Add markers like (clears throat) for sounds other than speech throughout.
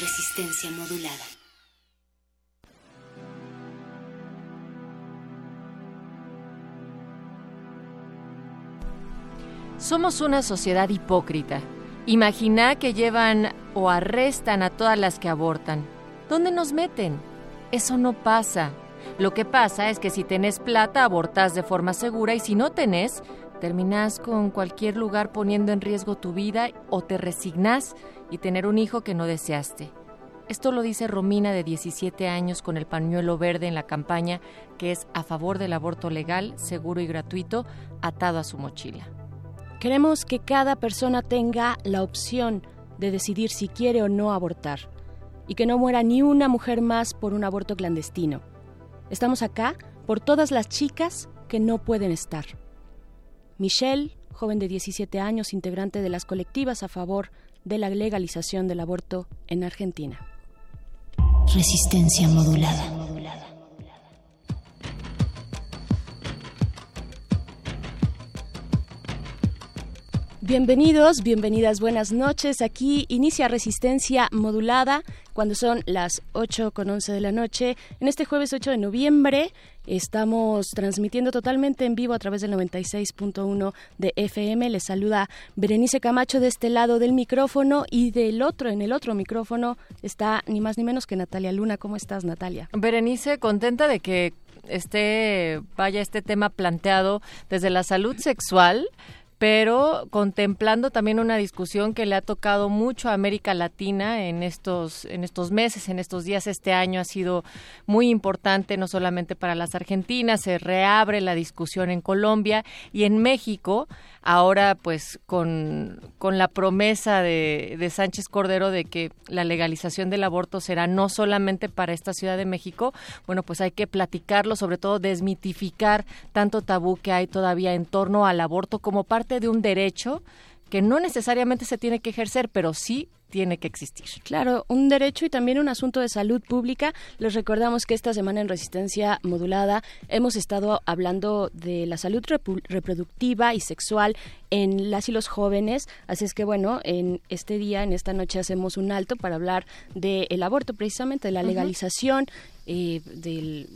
Resistencia modulada. Somos una sociedad hipócrita. Imagina que llevan o arrestan a todas las que abortan. ¿Dónde nos meten? Eso no pasa. Lo que pasa es que si tenés plata, abortás de forma segura y si no tenés, terminás con cualquier lugar poniendo en riesgo tu vida o te resignás y tener un hijo que no deseaste. Esto lo dice Romina de 17 años con el pañuelo verde en la campaña que es a favor del aborto legal, seguro y gratuito, atado a su mochila. Queremos que cada persona tenga la opción de decidir si quiere o no abortar y que no muera ni una mujer más por un aborto clandestino. Estamos acá por todas las chicas que no pueden estar. Michelle, joven de 17 años, integrante de las colectivas a favor de la legalización del aborto en Argentina. Resistencia modulada. Bienvenidos, bienvenidas, buenas noches. Aquí inicia Resistencia Modulada cuando son las 8 con 11 de la noche. En este jueves 8 de noviembre estamos transmitiendo totalmente en vivo a través del 96.1 de FM. Les saluda Berenice Camacho de este lado del micrófono y del otro, en el otro micrófono, está ni más ni menos que Natalia Luna. ¿Cómo estás, Natalia? Berenice, contenta de que esté, vaya este tema planteado desde la salud sexual pero contemplando también una discusión que le ha tocado mucho a América Latina en estos en estos meses, en estos días, este año ha sido muy importante no solamente para las argentinas, se reabre la discusión en Colombia y en México ahora pues con, la promesa de, de, Sánchez Cordero de que la legalización del aborto será no solamente para esta Ciudad de México, bueno, pues hay que platicarlo, sobre todo desmitificar tanto tabú que hay todavía en torno al aborto como parte de un derecho que no necesariamente se tiene que ejercer, pero sí tiene que existir. Claro, un derecho y también un asunto de salud pública. Les recordamos que esta semana en Resistencia Modulada hemos estado hablando de la salud reproductiva y sexual en las y los jóvenes. Así es que bueno, en este día, en esta noche hacemos un alto para hablar del aborto, precisamente de la legalización eh, del,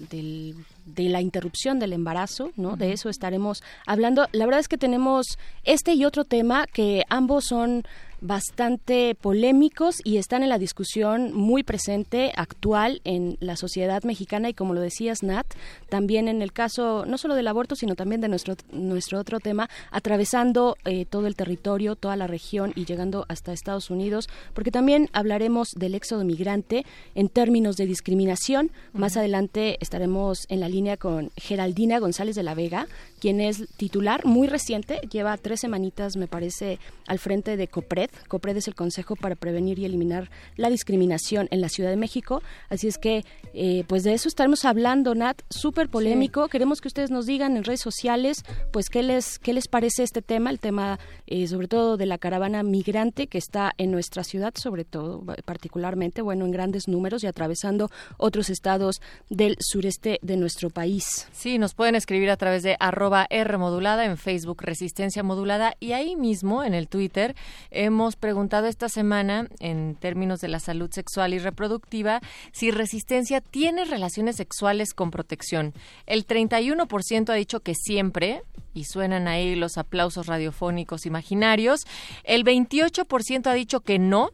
de la interrupción del embarazo, ¿no? De eso estaremos hablando. La verdad es que tenemos este y otro tema que ambos son bastante polémicos y están en la discusión muy presente, actual en la sociedad mexicana y como lo decías Nat, también en el caso no solo del aborto, sino también de nuestro, nuestro otro tema, atravesando eh, todo el territorio, toda la región y llegando hasta Estados Unidos, porque también hablaremos del éxodo migrante en términos de discriminación. Más adelante estaremos en la línea con Geraldina González de la Vega, quien es titular muy reciente, lleva tres semanitas, me parece, al frente de COPRED. COPRED es el Consejo para Prevenir y Eliminar la Discriminación en la Ciudad de México. Así es que, eh, pues de eso estaremos hablando, Nat, súper polémico. Queremos que ustedes nos digan en redes sociales, pues, qué les, qué les parece este tema, el tema eh, sobre todo de la caravana migrante que está en nuestra ciudad, sobre todo, particularmente, bueno, en grandes números y atravesando otros estados del sureste de nuestro país. Sí, nos pueden escribir a través de arroba R modulada en Facebook Resistencia Modulada y ahí mismo en el Twitter hemos hemos preguntado esta semana, en términos de la salud sexual y reproductiva, si resistencia tiene relaciones sexuales con protección. El 31% ha dicho que siempre, y suenan ahí los aplausos radiofónicos imaginarios. El 28% ha dicho que no,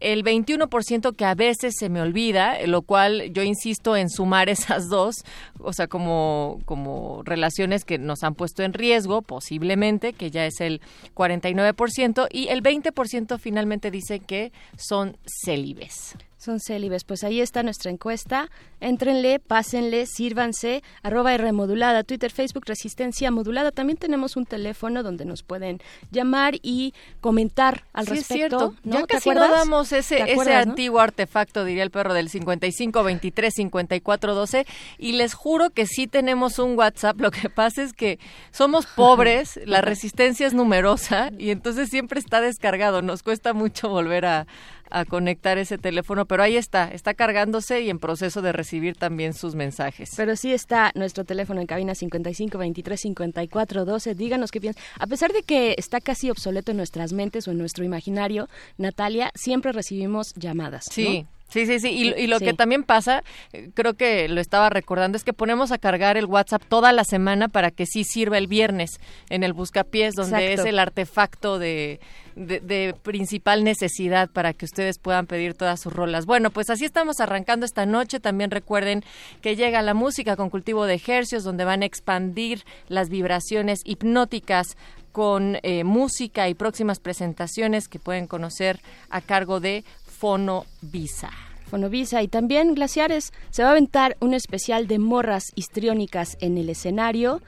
el 21% que a veces se me olvida, lo cual yo insisto en sumar (laughs) esas dos, o sea, como, como relaciones que nos han puesto en riesgo, posiblemente, que ya es el 49%, y el 20% finalmente dice que son célibes. Son célibes. Pues ahí está nuestra encuesta. Éntrenle, pásenle, sírvanse. Arroba R modulada, Twitter, Facebook, Resistencia modulada. También tenemos un teléfono donde nos pueden llamar y comentar al respecto. Es cierto. ¿no? Ya casi no damos ese, ese antiguo artefacto, diría el perro, del 55 23 54 12. Y les juro que sí tenemos un WhatsApp. Lo que pasa es que somos (laughs) pobres, la resistencia es numerosa y entonces siempre está descargado. Nos cuesta mucho volver a, a conectar ese teléfono, pero ahí está, está cargándose y en proceso de recibir también sus mensajes. Pero sí está nuestro teléfono en cabina 55 23 54 12. Díganos qué piensan. A pesar de que está casi obsoleto en nuestras mentes o en nuestro imaginario, Natalia, siempre recibimos llamadas. Sí. Sí, sí, sí. Y, lo que también pasa, eh, creo que lo estaba recordando, es que ponemos a cargar el WhatsApp toda la semana para que sí sirva el viernes en el buscapiés, donde es el artefacto de, de, principal necesidad para que ustedes puedan pedir todas sus rolas. Bueno, pues así estamos arrancando esta noche. También recuerden que llega la música con cultivo de ejercios, donde van a expandir las vibraciones hipnóticas con eh, música y próximas presentaciones que pueden conocer a cargo de Fonovisa. Fonovisa y también Glaciares se va a aventar un especial de morras histriónicas en el escenario.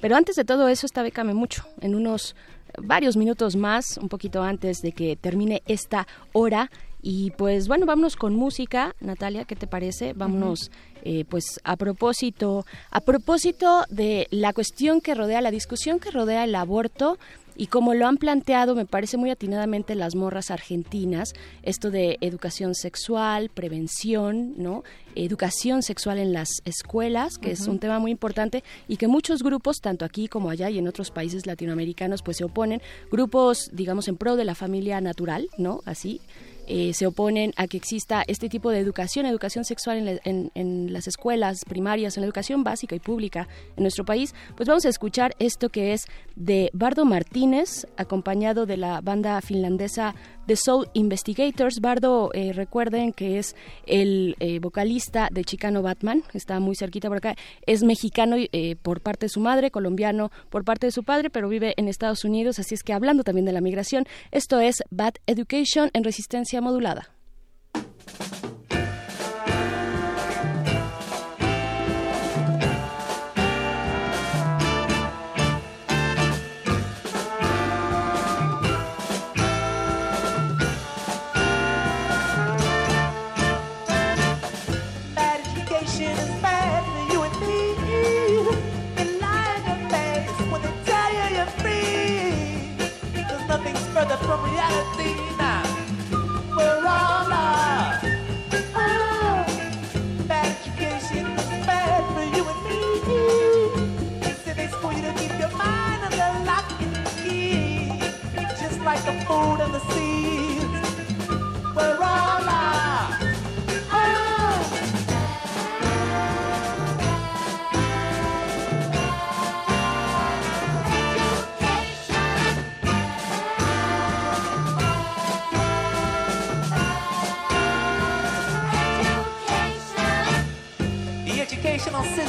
Pero antes de todo eso, esta beca me mucho. En unos varios minutos más, un poquito antes de que termine esta hora. Y pues bueno, vámonos con música, Natalia, ¿qué te parece? Vámonos, eh, pues a propósito, a propósito de la cuestión que rodea, la discusión que rodea el aborto, y como lo han planteado, me parece muy atinadamente las morras argentinas, esto de educación sexual, prevención, ¿no? Educación sexual en las escuelas, que es un tema muy importante y que muchos grupos, tanto aquí como allá y en otros países latinoamericanos, pues se oponen. Grupos, digamos, en pro de la familia natural, ¿no? Así, eh, se oponen a que exista este tipo de educación, educación sexual en, las escuelas primarias, en la educación básica y pública en nuestro país, pues vamos a escuchar esto que es de Bardo Martínez, acompañado de la banda finlandesa The Soul Investigators. Bardo, eh, recuerden que es el eh, vocalista de Chicano Batman, está muy cerquita por acá. Es mexicano por parte de su madre, colombiano por parte de su padre, pero vive en Estados Unidos, así es que hablando también de la migración, esto es Bad Education en resistencia modulada.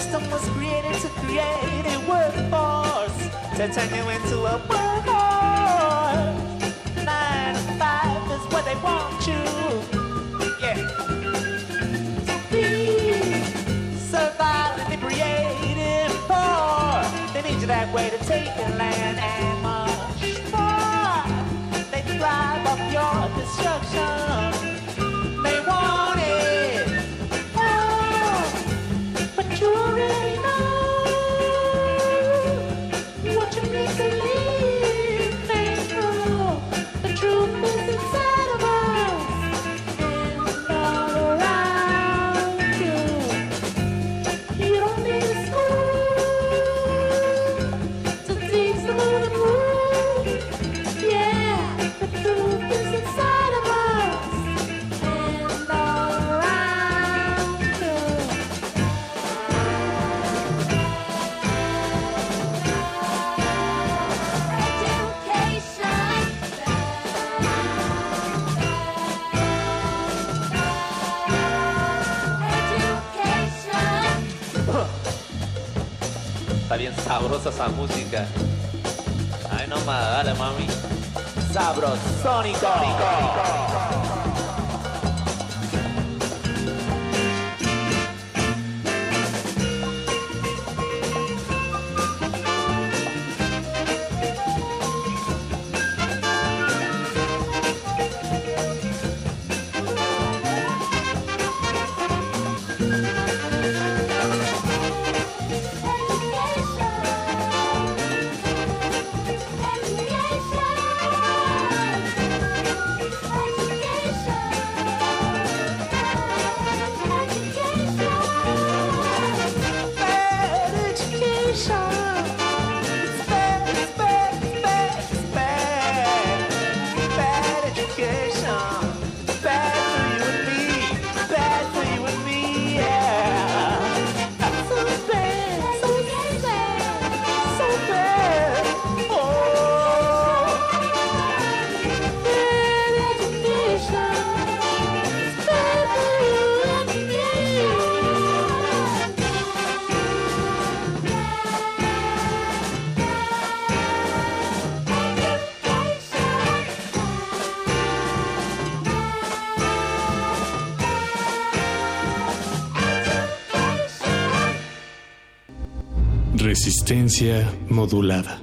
System was created to create a workforce to turn you into a workhorse. Nine to five is what they want you. Yeah. To be survive and creative poor. They need you that way to take your land and much more. They thrive off your destruction. Esa música. Ay, no más, dale, mami. Sabrosónico. Modulada.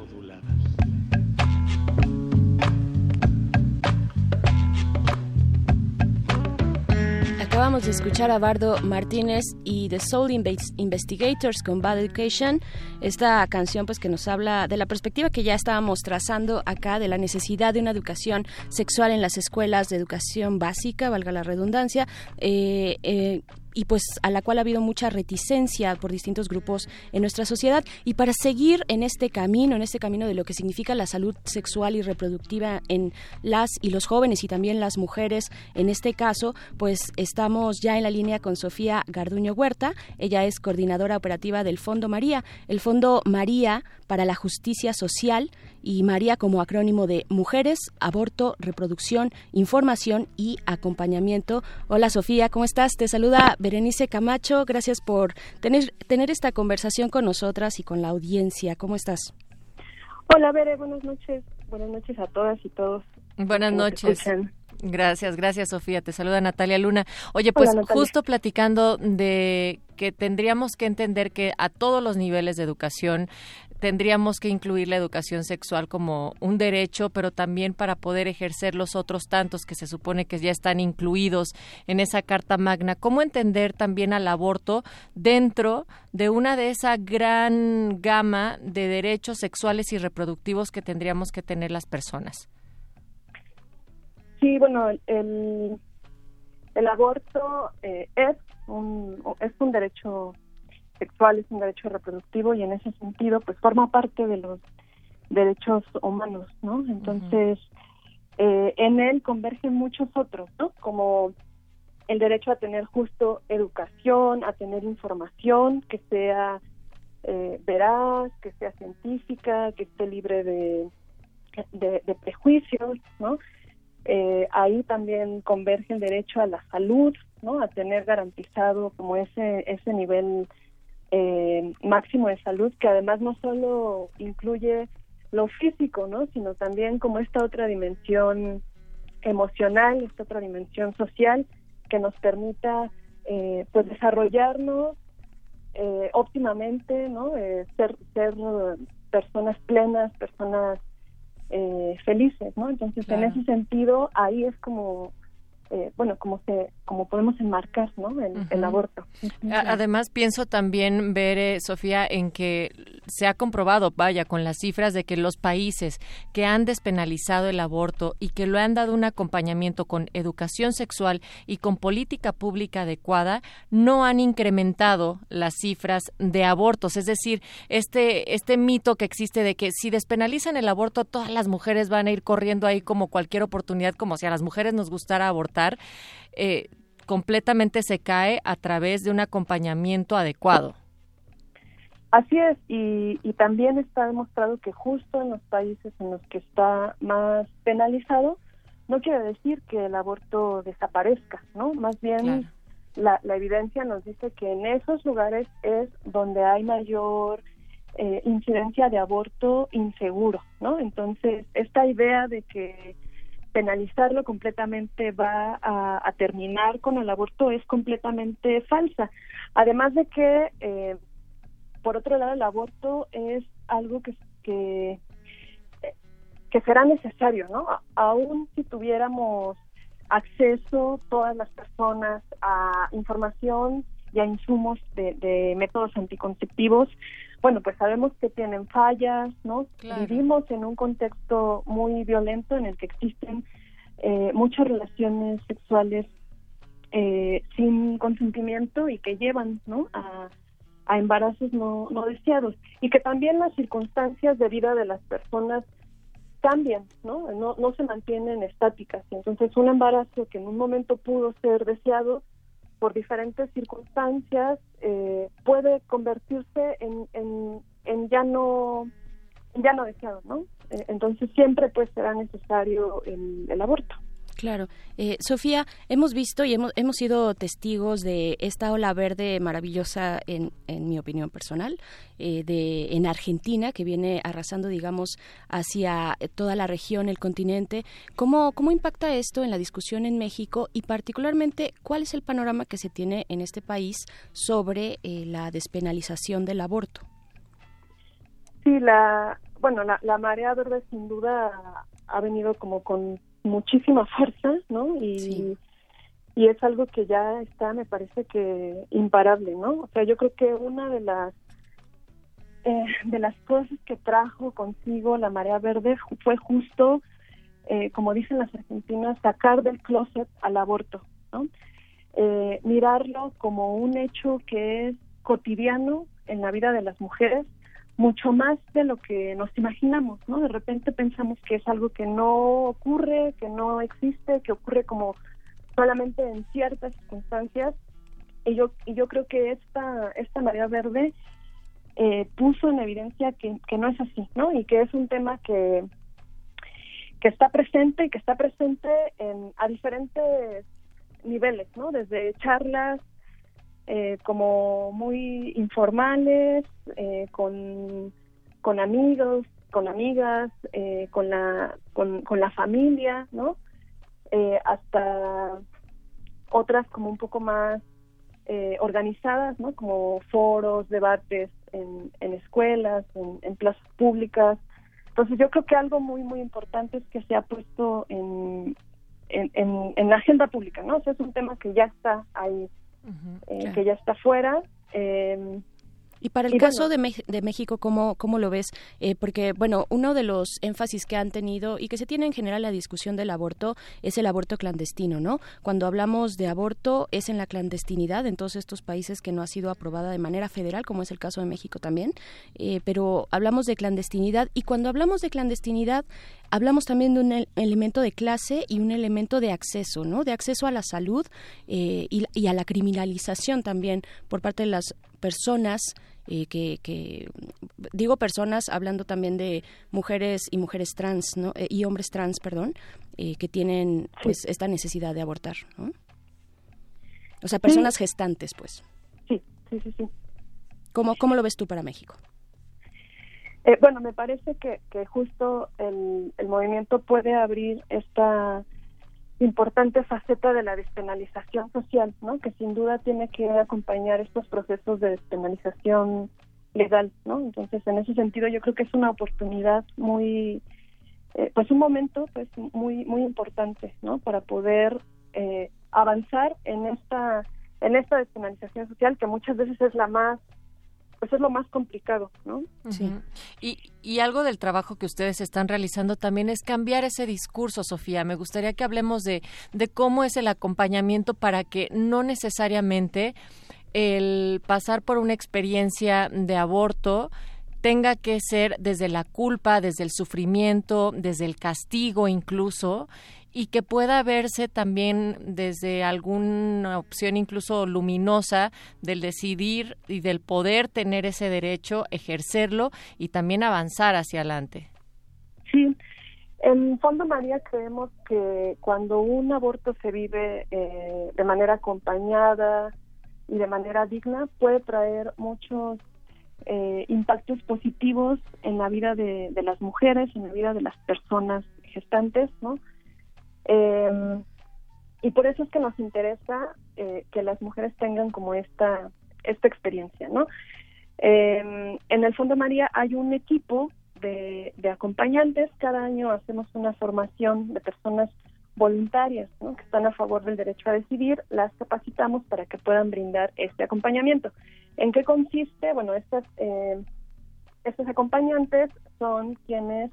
Acabamos de escuchar a Bardo Martínez y The Soul Inves- Investigators con Bad Education. Esta canción pues que nos habla de la perspectiva que ya estábamos trazando acá de la necesidad de una educación sexual en las escuelas de educación básica, valga la redundancia. eh, eh, y pues a la cual ha habido mucha reticencia por distintos grupos en nuestra sociedad. Y para seguir en este camino, en este camino de lo que significa la salud sexual y reproductiva en las y los jóvenes y también las mujeres, en este caso, pues estamos ya en la línea con Sofía Garduño Huerta, ella es coordinadora operativa del Fondo María, el Fondo María para la Justicia Social y María como acrónimo de Mujeres, Aborto, Reproducción, Información y Acompañamiento. Hola Sofía, ¿cómo estás? Te saluda Berenice Camacho. Gracias por tener, tener esta conversación con nosotras y con la audiencia. ¿Cómo estás? Hola, Bere, buenas noches. Buenas noches a todas y todos. Buenas noches. Gracias, gracias Sofía. Te saluda Natalia Luna. Oye, pues Hola, justo platicando de que tendríamos que entender que a todos los niveles de educación tendríamos que incluir la educación sexual como un derecho, pero también para poder ejercer los otros tantos que se supone que ya están incluidos en esa Carta Magna. ¿Cómo entender también al aborto dentro de una de esa gran gama de derechos sexuales y reproductivos que tendríamos que tener las personas? Sí, bueno, el, el aborto eh, es, un, es un derecho sexual, es un derecho reproductivo y en ese sentido pues forma parte de los derechos humanos, ¿no? Entonces, eh, en él convergen muchos otros, ¿no? Como el derecho a tener justo educación, a tener información que sea eh, veraz, que sea científica, que esté libre de, de, de prejuicios, ¿no? Eh, ahí también converge el derecho a la salud, ¿no? A tener garantizado como ese ese nivel eh, máximo de salud que además no solo incluye lo físico, ¿no? Sino también como esta otra dimensión emocional, esta otra dimensión social que nos permita eh, pues desarrollarnos eh, óptimamente, ¿no? Eh, ser ser personas plenas, personas eh, felices, ¿no? Entonces, Claro. en ese sentido, ahí es como, eh, bueno, como se, como podemos enmarcar, ¿no? El, aborto. Además, pienso también ver, eh, Sofía, en que se ha comprobado, vaya, con las cifras de que los países que han despenalizado el aborto y que lo han dado un acompañamiento con educación sexual y con política pública adecuada, no han incrementado las cifras de abortos. Es decir, este, este mito que existe de que si despenalizan el aborto, todas las mujeres van a ir corriendo ahí como cualquier oportunidad, como si a las mujeres nos gustara abortar. Eh, completamente se cae a través de un acompañamiento adecuado. Así es, y, y también está demostrado que justo en los países en los que está más penalizado, no quiere decir que el aborto desaparezca, ¿no? Más bien Claro. la, la evidencia nos dice que en esos lugares es donde hay mayor eh, incidencia de aborto inseguro, ¿no? Entonces, esta idea de que penalizarlo completamente va a, terminar con el aborto es completamente falsa. Además de que, eh, por otro lado, el aborto es algo que, que, será necesario, ¿no? Aún si tuviéramos acceso todas las personas a información y a insumos de métodos anticonceptivos, bueno, pues sabemos que tienen fallas, ¿no? Vivimos en un contexto muy violento en el que existen eh, muchas relaciones sexuales eh, sin consentimiento y que llevan, ¿no? A, embarazos no, no deseados y que también las circunstancias de vida de las personas cambian, ¿no? No, no se mantienen estáticas. Entonces, un embarazo que en un momento pudo ser deseado por diferentes circunstancias eh, puede convertirse en, en, ya no ya no deseado, ¿no? Eh, entonces siempre pues será necesario el, el aborto. Claro. Eh, Sofía, hemos visto y hemos, hemos sido testigos de esta ola verde maravillosa, en, en mi opinión personal, eh, de, en Argentina, que viene arrasando, digamos, hacia toda la región, el continente. ¿Cómo, ¿Cómo impacta esto en la discusión en México y particularmente cuál es el panorama que se tiene en este país sobre eh, la despenalización del aborto? Sí, la, bueno, la, la marea verde sin duda ha venido como con muchísima (laughs) fuerza, ¿no? Y, y es algo que ya está, me parece que imparable, ¿no? O sea, yo creo que una de las eh, de las cosas que trajo consigo la marea verde fue justo, eh, como dicen las argentinas, sacar del closet al aborto, ¿no? Eh, mirarlo como un hecho que es cotidiano en la vida de las mujeres mucho más de lo que nos imaginamos, ¿no? De repente pensamos que es algo que no ocurre, que no existe, que ocurre como solamente en ciertas circunstancias. Y yo, y yo creo que esta, esta María Verde eh, puso en evidencia que, que no es así, ¿no? Y que es un tema que, que está presente y que está presente en, a diferentes niveles, ¿no? Desde charlas eh, como muy informales, eh, con, con amigos, con amigas, eh, con, la, con, con, la familia, ¿no? hasta otras como un poco más organizadas, ¿no? Como foros, debates en, en escuelas, en, en, plazas públicas. Entonces yo creo que algo muy, muy importante es que se ha puesto en, en, en, la agenda pública, ¿no? O es un tema que ya está ahí eh, que ya está fuera. Eh, y para el caso de, de, México, ¿cómo, ¿cómo lo ves? Eh, porque, bueno, uno de los énfasis que han tenido y que se tiene en general la discusión del aborto es el aborto clandestino, ¿no? Cuando hablamos de aborto es en la clandestinidad en todos estos países que no ha sido aprobada de manera federal, como es el caso de México también, eh, pero hablamos de clandestinidad y cuando hablamos de clandestinidad hablamos también de un elemento de clase y un elemento de acceso, ¿no? De acceso a la salud eh, y, y a la criminalización también por parte de las personas eh, que, digo personas hablando también de mujeres y mujeres trans ¿no? Eh, y hombres trans perdón eh, que tienen pues esta necesidad de abortar ¿no? o sea personas gestantes pues. Sí sí sí sí. Cómo cómo lo ves tú para México bueno me parece que, que justo el, el movimiento puede abrir esta importante faceta de la despenalización social, ¿no? Que sin duda tiene que acompañar estos procesos de despenalización legal, ¿no? Entonces, en ese sentido, yo creo que es una oportunidad muy, eh, pues un momento, pues muy muy importante, ¿no? Para poder eh, avanzar en esta en esta despenalización social que muchas veces es la más pues es lo más complicado, ¿no? Sí. Y, y algo del trabajo que ustedes están realizando también es cambiar ese discurso, Sofía. Me gustaría que hablemos de, de cómo es el acompañamiento para que no necesariamente el pasar por una experiencia de aborto tenga que ser desde la culpa, desde el sufrimiento, desde el castigo incluso, y que pueda verse también desde alguna opción incluso luminosa del decidir y del poder tener ese derecho, ejercerlo y también avanzar hacia adelante. Sí, en fondo María creemos que cuando un aborto se vive eh, de manera acompañada y de manera digna puede traer muchos eh, impactos positivos en la vida de, de, las mujeres, en la vida de las personas gestantes, ¿no? Eh, y por eso es que nos interesa eh, que las mujeres tengan como esta esta experiencia, ¿no? Eh, en el Fondo María hay un equipo de, acompañantes. Cada año hacemos una formación de personas voluntarias ¿no? que están a favor del derecho a decidir. Las capacitamos para que puedan brindar este acompañamiento. ¿En qué consiste? Bueno, estas, eh, estos acompañantes son quienes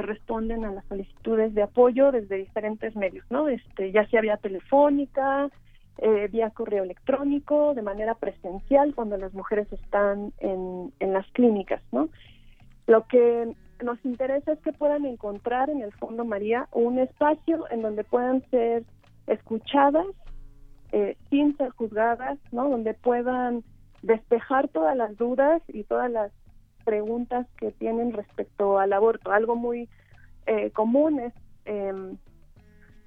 pues responden a las solicitudes de apoyo desde diferentes medios, ¿no? Este, ya sea vía telefónica, eh, vía correo electrónico, de manera presencial cuando las mujeres están en, en las clínicas, ¿no? Lo que nos interesa es que puedan encontrar en el Fondo María un espacio en donde puedan ser escuchadas eh, sin ser juzgadas, ¿no? Donde puedan despejar todas las dudas y todas las preguntas que tienen respecto al aborto. Algo muy eh, común es eh,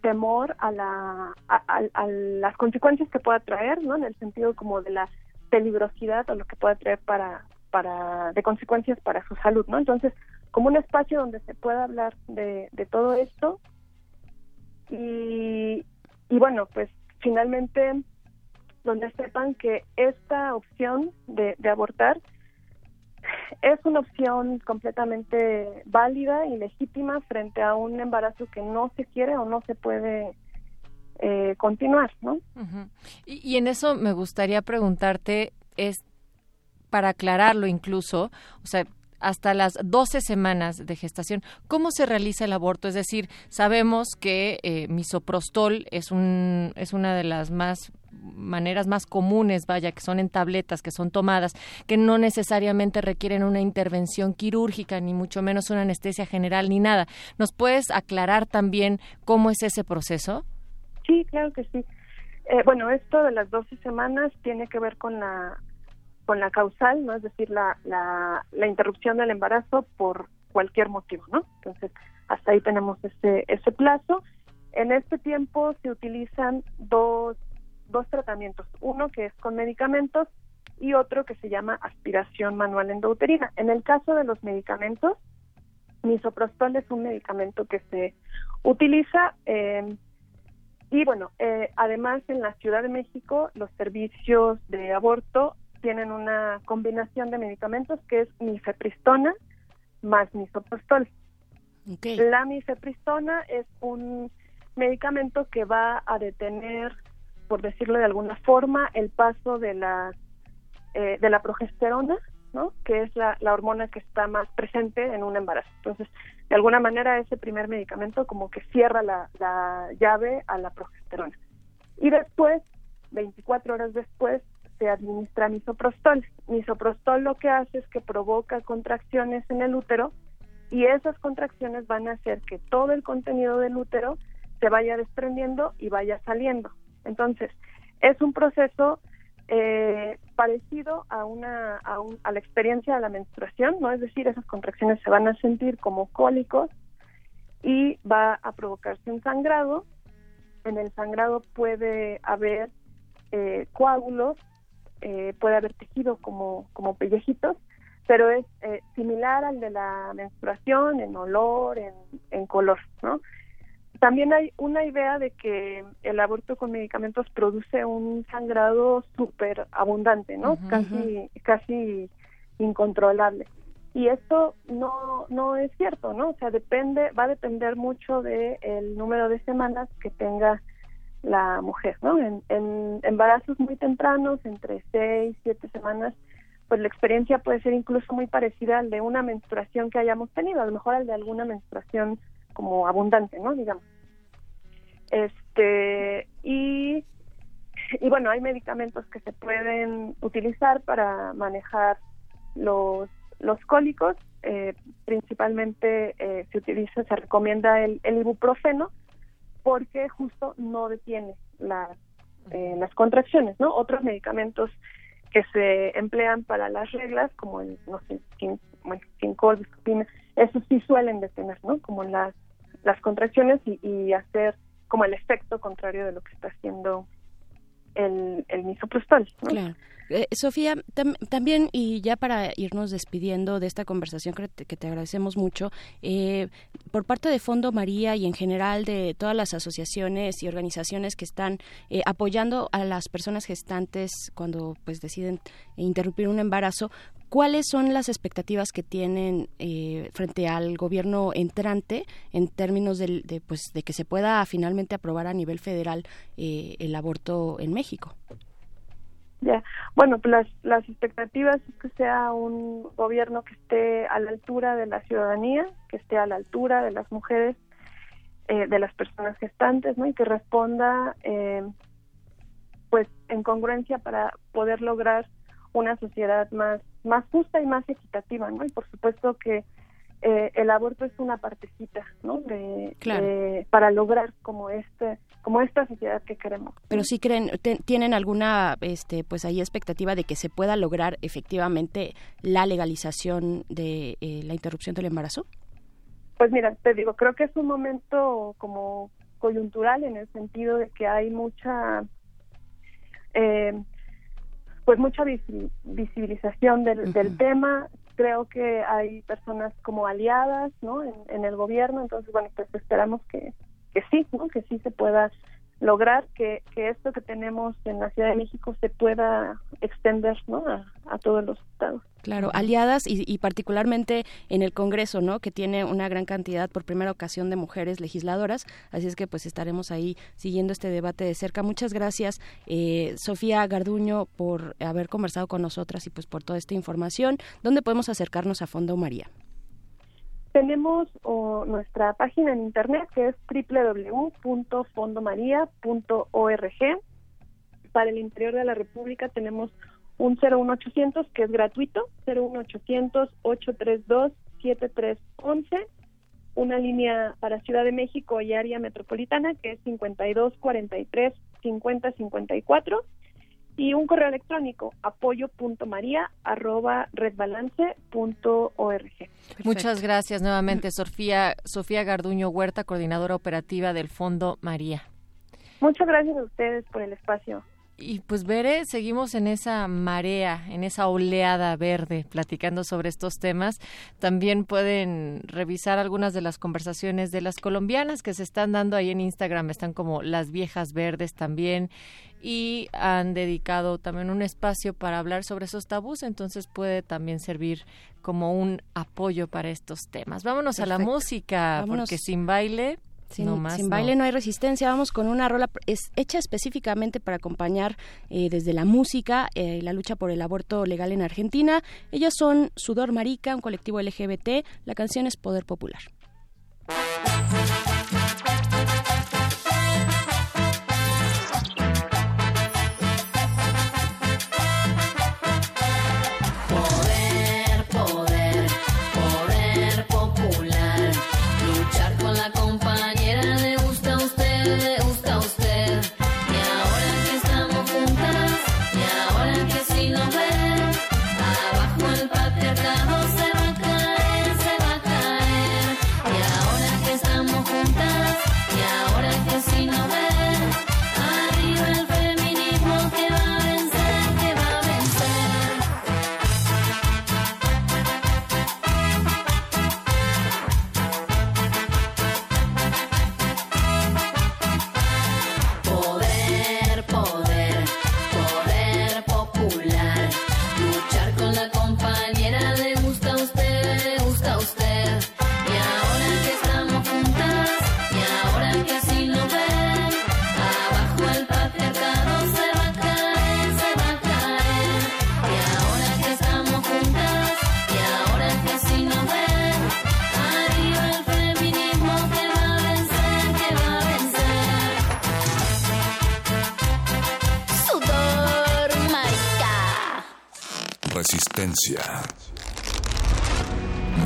temor a, la, a, a, las consecuencias que pueda traer, ¿no? En el sentido como de la peligrosidad o lo que pueda traer para, para de consecuencias para su salud, ¿no? Entonces, como un espacio donde se pueda hablar de, de todo esto y, y bueno, pues finalmente donde sepan que esta opción de abortar es una opción completamente válida y legítima frente a un embarazo que no se quiere o no se puede eh, continuar, ¿no? Y, y, en eso me gustaría preguntarte, es para aclararlo incluso, o sea, hasta las 12 semanas de gestación, ¿cómo se realiza el aborto? Es decir, sabemos que eh, misoprostol es, un, es una de las más maneras más comunes, vaya, que son en tabletas, que son tomadas, que no necesariamente requieren una intervención quirúrgica, ni mucho menos una anestesia general, ni nada. ¿Nos puedes aclarar también cómo es ese proceso? Sí, claro que sí. Eh, bueno, esto de las 12 semanas tiene que ver con la con la causal, ¿no? Es decir, la, la, la interrupción del embarazo por cualquier motivo, ¿no? Entonces, hasta ahí tenemos ese, ese plazo. En este tiempo se utilizan dos dos tratamientos, uno que es con medicamentos y otro que se llama aspiración manual endouterina. En el caso de los medicamentos, misoprostol es un medicamento que se utiliza eh, y bueno, eh, además en la Ciudad de México los servicios de aborto tienen una combinación de medicamentos que es mifepristona más misoprostol. Okay. La mifepristona es un medicamento que va a detener por decirlo de alguna forma, el paso de la, eh, de la progesterona, ¿no? que es la, la, hormona que está más presente en un embarazo. Entonces, de alguna manera, ese primer medicamento como que cierra la, la llave a la progesterona. Y después, 24 horas después, se administra misoprostol. Misoprostol lo que hace es que provoca contracciones en el útero y esas contracciones van a hacer que todo el contenido del útero se vaya desprendiendo y vaya saliendo. Entonces, es un proceso eh, parecido a una a, un, a, la experiencia de la menstruación, ¿no? Es decir, esas contracciones se van a sentir como cólicos y va a provocarse un sangrado. En el sangrado puede haber eh, coágulos, eh, puede haber tejido como, como pellejitos, pero es eh, similar al de la menstruación en olor, en, en color, ¿no? También hay una idea de que el aborto con medicamentos produce un sangrado súper abundante, ¿no? Uh -huh. Casi, casi incontrolable. Y esto no, no es cierto, ¿no? O sea, depende, va a depender mucho del el número de semanas que tenga la mujer, ¿no? En, en embarazos muy tempranos, entre seis, siete semanas, pues la experiencia puede ser incluso muy parecida al de una menstruación que hayamos tenido, a lo mejor al de alguna menstruación como abundante, ¿no? Digamos. Este, y, y bueno, hay medicamentos que se pueden utilizar para manejar los, los cólicos, eh, principalmente eh, se utiliza, se recomienda el, ibuprofeno, porque justo no detiene las, eh, las contracciones, ¿no? Otros medicamentos que se emplean para las reglas, como el, no sé, Sincol, biscopina, esos sí suelen detener, ¿no? Como las, las contracciones y, y hacer como el efecto contrario de lo que está haciendo el, el misoprostol. ¿no? Eh, Sofía, tam- también, y ya para irnos despidiendo de esta conversación que te, que te agradecemos mucho, eh, por parte de Fondo María y en general de todas las asociaciones y organizaciones que están eh, apoyando a las personas gestantes cuando pues deciden interrumpir un embarazo, ¿cuáles son las expectativas que tienen eh, frente al gobierno entrante en términos del- de, pues, de que se pueda finalmente aprobar a nivel federal eh, el aborto en México? Ya, bueno, pues las, las expectativas es que sea un gobierno que esté a la altura de la ciudadanía, que esté a la altura de las mujeres, eh, de las personas gestantes, ¿no? Y que responda, eh, pues, en congruencia para poder lograr una sociedad más más justa y más equitativa, ¿no? Y por supuesto que eh, el aborto es una partecita, ¿no? De, Claro. de- para lograr como este como esta sociedad que queremos. Pero sí creen, tienen alguna, este, pues ahí expectativa de que se pueda lograr efectivamente la legalización de eh, la interrupción del embarazo. Pues mira, te digo, creo que es un momento como coyuntural en el sentido de que hay mucha, eh, pues mucha visi- visibilización del, del tema. Creo que hay personas como aliadas, ¿no? En, en el gobierno, entonces bueno, pues esperamos que, que sí, ¿no? Que sí se pueda lograr que, que esto que tenemos en la Ciudad de México se pueda extender, ¿no? A, a todos los estados. Claro, aliadas y, y particularmente en el Congreso, ¿no? Que tiene una gran cantidad por primera ocasión de mujeres legisladoras. Así es que pues estaremos ahí siguiendo este debate de cerca. Muchas gracias, eh, Sofía Garduño, por haber conversado con nosotras y pues por toda esta información. ¿Dónde podemos acercarnos a Fondo María? Tenemos nuestra página en internet que es www.fondomaria.org. Para el interior de la República tenemos un 01800 que es gratuito, 01800 832 7311, una línea para Ciudad de México y área metropolitana que es 52 43 50 54 y un correo electrónico apoyo.maria arroba redbalance.org. Muchas gracias nuevamente, Sofía, Sofía Garduño Huerta, coordinadora operativa del Fondo María. Muchas gracias a ustedes por el espacio. Y pues veré, seguimos en esa marea, en esa oleada verde, platicando sobre estos temas. También pueden revisar algunas de las conversaciones de las colombianas que se están dando ahí en Instagram. Están como las viejas verdes también y han dedicado también un espacio para hablar sobre esos tabús. Entonces puede también servir como un apoyo para estos temas. Vámonos a la música, Vámonos. porque sin baile... Sin, no más, sin no. baile no hay resistencia. Vamos con una rola es hecha específicamente para acompañar eh, desde la música eh, la lucha por el aborto legal en Argentina. Ellas son Sudor Marica, un colectivo LGBT. La canción es Poder Popular. Resistencia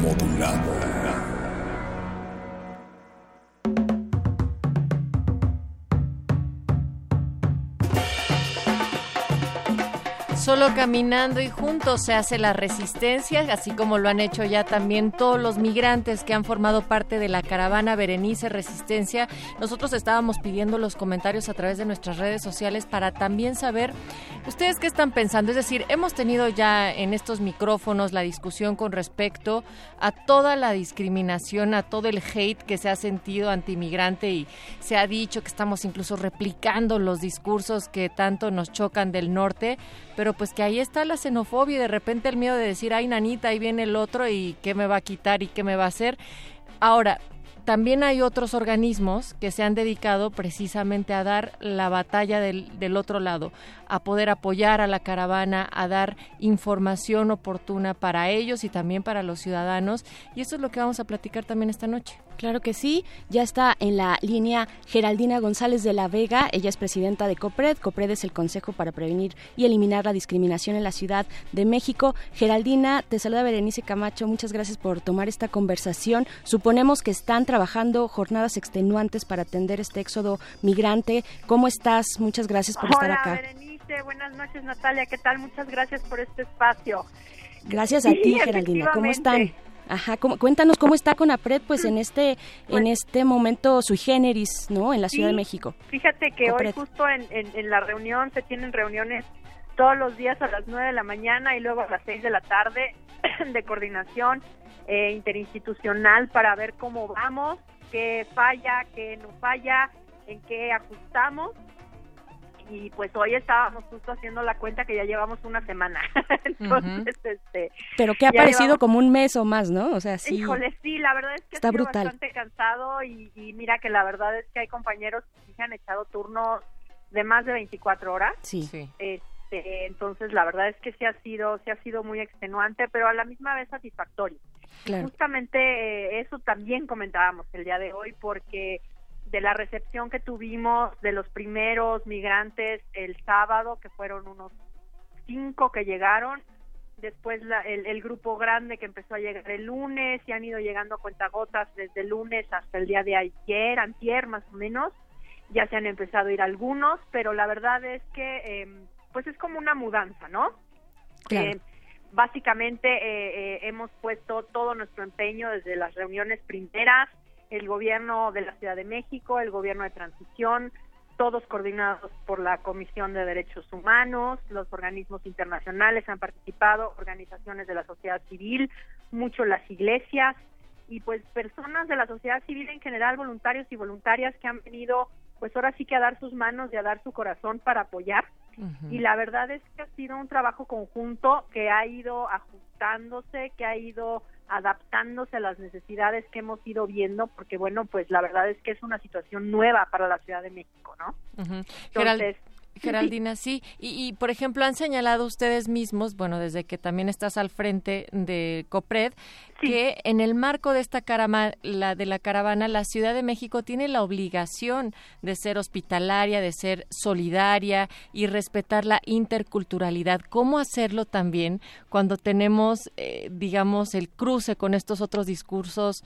modulada. Solo caminando y juntos se hace la resistencia, así como lo han hecho ya también todos los migrantes que han formado parte de la caravana Berenice Resistencia. Nosotros estábamos pidiendo los comentarios a través de nuestras redes sociales para también saber ustedes qué están pensando. Es decir, hemos tenido ya en estos micrófonos la discusión con respecto a toda la discriminación, a todo el hate que se ha sentido antimigrante y se ha dicho que estamos incluso replicando los discursos que tanto nos chocan del norte pero pues que ahí está la xenofobia y de repente el miedo de decir, ay, nanita, ahí viene el otro y qué me va a quitar y qué me va a hacer. Ahora, también hay otros organismos que se han dedicado precisamente a dar la batalla del, del, otro lado, a poder apoyar a la caravana, a dar información oportuna para ellos y también para los ciudadanos. Y eso es lo que vamos a platicar también esta noche. Claro que sí, ya está en la línea Geraldina González de la Vega, ella es presidenta de COPRED, COPRED es el Consejo para Prevenir y Eliminar la Discriminación en la Ciudad de México. Geraldina, te saluda Berenice Camacho, muchas gracias por tomar esta conversación. Suponemos que están trabajando jornadas extenuantes para atender este éxodo migrante. ¿Cómo estás? Muchas gracias por estar acá. Berenice, buenas noches Natalia, ¿qué tal? Muchas gracias por este espacio. Gracias a ti, Geraldina. ¿Cómo están? Ajá, cuéntanos cómo está Conapred pues en este en Pues este momento sui generis, ¿no? En la Ciudad Sí, de México. Fíjate que hoy justo en, en- en la reunión se tienen reuniones todos los días a las 9 de la mañana y luego a las 6 de la tarde (clears throat) de coordinación eh, interinstitucional para ver cómo vamos, qué falla, qué no falla, en qué ajustamos. Y pues hoy estábamos justo haciendo la cuenta que ya llevamos una semana. (laughs) Entonces, este... Pero que ha parecido llevamos- como un mes o más, ¿no? O sea, sí. Híjole, sí, la verdad es que Está brutal. bastante cansado y, y mira que la verdad es que hay compañeros que sí se han echado turnos de más de 24 horas. Sí. Este, entonces la verdad es que sí ha sido sí ha sido muy extenuante, pero a la misma vez satisfactorio. Claro. Justamente eh, eso también comentábamos el día de hoy porque de la recepción que tuvimos de los primeros migrantes el sábado, que fueron unos cinco que llegaron, después la- el, el grupo grande que empezó a llegar el lunes y han ido llegando a cuentagotas desde el lunes hasta el día de ayer, antier más o menos, ya se han empezado a ir algunos, pero la verdad es que eh, pues es como una mudanza, ¿no? Claro. Eh, básicamente eh, eh, hemos puesto todo nuestro empeño desde las reuniones primeras, el gobierno de la Ciudad de México, el gobierno de transición, todos coordinados por la Comisión de Derechos Humanos, los organismos internacionales han participado, organizaciones de la sociedad civil, mucho las iglesias y pues personas de la sociedad civil en general, voluntarios y voluntarias que han venido pues ahora sí que a dar sus manos y a dar su corazón para apoyar. Y la verdad es que ha sido un trabajo conjunto que ha ido ajustándose, que ha ido adaptándose a las necesidades que hemos ido viendo, porque bueno, pues la verdad es que es una situación nueva para la Ciudad de México, ¿no? Entonces, Geraldina, sí. Y, y, por ejemplo, han señalado ustedes mismos, bueno, desde que también estás al frente de COPRED, que en el marco de esta carama, la, de la caravana, la Ciudad de México tiene la obligación de ser hospitalaria, de ser solidaria y respetar la interculturalidad. ¿Cómo hacerlo también cuando tenemos, eh, digamos, el cruce con estos otros discursos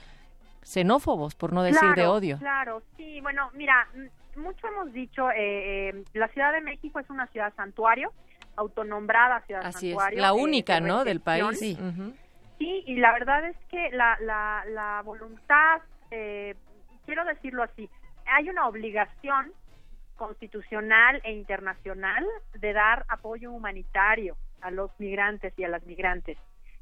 xenófobos, por no decir de odio? Claro, sí, bueno, mira, mucho hemos dicho, eh, eh, la Ciudad de México es una ciudad santuario, autonombrada ciudad Así es, santuario. la eh, única, de ¿no?, del país. Sí, y la verdad es que la, la, la voluntad, eh, quiero decirlo así, hay una obligación constitucional e internacional de dar apoyo humanitario a los migrantes y a las migrantes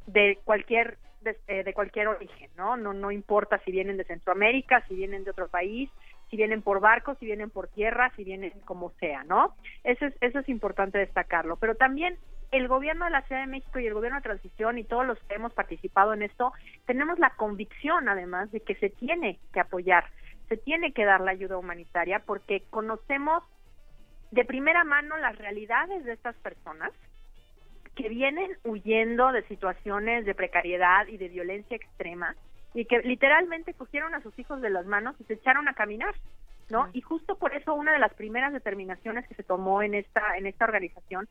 de cualquier de, eh, de cualquier origen, ¿no? No no importa si vienen de Centroamérica, si vienen de otro país, si vienen por barco, si vienen por tierra, si vienen como sea, ¿no? Eso es eso es importante destacarlo, pero también el gobierno de la Ciudad de México y el gobierno de transición y todos los que hemos participado en esto tenemos la convicción además de que se tiene que apoyar, se tiene que dar la ayuda humanitaria porque conocemos de primera mano las realidades de estas personas que vienen huyendo de situaciones de precariedad y de violencia extrema y que literalmente cogieron a sus hijos de las manos y se echaron a caminar, ¿no? Y justo por eso una de las primeras determinaciones que se tomó en esta en esta organización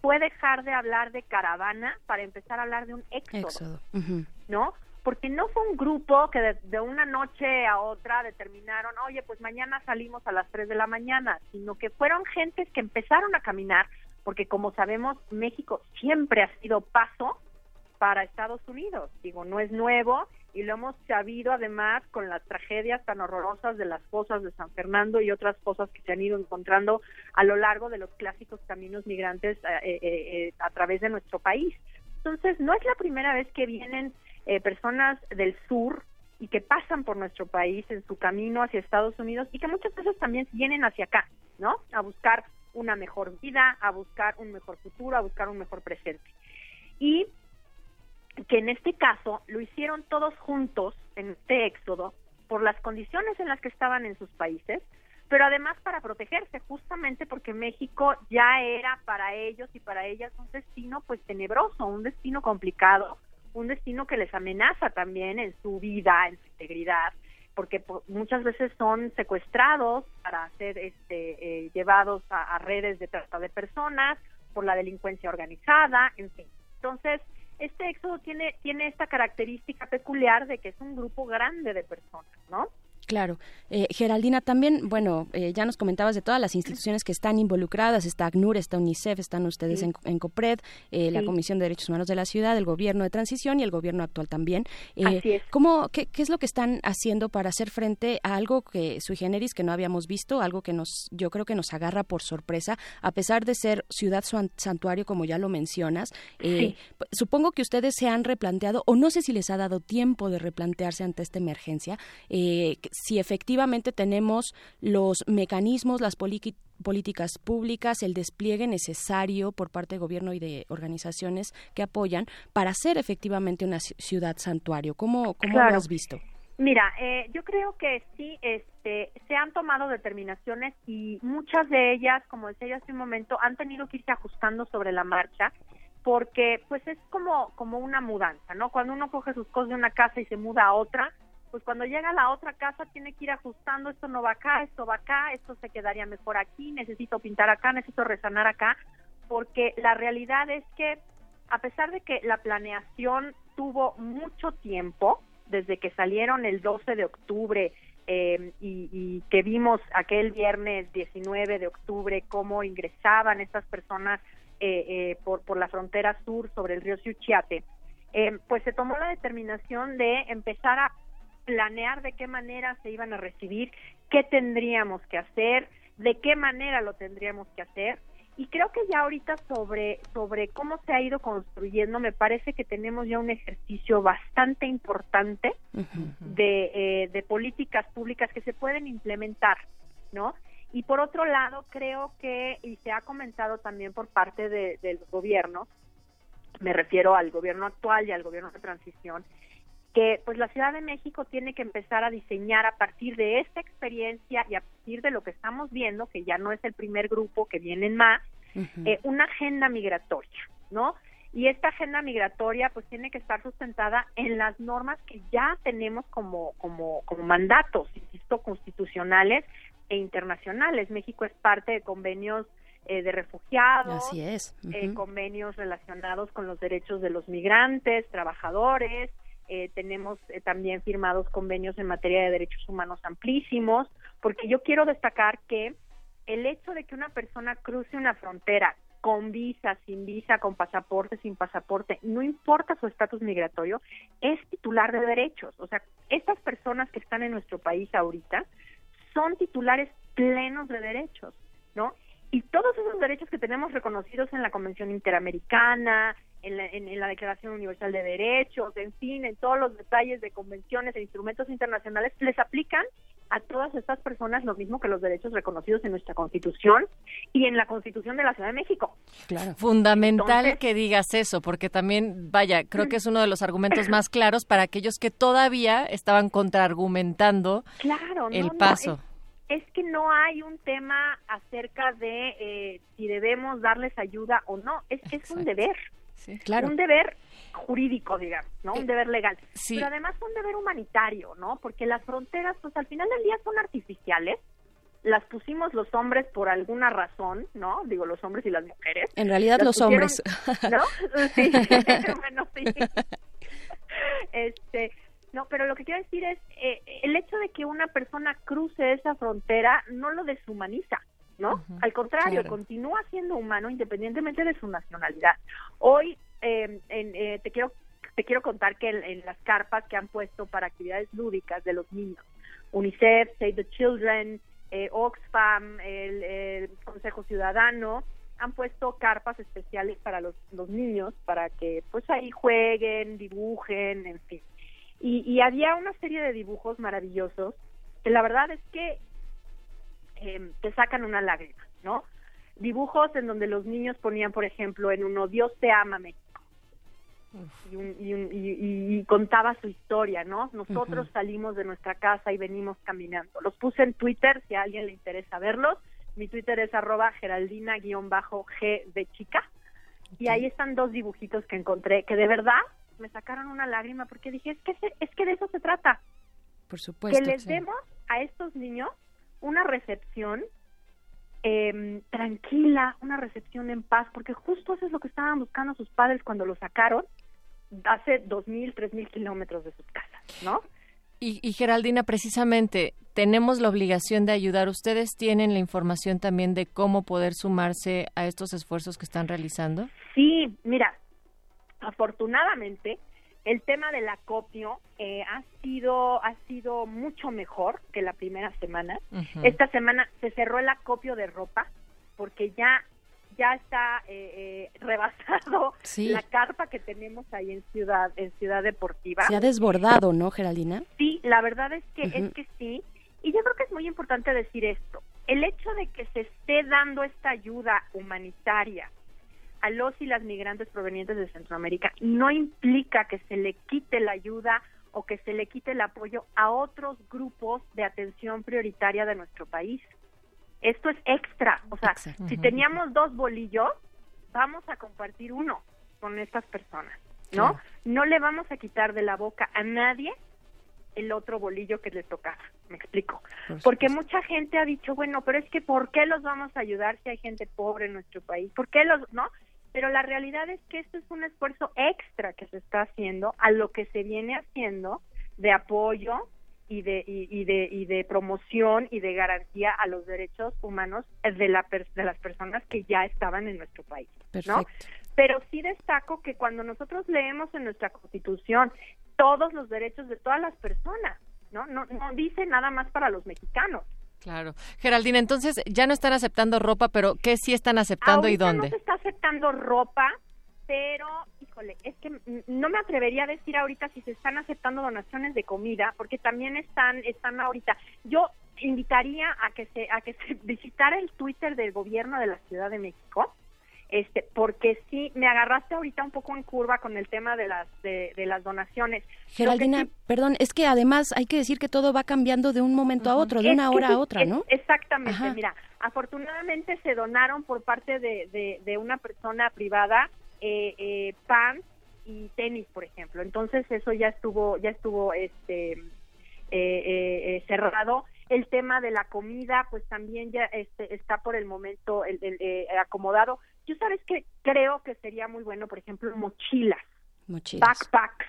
fue dejar de hablar de caravana para empezar a hablar de un éxodo. ¿no? Porque no fue un grupo que de, de una noche a otra determinaron, oye, pues mañana salimos a las 3 de la mañana, sino que fueron gentes que empezaron a caminar porque como sabemos, México siempre ha sido paso para Estados Unidos. Digo, no es nuevo y lo hemos sabido además con las tragedias tan horrorosas de las fosas de San Fernando y otras cosas que se han ido encontrando a lo largo de los clásicos caminos migrantes eh, eh, eh, a través de nuestro país. Entonces, no es la primera vez que vienen eh, personas del sur y que pasan por nuestro país en su camino hacia Estados Unidos y que muchas veces también vienen hacia acá, ¿no? A buscar una mejor vida, a buscar un mejor futuro, a buscar un mejor presente. Y que en este caso lo hicieron todos juntos en este éxodo por las condiciones en las que estaban en sus países, pero además para protegerse, justamente porque México ya era para ellos y para ellas un destino pues tenebroso, un destino complicado, un destino que les amenaza también en su vida, en su integridad, porque po- muchas veces son secuestrados para ser este, eh, llevados a, a redes de trata de personas, por la delincuencia organizada, en fin. Entonces, este éxodo tiene, tiene esta característica peculiar de que es un grupo grande de personas, ¿no? Claro. Eh, Geraldina, también, bueno, eh, ya nos comentabas de todas las instituciones que están involucradas, está ACNUR, está UNICEF, están ustedes Sí. en, en COPRED, eh, la Sí. Comisión de Derechos Humanos de la Ciudad, el Gobierno de Transición y el Gobierno actual también. Eh, Así es. ¿cómo, qué, qué es lo que están haciendo para hacer frente a algo que sui generis que no habíamos visto, algo que nos, yo creo que nos agarra por sorpresa, a pesar de ser ciudad santuario, como ya lo mencionas? Eh, p- Supongo que ustedes se han replanteado, o no sé si les ha dado tiempo de replantearse ante esta emergencia, eh, si efectivamente tenemos los mecanismos, las políticas públicas, el despliegue necesario por parte del gobierno y de organizaciones que apoyan para ser efectivamente una ci- ciudad santuario. ¿Cómo, cómo Claro. lo has visto? Mira, eh, yo creo que sí, este, se han tomado determinaciones y muchas de ellas, como decía yo hace un momento, han tenido que irse ajustando sobre la marcha porque pues es como como una mudanza, ¿no? Cuando uno coge sus cosas de una casa y se muda a otra, pues cuando llega a la otra casa tiene que ir ajustando, esto no va acá, esto va acá, esto se quedaría mejor aquí, necesito pintar acá, necesito resanar acá, porque la realidad es que a pesar de que la planeación tuvo mucho tiempo, desde que salieron el 12 de octubre eh, y, que vimos aquel viernes 19 de octubre cómo ingresaban estas personas eh, eh, por, por la frontera sur sobre el río Siuchiate, eh, pues se tomó la determinación de empezar a planear de qué manera se iban a recibir, qué tendríamos que hacer, de qué manera lo tendríamos que hacer. Y creo que ya ahorita sobre, sobre cómo se ha ido construyendo, me parece que tenemos ya un ejercicio bastante importante de, eh, de políticas públicas que se pueden implementar, ¿no? Y por otro lado, creo que, y se ha comentado también por parte de, del gobierno, me refiero al gobierno actual y al gobierno de transición, que pues la Ciudad de México tiene que empezar a diseñar a partir de esta experiencia y a partir de lo que estamos viendo, que ya no es el primer grupo, que vienen más, eh, una agenda migratoria, ¿no? Y esta agenda migratoria pues tiene que estar sustentada en las normas que ya tenemos como, como, como mandatos, insisto, constitucionales e internacionales. México es parte de convenios eh, de refugiados, Así es. eh, convenios relacionados con los derechos de los migrantes, trabajadores, eh, tenemos eh, también firmados convenios en materia de derechos humanos amplísimos, porque yo quiero destacar que el hecho de que una persona cruce una frontera con visa, sin visa, con pasaporte, sin pasaporte, no importa su estatus migratorio, es titular de derechos. O sea, estas personas que están en nuestro país ahorita son titulares plenos de derechos, ¿no? Y todos esos derechos que tenemos reconocidos en la Convención Interamericana, en la, en- en la Declaración Universal de Derechos, en fin, en todos los detalles de convenciones e instrumentos internacionales, les aplican a todas estas personas lo mismo que los derechos reconocidos en nuestra Constitución y en la Constitución de la Ciudad de México. Fundamental Entonces- que digas eso, porque también, vaya, creo que es uno de los argumentos (clears throat) más claros para aquellos que todavía estaban contraargumentando Claro, no, el no, paso. es que no hay un tema acerca de eh, si debemos darles ayuda o no, es que es un deber. claro. Un deber jurídico, digamos, ¿no? Un deber legal. sí. Pero además un deber humanitario, ¿no? Porque las fronteras, pues al final del día son artificiales. Las pusimos los hombres por alguna razón, ¿no? Digo, los hombres y las mujeres. En realidad Las los pusieron- hombres. ¿No? (laughs) Sí, (laughs) bueno, sí. (laughs) Este, no, pero lo que quiero decir es, eh, el hecho de que una persona cruce esa frontera no lo deshumaniza, ¿no? Al contrario, Claro. continúa siendo humano independientemente de su nacionalidad. Hoy eh, en- eh, te quiero te quiero contar que en, en las carpas que han puesto para actividades lúdicas de los niños, UNICEF, Save the Children, eh, Oxfam, el, el Consejo Ciudadano, han puesto carpas especiales para los, los niños para que pues ahí jueguen, dibujen, en fin. Y, y había una serie de dibujos maravillosos que la verdad es que eh, te sacan una lágrima, ¿no? Dibujos en donde los niños ponían, por ejemplo, en uno Dios te ama México. Y, un- y un- y- y- contaba su historia, ¿no? Nosotros salimos de nuestra casa y venimos caminando. Los puse en Twitter si a alguien le interesa verlos. Mi Twitter es arroba geraldina-g de chica. Y ahí están dos dibujitos que encontré que de verdad me sacaron una lágrima porque dije, es que, se- es que de eso se trata Por supuesto. que les sí. demos a estos niños una recepción eh, tranquila, una recepción en paz, porque justo eso es lo que estaban buscando sus padres cuando lo sacaron hace dos mil, tres mil kilómetros de sus casas, ¿no? Y, y Geraldina, precisamente, tenemos la obligación de ayudar. Ustedes tienen la información también de cómo poder sumarse a estos esfuerzos que están realizando. Sí, mira, afortunadamente el tema del acopio eh, ha sido ha sido mucho mejor que la primera semana. Esta semana se cerró el acopio de ropa porque ya ya está eh, eh, rebasado Sí. la carpa que tenemos ahí en ciudad en ciudad deportiva. Se ha desbordado, ¿no, Geraldina? Sí, la verdad es que es que sí. Y yo creo que es muy importante decir esto. El hecho de que se esté dando esta ayuda humanitaria a los y las migrantes provenientes de Centroamérica no implica que se le quite la ayuda o que se le quite el apoyo a otros grupos de atención prioritaria de nuestro país. Esto es extra. O sea, si teníamos dos bolillos, vamos a compartir uno con estas personas, ¿no? Claro. No le vamos a quitar de la boca a nadie el otro bolillo que le tocaba. Me explico. Por Porque mucha gente ha dicho, bueno, pero es que ¿por qué los vamos a ayudar si hay gente pobre en nuestro país? ¿Por qué los, no? Pero la realidad es que esto es un esfuerzo extra que se está haciendo a lo que se viene haciendo de apoyo y de y, y de y de promoción y de garantía a los derechos humanos de la de las personas que ya estaban en nuestro país, ¿no? Pero sí destaco que cuando nosotros leemos en nuestra Constitución todos los derechos de todas las personas, ¿no? No, no dice nada más para los mexicanos. Claro. Geraldina, entonces ya no están aceptando ropa, pero ¿qué sí están aceptando y dónde? no se está aceptando ropa, pero, híjole, es que no me atrevería a decir ahorita si se están aceptando donaciones de comida, porque también están, están ahorita. Yo invitaría a que se, a que se (laughs) visitara el Twitter del gobierno de la Ciudad de México, este, porque sí me agarraste ahorita un poco en curva con el tema de las, de, de las donaciones. Geraldina, sí- perdón, es que además hay que decir que todo va cambiando de un momento a otro, de una hora a otra, es- ¿no? Exactamente, Ajá. mira, afortunadamente se donaron por parte de, de, de una persona privada eh, eh, pan y tenis, por ejemplo. Entonces eso ya estuvo, ya estuvo este eh, eh, eh, cerrado. El tema de la comida, pues también ya este, está por el momento el, el, eh, acomodado. Yo sabes que creo que sería muy bueno, por ejemplo, mochilas, Mochilas. backpacks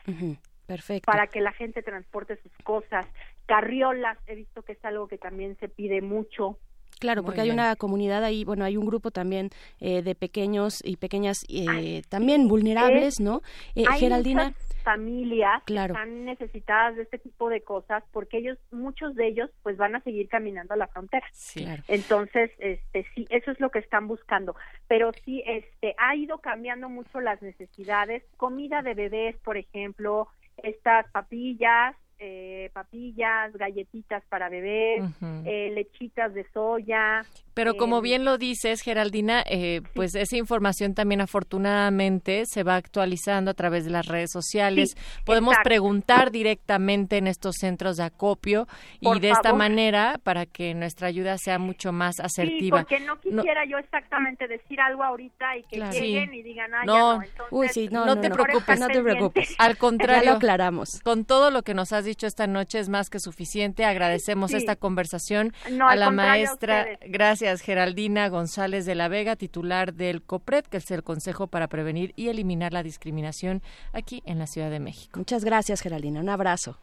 Perfecto. para que la gente transporte sus cosas. Carriolas, he visto que es algo que también se pide mucho. Claro, Muy porque hay una comunidad ahí, bueno, hay un grupo también eh, de pequeños y pequeñas eh, también vulnerables, ¿no? Eh, Geraldina, muchas familias Claro. que están necesitadas de este tipo de cosas porque ellos, muchos de ellos, pues van a seguir caminando a la frontera. Claro. Entonces, este, sí, eso es lo que están buscando. Pero sí, este, ha ido cambiando mucho las necesidades. Comida de bebés, por ejemplo, estas papillas, eh, papillas, galletitas para bebés, Ujú. eh, lechitas de soya. Pero como eh, bien lo dices, Geraldina, eh, pues esa información también afortunadamente se va actualizando a través de las redes sociales. Sí, Podemos exacto. preguntar directamente en estos centros de acopio y Por de esta favor. manera para que nuestra ayuda sea mucho más Sí, asertiva. porque no quisiera yo exactamente decir algo ahorita y que Claro. lleguen Sí. y digan, ah, No, ya no. Entonces, Uy, sí, no, no no, te no. preocupes, no te preocupes. Al contrario, Ya lo aclaramos. Con todo lo que nos has dicho esta noche es más que suficiente. Agradecemos Sí. esta conversación No, a la a maestra. Gracias, Geraldina González de la Vega, titular del COPRED, que es el Consejo para Prevenir y Eliminar la Discriminación aquí en la Ciudad de México. Muchas gracias, Geraldina. Un abrazo.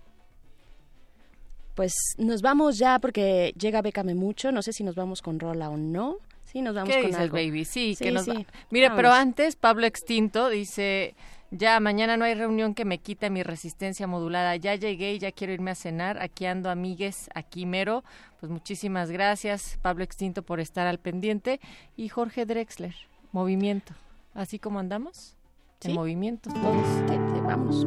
Pues nos vamos ya porque llega Bécame Mucho. No sé si nos vamos con rola o no. Sí, nos vamos ¿Qué con dices, algo. baby? Sí, Sí, que nos sí. va- Mire, pero antes, Pablo Extinto dice, ya, mañana no hay reunión que me quite mi resistencia modulada. Ya llegué y ya quiero irme a cenar. Aquí ando, amigues, aquí mero. Pues muchísimas gracias, Pablo Extinto, por estar al pendiente. Y Jorge Drexler, movimiento. Así como andamos, en Sí. movimiento todos. Sí, sí, vamos.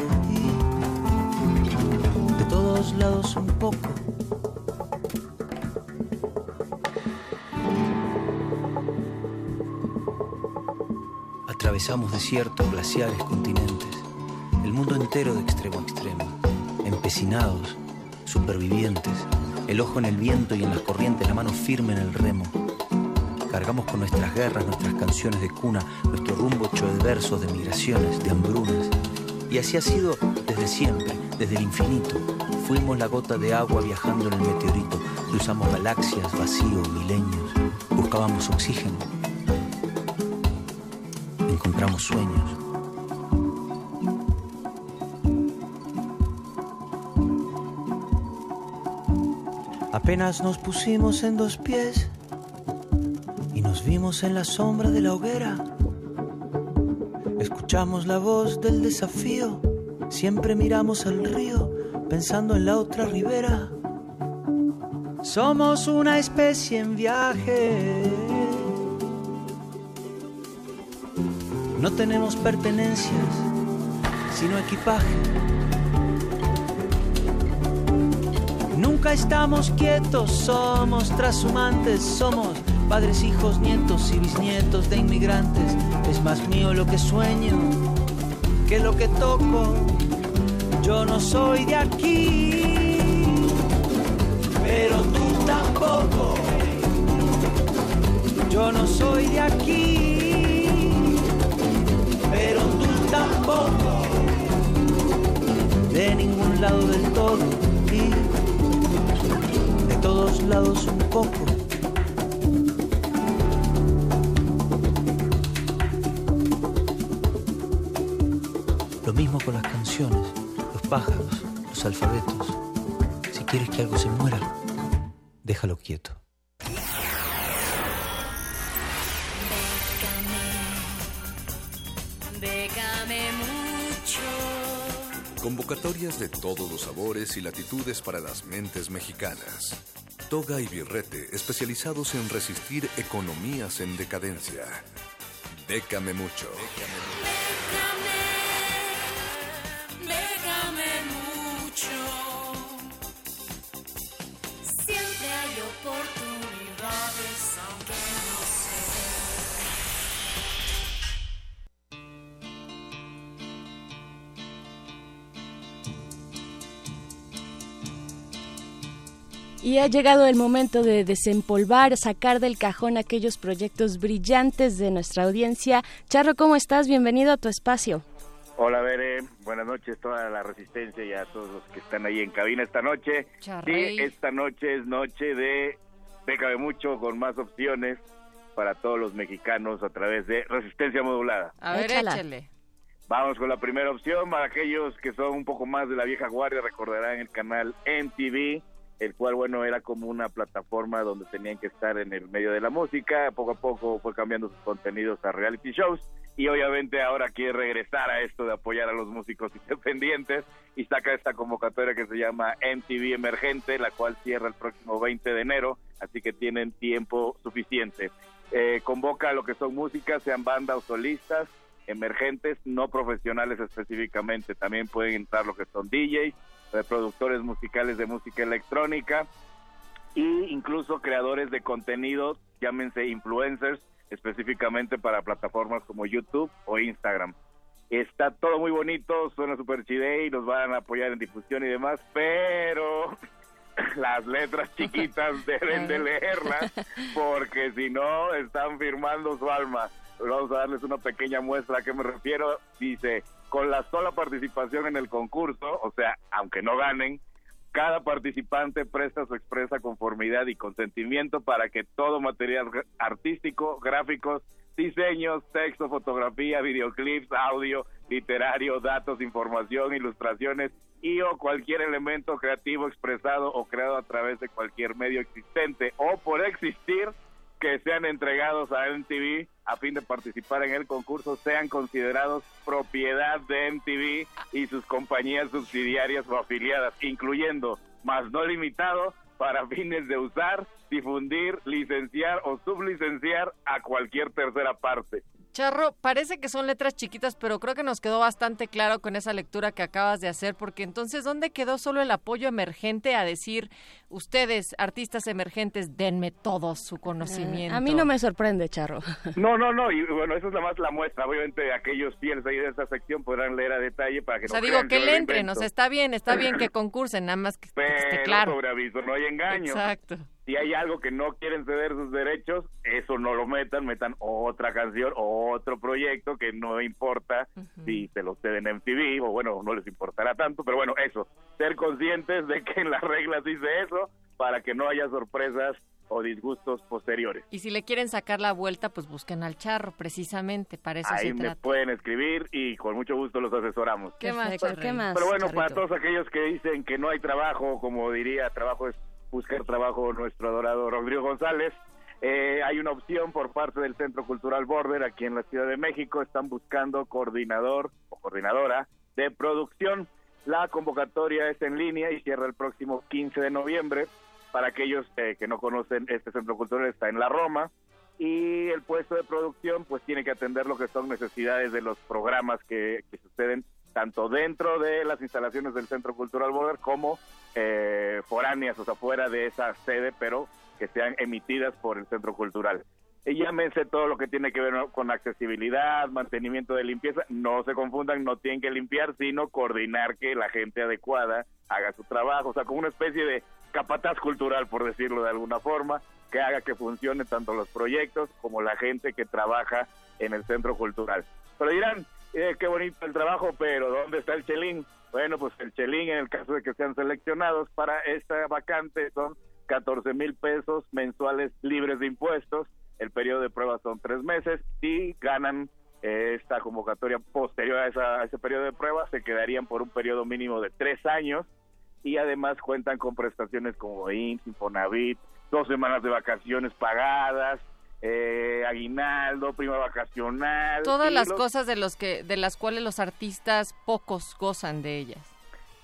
lados un poco. Atravesamos desiertos, glaciares, continentes, el mundo entero de extremo a extremo, empecinados, supervivientes, el ojo en el viento y en las corrientes, la mano firme en el remo. Cargamos con nuestras guerras, nuestras canciones de cuna, nuestro rumbo hecho de versos, de migraciones, de hambrunas. Y así ha sido desde siempre, desde el infinito. Fuimos la gota de agua viajando en el meteorito, cruzamos galaxias, vacío, milenios, buscábamos oxígeno, encontramos sueños. Apenas nos pusimos en dos pies y nos vimos en la sombra de la hoguera. Escuchamos la voz del desafío, siempre miramos al río pensando en la otra ribera. Somos una especie en viaje. No tenemos pertenencias, sino equipaje. Nunca estamos quietos, somos trashumantes, somos padres, hijos, nietos y bisnietos de inmigrantes. Es más mío lo que sueño que lo que toco. Yo no soy de aquí, pero tú tampoco. Yo no soy de aquí, pero tú tampoco. De ningún lado del todo y de todos lados un poco. Pájaros, los alfabetos. Si quieres que algo se muera, déjalo quieto. Bécame mucho. Convocatorias de todos los sabores y latitudes para las mentes mexicanas. Toga y Birrete, especializados en resistir economías en decadencia. Bécame mucho. Bécame Y ha llegado el momento de desempolvar, sacar del cajón aquellos proyectos brillantes de nuestra audiencia. Charro, ¿cómo estás? Bienvenido a tu espacio. Hola, Bere. Buenas noches, toda la resistencia y a todos los que están ahí en cabina esta noche. Charrey. Sí, esta noche es noche de de Mucho con más opciones para todos los mexicanos a través de Resistencia Modulada. A ver, échale. Vamos con la primera opción. Para aquellos que son un poco más de la vieja guardia, recordarán el canal MTV, el cual, bueno, era como una plataforma donde tenían que estar en el medio de la música. Poco a poco fue cambiando sus contenidos a reality shows. Y obviamente ahora quiere regresar a esto de apoyar a los músicos (laughs) independientes y saca esta convocatoria que se llama MTV Emergente, la cual cierra el próximo 20 de enero, así que tienen tiempo suficiente. Eh, convoca a lo que son músicas, sean bandas o solistas, emergentes, no profesionales específicamente. También pueden entrar lo que son DJs, reproductores musicales de música electrónica y incluso creadores de contenido, llámense influencers, específicamente para plataformas como YouTube o Instagram. Está todo muy bonito, suena super chide y nos van a apoyar en difusión y demás, pero (laughs) las letras chiquitas (laughs) deben de leerlas porque si no están firmando su alma. Vamos a darles una pequeña muestra a qué me refiero. Dice, con la sola participación en el concurso, o sea, aunque no ganen, cada participante presta su expresa conformidad y consentimiento para que todo material artístico, gráficos, diseños, texto, fotografía, videoclips, audio, literario, datos, información, ilustraciones y o cualquier elemento creativo expresado o creado a través de cualquier medio existente o por existir que sean entregados a MTV a fin de participar en el concurso sean considerados propiedad de MTV y sus compañías subsidiarias o afiliadas, incluyendo, más no limitado, para fines de usar, difundir, licenciar o sublicenciar a cualquier tercera parte. Charro, parece que son letras chiquitas, pero creo que nos quedó bastante claro con esa lectura que acabas de hacer, porque entonces, ¿dónde quedó solo el apoyo emergente a decir, ustedes, artistas emergentes, denme todo su conocimiento? A mí no me sorprende, Charro. (laughs) No, no, no, y bueno, eso es la más la muestra. Obviamente aquellos fieles ahí de esta sección podrán leer a detalle para que O sea, no digo crean que yo le entren, o sea, está bien, está bien que (clears throat) concursen, nada más que, que esté claro. sobre aviso no hay engaño. Exacto. Si hay algo que no quieren ceder sus derechos, eso no lo metan, metan otra canción o otro proyecto que no importa si se lo ceden en TV o bueno, no les importará tanto, pero bueno, eso, ser conscientes de que en las reglas dice eso para que no haya sorpresas o disgustos posteriores. Y si le quieren sacar la vuelta, pues busquen al charro, precisamente, para eso Ahí se me trata. pueden escribir y con mucho gusto los asesoramos. ¿Qué más? ¿qué más, Pero bueno, para todos aquellos que dicen que no hay trabajo, como diría, trabajo es buscar trabajo nuestro adorado Rodrigo González, eh, hay una opción por parte del Centro Cultural Border aquí en la Ciudad de México, están buscando coordinador o coordinadora de producción. La convocatoria es en línea y cierra el próximo 15 de noviembre. Para aquellos eh, que no conocen, este Centro Cultural está en la Roma y el puesto de producción pues tiene que atender lo que son necesidades de los programas que, suceden tanto dentro de las instalaciones del Centro Cultural Border como eh, foráneas, o sea, fuera de esa sede, pero que sean emitidas por el Centro Cultural. Y llámense todo lo que tiene que ver con accesibilidad, mantenimiento de limpieza, no se confundan, no tienen que limpiar, sino coordinar que la gente adecuada haga su trabajo, o sea, como una especie de capataz cultural, por decirlo de alguna forma, que haga que funcione tanto los proyectos como la gente que trabaja en el centro cultural. Pero dirán, eh, qué bonito el trabajo, pero ¿dónde está el chelín? Bueno, pues el chelín, en el caso de que sean seleccionados para esta vacante, son 14 mil pesos mensuales libres de impuestos. El periodo de prueba son tres meses. Si ganan eh, esta convocatoria posterior a, esa- a ese periodo de prueba, se quedarían por un periodo mínimo de tres años y además cuentan con prestaciones como IMSS, Infonavit, dos semanas de vacaciones pagadas, eh, aguinaldo, prima vacacional. Todas las los- cosas de los que de las cuales los artistas pocos gozan de ellas.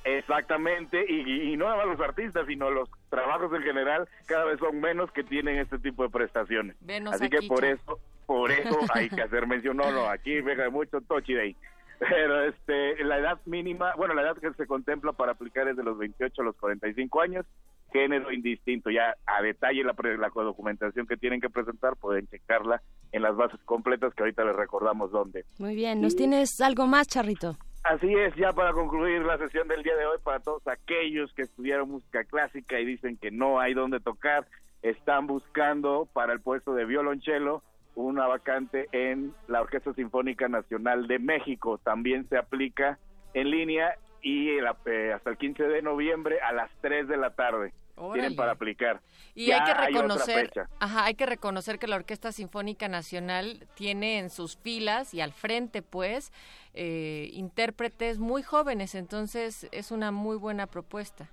Exactamente, y, y no nada más los artistas, sino los trabajos en general, cada vez son menos que tienen este tipo de prestaciones. Venos Así que por eso, por eso hay que hacer mención. No, no, aquí deja mucho Tochi Day. Pero este, la edad mínima, bueno, la edad que se contempla para aplicar es de los 28 a los 45 años, género indistinto. Ya a detalle la, pre- la documentación que tienen que presentar, pueden checarla en las bases completas que ahorita les recordamos dónde. Muy bien, ¿nos tienes algo más, Charrito? Así es, ya para concluir la sesión del día de hoy, para todos aquellos que estudiaron música clásica y dicen que no hay donde tocar, están buscando para el puesto de violonchelo una vacante en la Orquesta Sinfónica Nacional de México. También se aplica en línea y el- eh, hasta el 15 de noviembre a las 3 de la tarde. Órale. Tienen para aplicar. Y Ya hay que reconocer, ajá, hay que reconocer que la Orquesta Sinfónica Nacional tiene en sus filas y al frente, pues, eh, intérpretes muy jóvenes, entonces es una muy buena propuesta.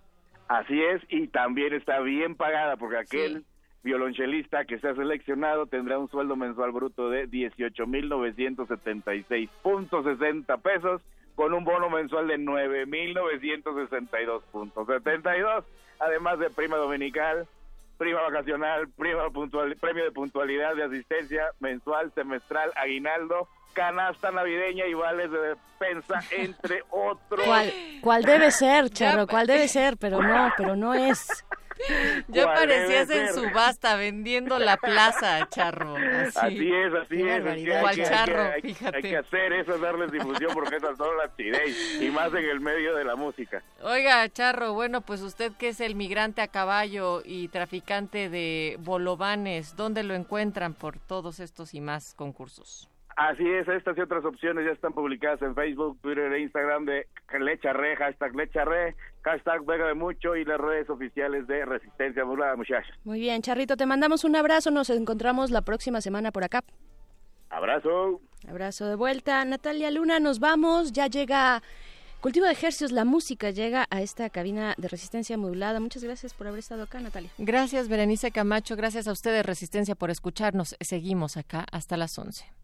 Así es, y también está bien pagada porque aquel violonchelista que sea seleccionado tendrá un sueldo mensual bruto de 18.976.60 pesos con un bono mensual de 9.962.72, además de prima dominical, prima vacacional, prima puntual, premio de puntualidad de asistencia mensual, semestral, aguinaldo, canasta navideña y vales de despensa, (laughs) entre otros. ¿Cuál, cuál debe ser, Charro? ¿Cuál debe (laughs) ser? Pero no, pero no es. Ya ¿Cuál parecías en ser? subasta vendiendo la plaza, Charro. Así, Así es, así Qué es. Cual hay que- charro, hay que-. Hay que hacer eso, darles difusión porque esas son las ideas y más en el medio de la música. Oiga, Charro, bueno, pues usted que es el migrante a caballo y traficante de bolovanes, ¿dónde lo encuentran por todos estos y más concursos? Así es, estas y otras opciones ya están publicadas en Facebook, Twitter e Instagram de Lecharre, hashtag Lecharre, hashtag Vega de Mucho y las redes oficiales de Resistencia Modulada, muchachos. Muy bien, Charrito, te mandamos un abrazo. Nos encontramos la próxima semana por acá. Abrazo. Abrazo de vuelta. Natalia Luna, nos vamos. Ya llega Cultivo de Ejercicios, la música llega a esta cabina de resistencia modulada. Muchas gracias por haber estado acá, Natalia. Gracias, Berenice Camacho. Gracias a ustedes, Resistencia, por escucharnos. Seguimos acá hasta las 11.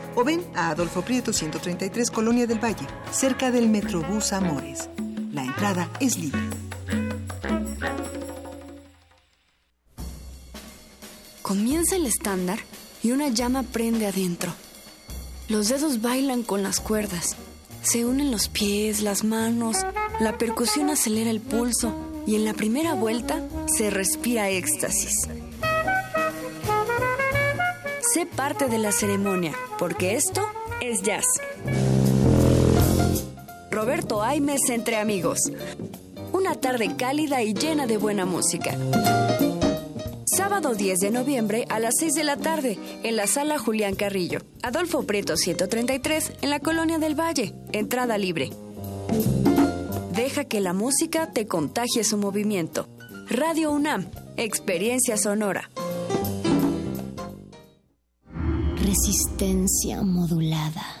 o ven a Adolfo Prieto 133 Colonia del Valle, cerca del Metrobús Amores. La entrada es libre. Comienza el estándar y una llama prende adentro. Los dedos bailan con las cuerdas. Se unen los pies, las manos, la percusión acelera el pulso y en la primera vuelta se respira éxtasis. Sé parte de la ceremonia, porque esto es jazz. Roberto Aimes entre amigos. Una tarde cálida y llena de buena música. Sábado 10 de noviembre a las 6 de la tarde en la sala Julián Carrillo. Adolfo Preto 133 en la Colonia del Valle. Entrada libre. Deja que la música te contagie su movimiento. Radio UNAM, experiencia sonora. Resistencia modulada.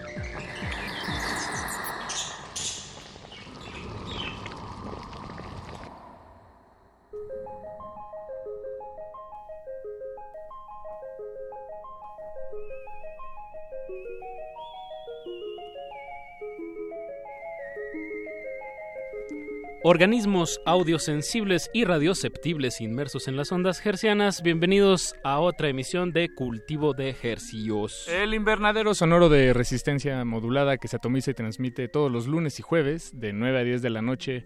Organismos audiosensibles y radioceptibles inmersos en las ondas hercianas, bienvenidos a otra emisión de Cultivo de Hercios. El invernadero sonoro de resistencia modulada que se atomiza y transmite todos los lunes y jueves de 9 a 10 de la noche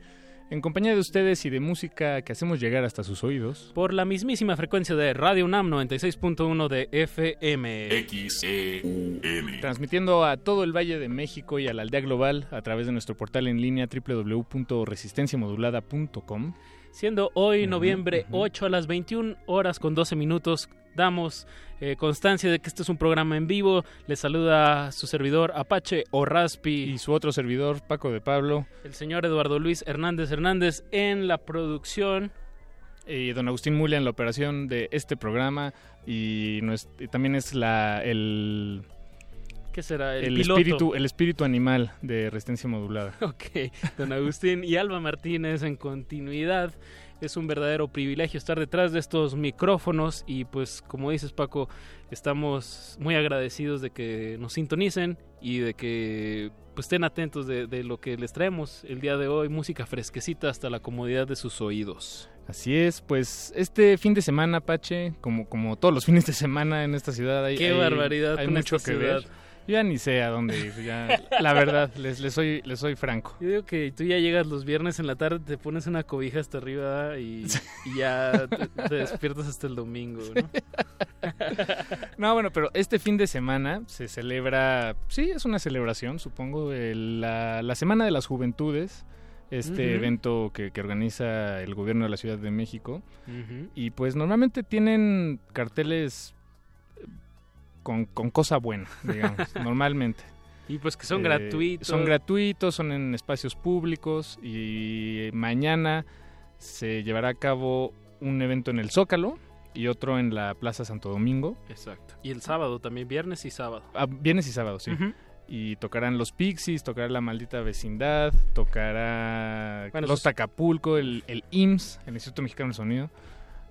en compañía de ustedes y de música que hacemos llegar hasta sus oídos. Por la mismísima frecuencia de Radio UNAM 96.1 de FM. XEUN. Transmitiendo a todo el Valle de México y a la aldea global a través de nuestro portal en línea www.resistenciamodulada.com. Siendo hoy noviembre 8 a las 21 horas con 12 minutos, damos eh, constancia de que este es un programa en vivo. Les saluda su servidor Apache o Raspi. Y su otro servidor, Paco de Pablo. El señor Eduardo Luis Hernández Hernández en la producción. Y don Agustín Mulia en la operación de este programa. Y, también es la, el, ¿Qué será? El, el espíritu, el espíritu animal de resistencia modulada. (laughs) Ok, don Agustín y Alba Martínez en continuidad. Es un verdadero privilegio estar detrás de estos micrófonos y pues como dices Paco, estamos muy agradecidos de que nos sintonicen y de que pues estén atentos de, de lo que les traemos el día de hoy, música fresquecita hasta la comodidad de sus oídos. Así es, pues este fin de semana, Pache, como, como todos los fines de semana en esta ciudad, hay, Qué hay- barbaridad hay mucho que ciudad. ver. Yo ya ni sé a dónde ir, ya, la verdad, les, les, soy, les soy franco. Yo digo que tú ya llegas los viernes en la tarde, te pones una cobija hasta arriba y, y ya te, te despiertas hasta el domingo, ¿no? No, bueno, pero este fin de semana se celebra, sí, es una celebración, supongo, el- la, la Semana de las Juventudes, este evento que, que organiza el gobierno de la Ciudad de México. Y pues normalmente tienen carteles con, con cosa buena, digamos, (laughs) normalmente. Y pues que son Eh, gratuitos. Son gratuitos, son en espacios públicos y mañana se llevará a cabo un evento en el Zócalo y otro en la Plaza Santo Domingo. Exacto. Y el sábado también, viernes y sábado. Ah, viernes y sábado, sí. Y tocarán los Pixies, tocará la maldita vecindad, tocará Bueno, Los Tacapulco, el, el IMSS, el Instituto Mexicano del Sonido,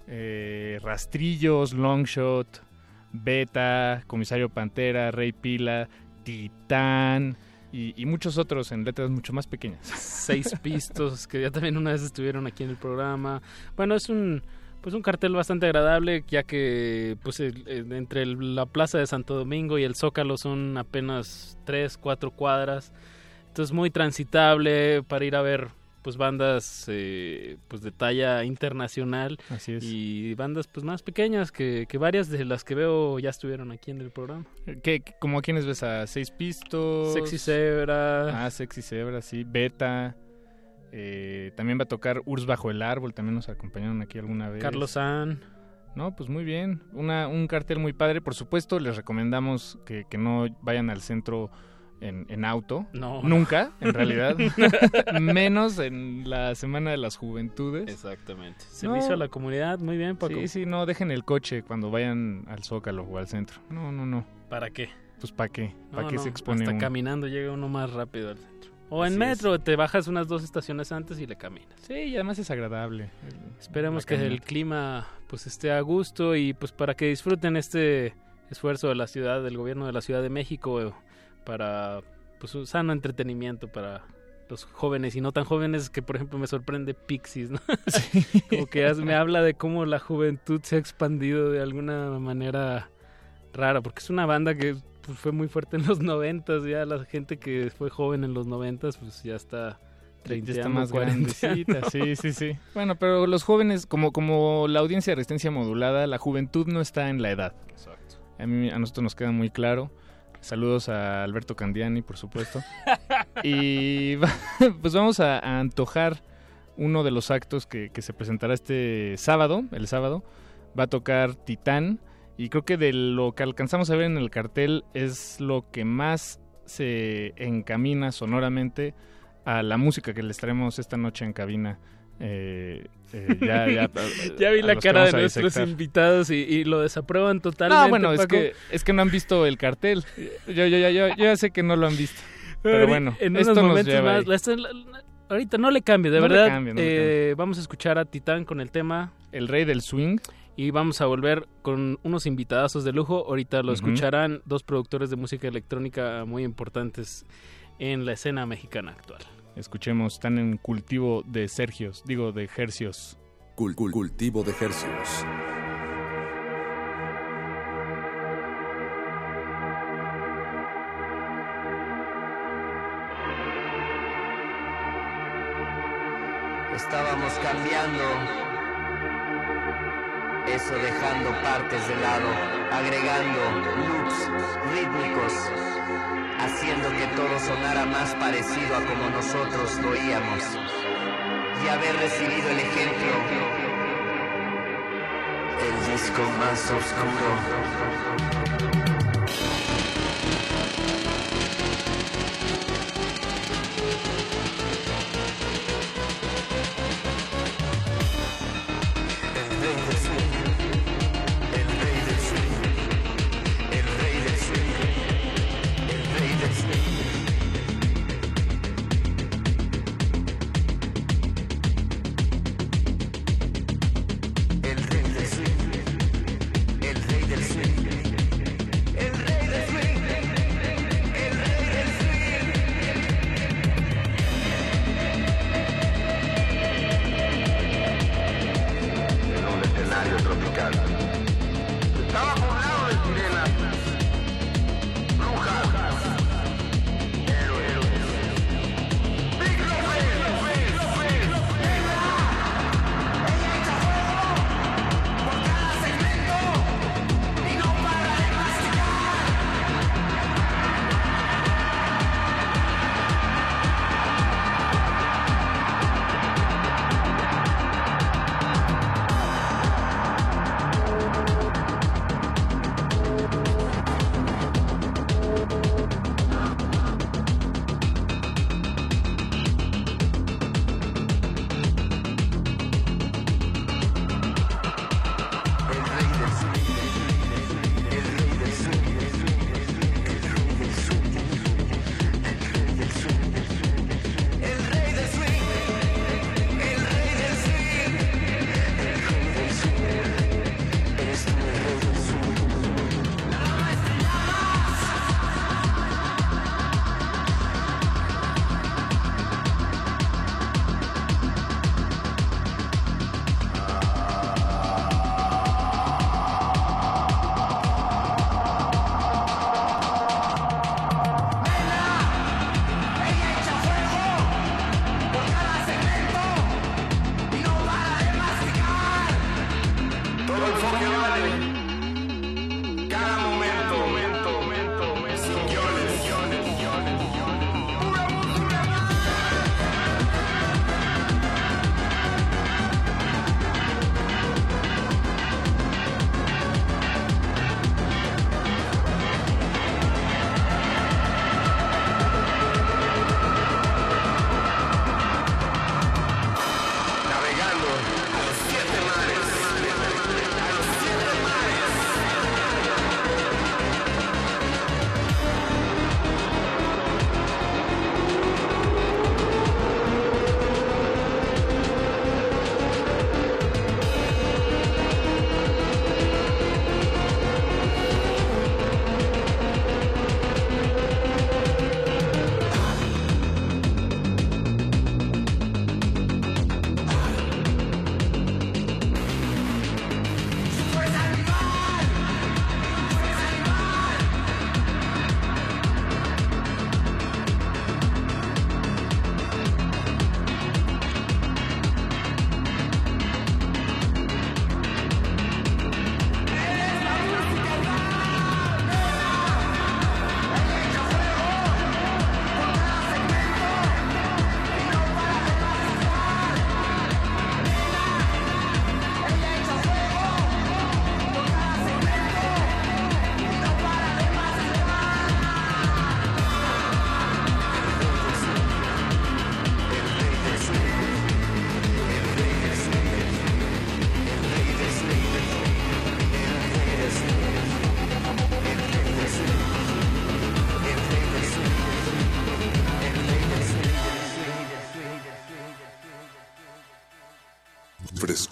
eh, Rastrillos, Longshot, Beta, Comisario Pantera, Rey Pila, Titán y, y muchos otros en letras mucho más pequeñas. Seis (laughs) pistos que ya también una vez estuvieron aquí en el programa. Bueno, es un pues un cartel bastante agradable ya que pues entre el- la plaza de Santo Domingo y el Zócalo son apenas tres cuatro cuadras entonces muy transitable para ir a ver pues bandas eh, pues de talla internacional Así es. y bandas pues más pequeñas que, que varias de las que veo ya estuvieron aquí en el programa ¿Qué, qué- como a quienes ves a Seis Pistos? Sexy Zebra Ah, Sexy Zebra, sí. Beta. eh, también va a tocar Urs Bajo el Árbol, también nos acompañaron aquí alguna vez. Carlos San No, pues muy bien. Una, un cartel muy padre. Por supuesto, les recomendamos que, que no vayan al centro en, en auto. No. Nunca, en realidad. (laughs) Menos en la Semana de las Juventudes. Exactamente. Servicio a la comunidad, muy bien, Paco. Sí, sí, no dejen el coche cuando vayan al Zócalo o al centro. No, no, no. ¿Para qué? Pues para qué. ¿Para No, qué no, se expone Hasta uno? caminando llega uno más rápido al centro. O en Así metro, te bajas unas dos estaciones antes y le caminas. Sí, y además es agradable. Esperemos que el clima pues esté a gusto y pues para que disfruten este esfuerzo de la ciudad, del gobierno de la Ciudad de México eh, para pues un sano entretenimiento para los jóvenes y no tan jóvenes que por ejemplo me sorprende Pixies, ¿no? (laughs) Como que ya me habla de cómo la juventud se ha expandido de alguna manera rara, porque es una banda que pues, fue muy fuerte en los noventas, ya la gente que fue joven en los noventas pues ya está Ya treintañando, está más grandecita, (laughs) sí, sí, sí. Bueno, pero los jóvenes, como, como la audiencia de resistencia modulada, la juventud no está en la edad. Exacto. A, mí, a nosotros nos queda muy claro. Saludos a Alberto Candiani, por supuesto. y (laughs) pues vamos a, a antojar uno de los actos que, que se presentará este sábado, el sábado, va a tocar Titán. Y creo que de lo que alcanzamos a ver en el cartel es lo que más se encamina sonoramente a la música que les traemos esta noche en cabina. Eh, eh, ya, ya, (laughs) Ya vi la cara de nuestros invitados y, y lo desaprueban totalmente. No, bueno, es que, es que no han visto el cartel. Yo, yo, yo, yo, yo ya sé que no lo han visto. Pero bueno, en esto unos nos momentos lleva más. ahí. la está- la- la- ahorita no le cambie, de No le verdad. no eh, Vamos a escuchar a Titán con el tema El Rey del Swing. Y vamos a volver con unos invitadazos de lujo. Ahorita lo escucharán dos productores de música electrónica muy importantes en la escena mexicana actual. Escuchemos, están en cultivo de Sergios, digo de Hercios. Cul- cul- cultivo de hercios. Estábamos cambiando, eso dejando partes de lado, agregando loops rítmicos, haciendo que todo sonara más parecido a como nosotros lo oíamos. Y haber recibido el ejemplo, el disco más oscuro.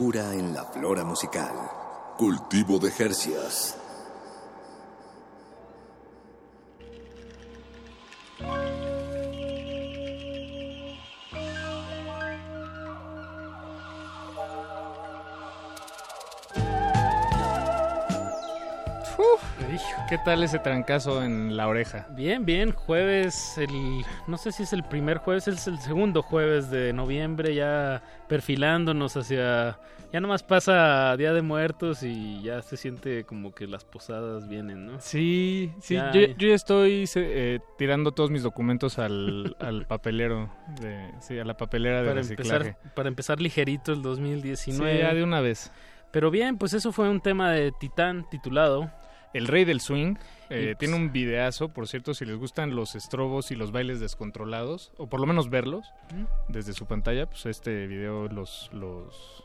Frescura en la flora musical. Cultivo de Jercias. ¿Qué tal ese trancazo en la oreja? Bien, bien, jueves, el, no sé si es el primer jueves, es el segundo jueves de noviembre, ya perfilándonos hacia, ya nomás pasa Día de Muertos y ya se siente como que las posadas vienen, ¿no? Sí, sí, Ya, yo, ya. yo ya estoy eh, tirando todos mis documentos al, (laughs) al papelero, de, sí, a la papelera de para reciclaje. empezar, para empezar ligerito el 2019. Sí, ya de una vez. Pero bien, pues eso fue un tema de Titán titulado El Rey del Swing eh, Y, pues, tiene un videazo, por cierto, si les gustan los estrobos y los bailes descontrolados, o por lo menos verlos desde su pantalla, pues este video los, los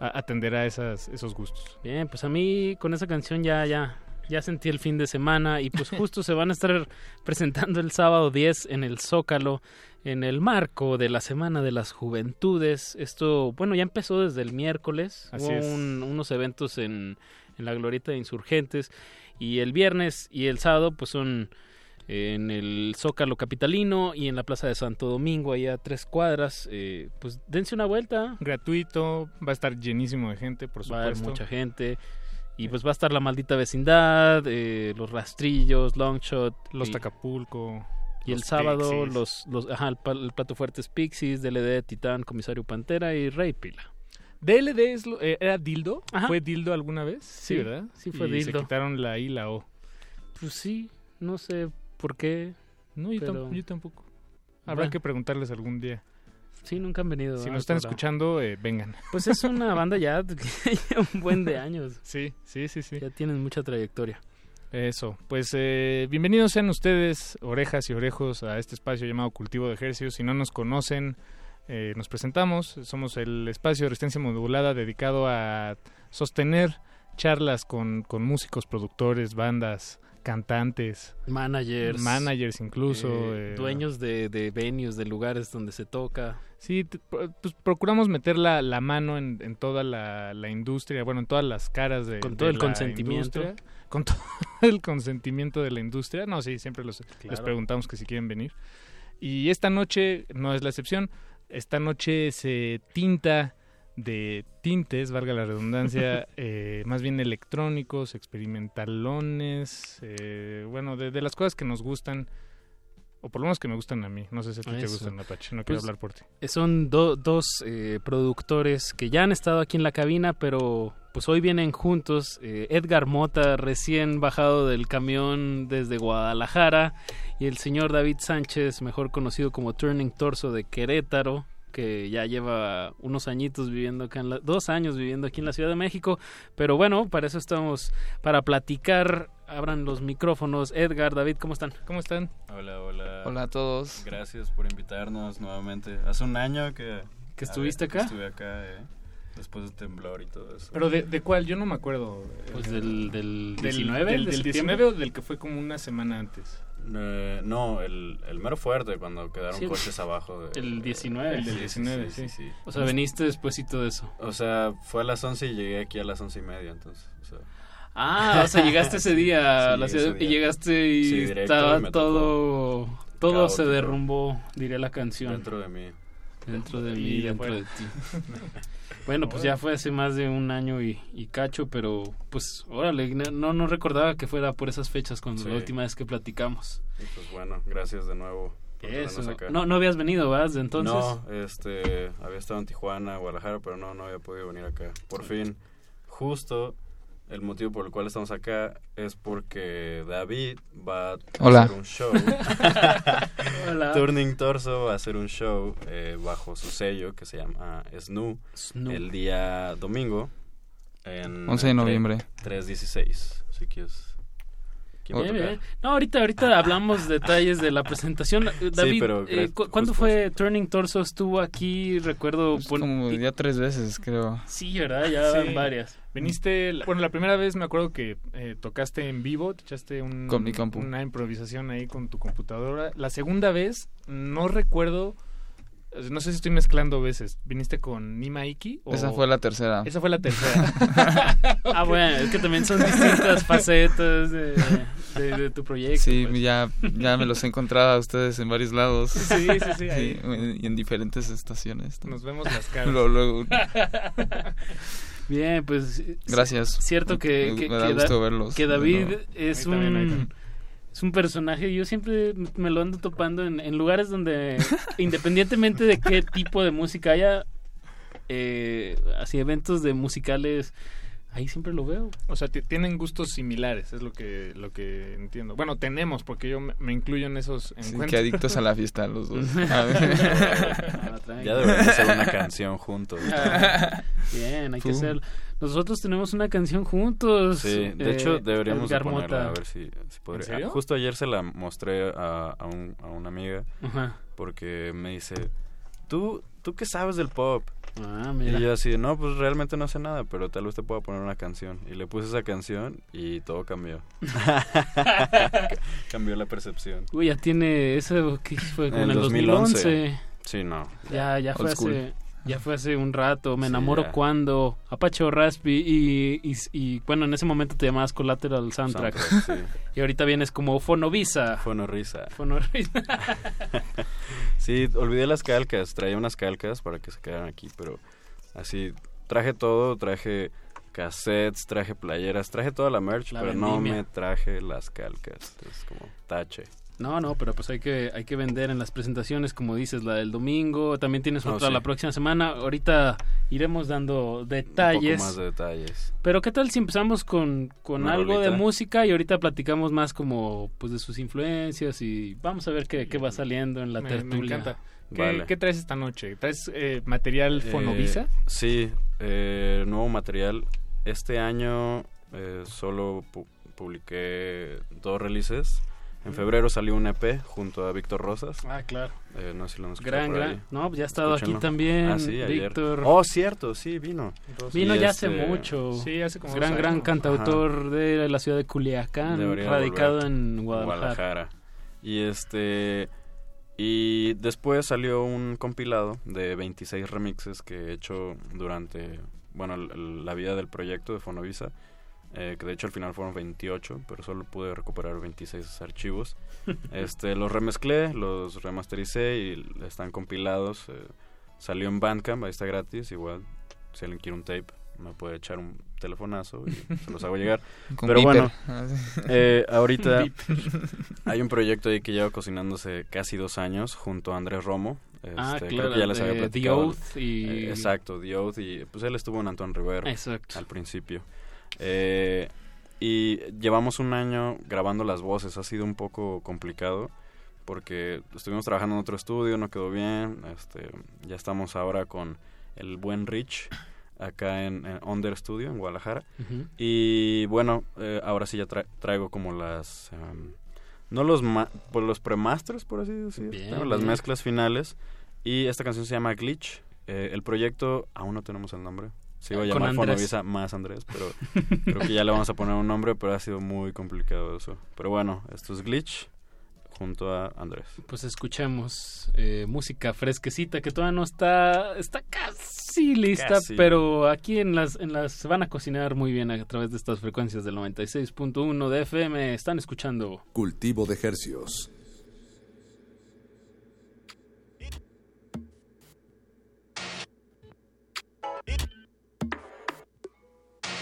a- atenderá esas, esos gustos. Bien, pues a mí con esa canción ya, ya, ya sentí el fin de semana y pues (laughs) justo se van a estar presentando el sábado 10 en el Zócalo en el marco de la Semana de las Juventudes. Esto, bueno, ya empezó desde el miércoles. Así Hubo un- unos eventos en, en la Glorieta de Insurgentes y el viernes y el sábado pues son en el Zócalo Capitalino y en la Plaza de Santo Domingo, ahí a tres cuadras. Eh, pues dense una vuelta. Gratuito, va a estar llenísimo de gente, por Va a haber supuesto. mucha gente. Y pues va a estar la maldita vecindad, eh, los rastrillos, Longshot. Los y, Tacapulco. Y el sábado Pixies. los, los ajá, el plato fuerte es Pixies, DLD, Titán, Comisario Pantera y Rey Pila. DLD es lo- eh, era Dildo. ¿Fue Dildo alguna vez? Sí, Sí, ¿verdad? sí fue Y Dildo. Se quitaron la I y la O. Pues sí, no sé por qué. No, yo, pero- tam- yo tampoco. Habrá Bueno. que preguntarles algún día. Sí, nunca han venido. Si nos están escuchando, eh, vengan. Pues es una (laughs) banda ya (laughs) un buen de años. Sí, sí, sí, sí. Ya tienen mucha trayectoria. Eso, pues eh, bienvenidos sean ustedes, orejas y orejos, a este espacio llamado Cultivo de Ejercicios. Si no nos conocen, eh, nos presentamos. Somos el espacio de resistencia modulada dedicado a sostener charlas con, con músicos, productores, bandas, cantantes, Managers. managers incluso. eh, eh, dueños de, de venues, de lugares donde se toca. Sí, pues procuramos meter la, la mano en, en toda la, la industria, bueno, en todas las caras de Con de todo el la consentimiento. industria, con todo (laughs) el consentimiento de la industria. No, sí, siempre los, les preguntamos que si quieren venir. Y esta noche no es la excepción. Esta noche se tinta de tintes, valga la redundancia, (laughs) eh, más bien electrónicos, experimentalones, eh, bueno, de, de las cosas que nos gustan, o por lo menos que me gustan a mí. No sé si a ti te gustan, Apache, no quiero Pues, hablar por ti. eh, Son do- dos eh, productores que ya han estado aquí en la cabina, pero pues hoy vienen juntos. Eh, Edgar Mota, recién bajado del camión desde Guadalajara, y el señor David Sánchez, mejor conocido como Turning Torso de Querétaro que ya lleva unos añitos viviendo acá en la, dos años viviendo aquí en la Ciudad de México, pero bueno, para eso estamos, para platicar, abran los micrófonos. Edgar, David, ¿cómo están? ¿Cómo están? Hola, hola. Hola a todos. Gracias por invitarnos nuevamente. Hace un año que... ¿Que estuviste acá? Estuve acá, eh, después del temblor y todo eso. ¿Pero de, de cuál? Yo no me acuerdo. Pues del, del Del- 19, del- de del septiembre. 19 o del que fue como una semana antes? Eh, no, el, el mero fuerte, cuando quedaron Sí, el- coches abajo. de- el 19. Sí, El del sí, 19, sí, sí. sí. O sea, veniste despuésito de eso. O sea, fue a las 11 y llegué aquí a las 11 y media, entonces... o sea. Ah, o sea, llegaste ese día (laughs) a la ciudad y llegaste y Sí, directo, y estaba todo todo se derrumbó, diría la canción. Dentro de mí. Dentro de Y mí, dentro de ti. (laughs) bueno, pues ya fue hace más de un año y, y cacho, pero pues órale, no no recordaba que fuera por esas fechas cuando Sí. la última vez que platicamos. Y pues bueno, gracias de nuevo por Eso. acá. No no habías venido, ¿verdad? Desde entonces. No, este, había estado en Tijuana, Guadalajara, pero no, no había podido venir acá. Por fin, justo el motivo por el cual estamos acá es porque David va a Hola. hacer un show. (laughs) Hola. Turning Torso va a hacer un show eh, bajo su sello que se llama Snoo, Snoo. el día domingo. En 11 de noviembre. 316, si quieres. ¿Quién va a Bien, tocar? bien. No, ahorita, ahorita hablamos detalles de la presentación. (laughs) David, pero eh, cu- ¿cuándo justo fue Turning Torso? Estuvo aquí, recuerdo. Pues como ya tres veces, creo. Sí, ¿verdad? Ya Sí. van varias. Viniste, la- bueno, la primera vez me acuerdo que eh, tocaste en vivo, te echaste un- Con mi compu. una improvisación ahí con tu computadora. La segunda vez no recuerdo No sé si estoy mezclando veces. ¿Viniste con Nima Iki? o- Esa fue la tercera. Esa fue la tercera. (laughs) Ah, bueno, es que también son distintas (laughs) facetas de, de- de tu proyecto. Sí, pues. ya, ya me los he encontrado a ustedes en varios lados. Sí, sí, sí, ahí. y en diferentes estaciones. Nos vemos las caras. Luego- luego- Bien, pues... Gracias. Cierto que, que, me da que Da- gusto verlos que de David es también, un... Es un personaje, yo siempre me lo ando topando en, en lugares donde, independientemente de qué tipo de música haya, eh, así eventos de musicales, ahí siempre lo veo. O sea, ti- tienen gustos similares, es lo que lo que entiendo. Bueno, tenemos, porque yo me, me incluyo en esos Sí, encuentros. que adictos a la fiesta los dos. (laughs) A ver. Ya deberían hacer una canción juntos. Ah, Bien, hay que hacerlo. Nosotros tenemos una canción juntos. Sí, de eh, hecho deberíamos de Edgar ponerla, Mota. a ver si, si podría. ¿En serio? Ah, Justo ayer se la mostré a, a, un- a una amiga Ajá. porque me dice, ¿tú, ¿tú qué sabes del pop? Ah, mira. Y yo así, no, pues realmente no sé nada, pero tal vez te pueda poner una canción. Y le puse esa canción y todo cambió. (laughs) cambió la percepción. Uy, ya tiene eso que fue como en el el 2011. 2011. Sí, no. Ya, ya fue hace, ya fue hace un rato. Me enamoro cuando Apache o Raspi y, y, y, bueno, en ese momento te llamabas Collateral Soundtrack. Soundtrack, sí. (laughs) Y ahorita vienes como Fonovisa. Fonorrisa. Fonorrisa. (laughs) Sí, olvidé las calcas, traía unas calcas para que se quedaran aquí, pero así traje todo, traje cassettes, traje playeras, traje toda la merch, La pero no me traje las calcas. Es como tache. No, no, pero pues hay que hay que vender en las presentaciones, como dices, la del domingo. También tienes otra sí. la próxima semana. Ahorita iremos dando detalles. Un poco más de detalles. Pero ¿qué tal si empezamos con, con algo de música y ahorita platicamos más como pues de sus influencias y vamos a ver qué, qué va saliendo en la me, tertulia. me encanta. ¿Qué, Vale. qué traes esta noche? ¿Traes eh, material Fonovisa? Eh, sí, eh, nuevo material. Este año eh, solo pu- publiqué dos releases. En febrero salió un EP junto a Víctor Rosas. Ah, claro. Eh, no sé si lo escuchado Gran, por gran. No, ya ha estado aquí también, Ah, sí, ayer. Víctor. Oh, cierto, sí, vino. Vino Y ya hace este- mucho. Sí, hace como Gran, dos gran años. cantautor de la ciudad de Culiacán, Debería radicado volver. en Guadalajara. Y este y después salió un compilado de 26 remixes que he hecho durante bueno, la vida del proyecto de Fonovisa. Eh, que de hecho al final fueron 28, pero solo pude recuperar 26 archivos. (laughs) este Los remezclé, los remastericé y están compilados. eh, salió en Bandcamp, ahí está gratis. Igual, si alguien quiere un tape, me puede echar un telefonazo y (laughs) se los hago llegar. Con pero beeper. bueno, Ah, eh, ahorita (laughs) hay un proyecto ahí que lleva cocinándose casi dos años junto a Andrés Romo. Ah, Este, claro, creo que ya les había de The platicado. Oath y- Eh, exacto, The Oath y pues él estuvo en Antoine Rivero Exacto. al principio. Eh, y llevamos un año grabando las voces, ha sido un poco complicado porque estuvimos trabajando en otro estudio, no quedó bien, este, ya estamos ahora con el buen Rich acá en, en Under Studio en Guadalajara y bueno, eh, ahora sí ya tra- traigo como las em, no los ma- pues los premasters por así decir, Bien, ¿no? las mezclas finales y esta canción se llama Glitch. Eh, el proyecto aún no tenemos el nombre. Se iba a llamar. Fonovisa más Andrés, pero creo que ya le vamos a poner un nombre, pero ha sido muy complicado eso. Pero bueno, esto es Glitch junto a Andrés. Pues escuchemos eh, música fresquecita que todavía no está está casi lista, Casi. pero aquí en las en las se van a cocinar muy bien a través de estas frecuencias del 96.1 de FM. Están escuchando Cultivo de hercios.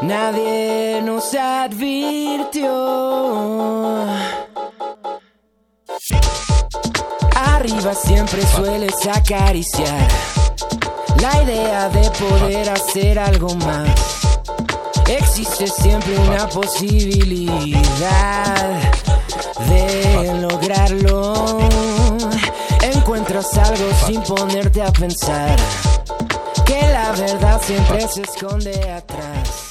Nadie nos advirtió. arriba siempre sueles acariciar la idea de poder hacer algo más. Existe siempre una posibilidad de lograrlo. Encuentras algo sin ponerte a pensar la verdad siempre se esconde atrás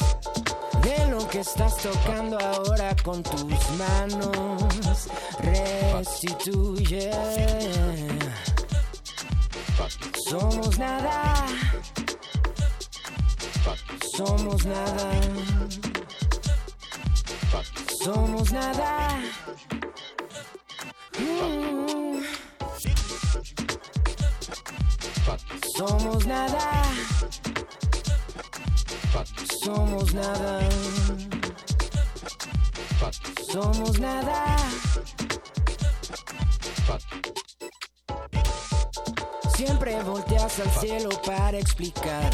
de lo que estás tocando ahora con tus manos. Restituye. Somos nada. Somos nada. Somos nada. Mm. Somos nada. Somos nada. Somos nada. Siempre volteas al cielo para explicar.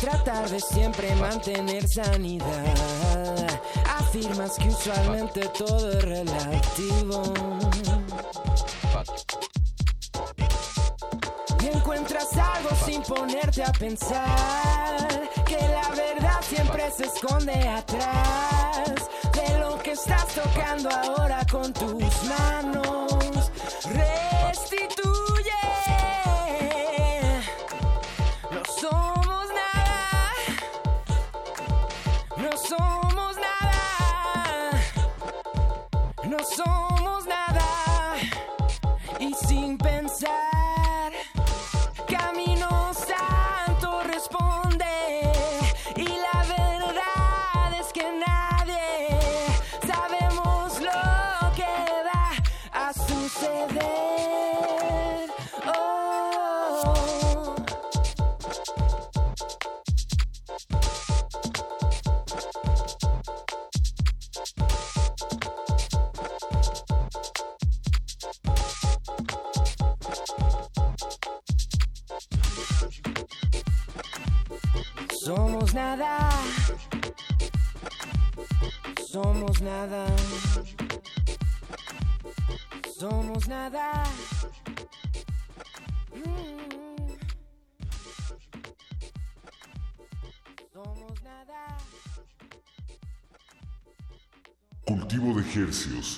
Tratar de siempre mantener sanidad. Afirmas que usualmente todo es relativo. A pensar que la verdad siempre se esconde atrás de lo que estás tocando ahora con tus manos. Cultivo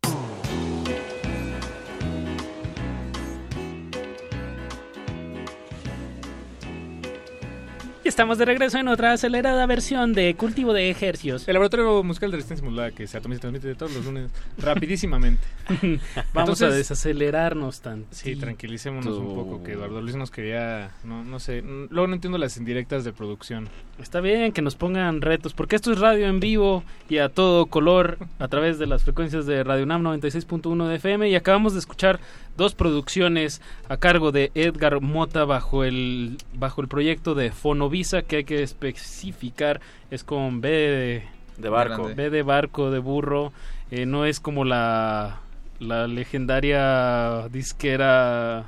Estamos de regreso en otra acelerada versión de Cultivo de Ejercios. El laboratorio musical de resistencia modulada que se transmite todos los lunes rapidísimamente. (laughs) Vamos a desacelerarnos tanto. Sí, tranquilicémonos un poco, que Eduardo Luis nos quería, no, no sé, luego no entiendo las indirectas de producción. Está bien que nos pongan retos, porque esto es radio en vivo y a todo color a través de las frecuencias de Radio UNAM 96.1 de FM y acabamos de escuchar dos producciones a cargo de Edgar Mota bajo el bajo el proyecto de Fonovisa que hay que especificar es con B de, De barco. B de barco de burro, eh, no es como la la legendaria disquera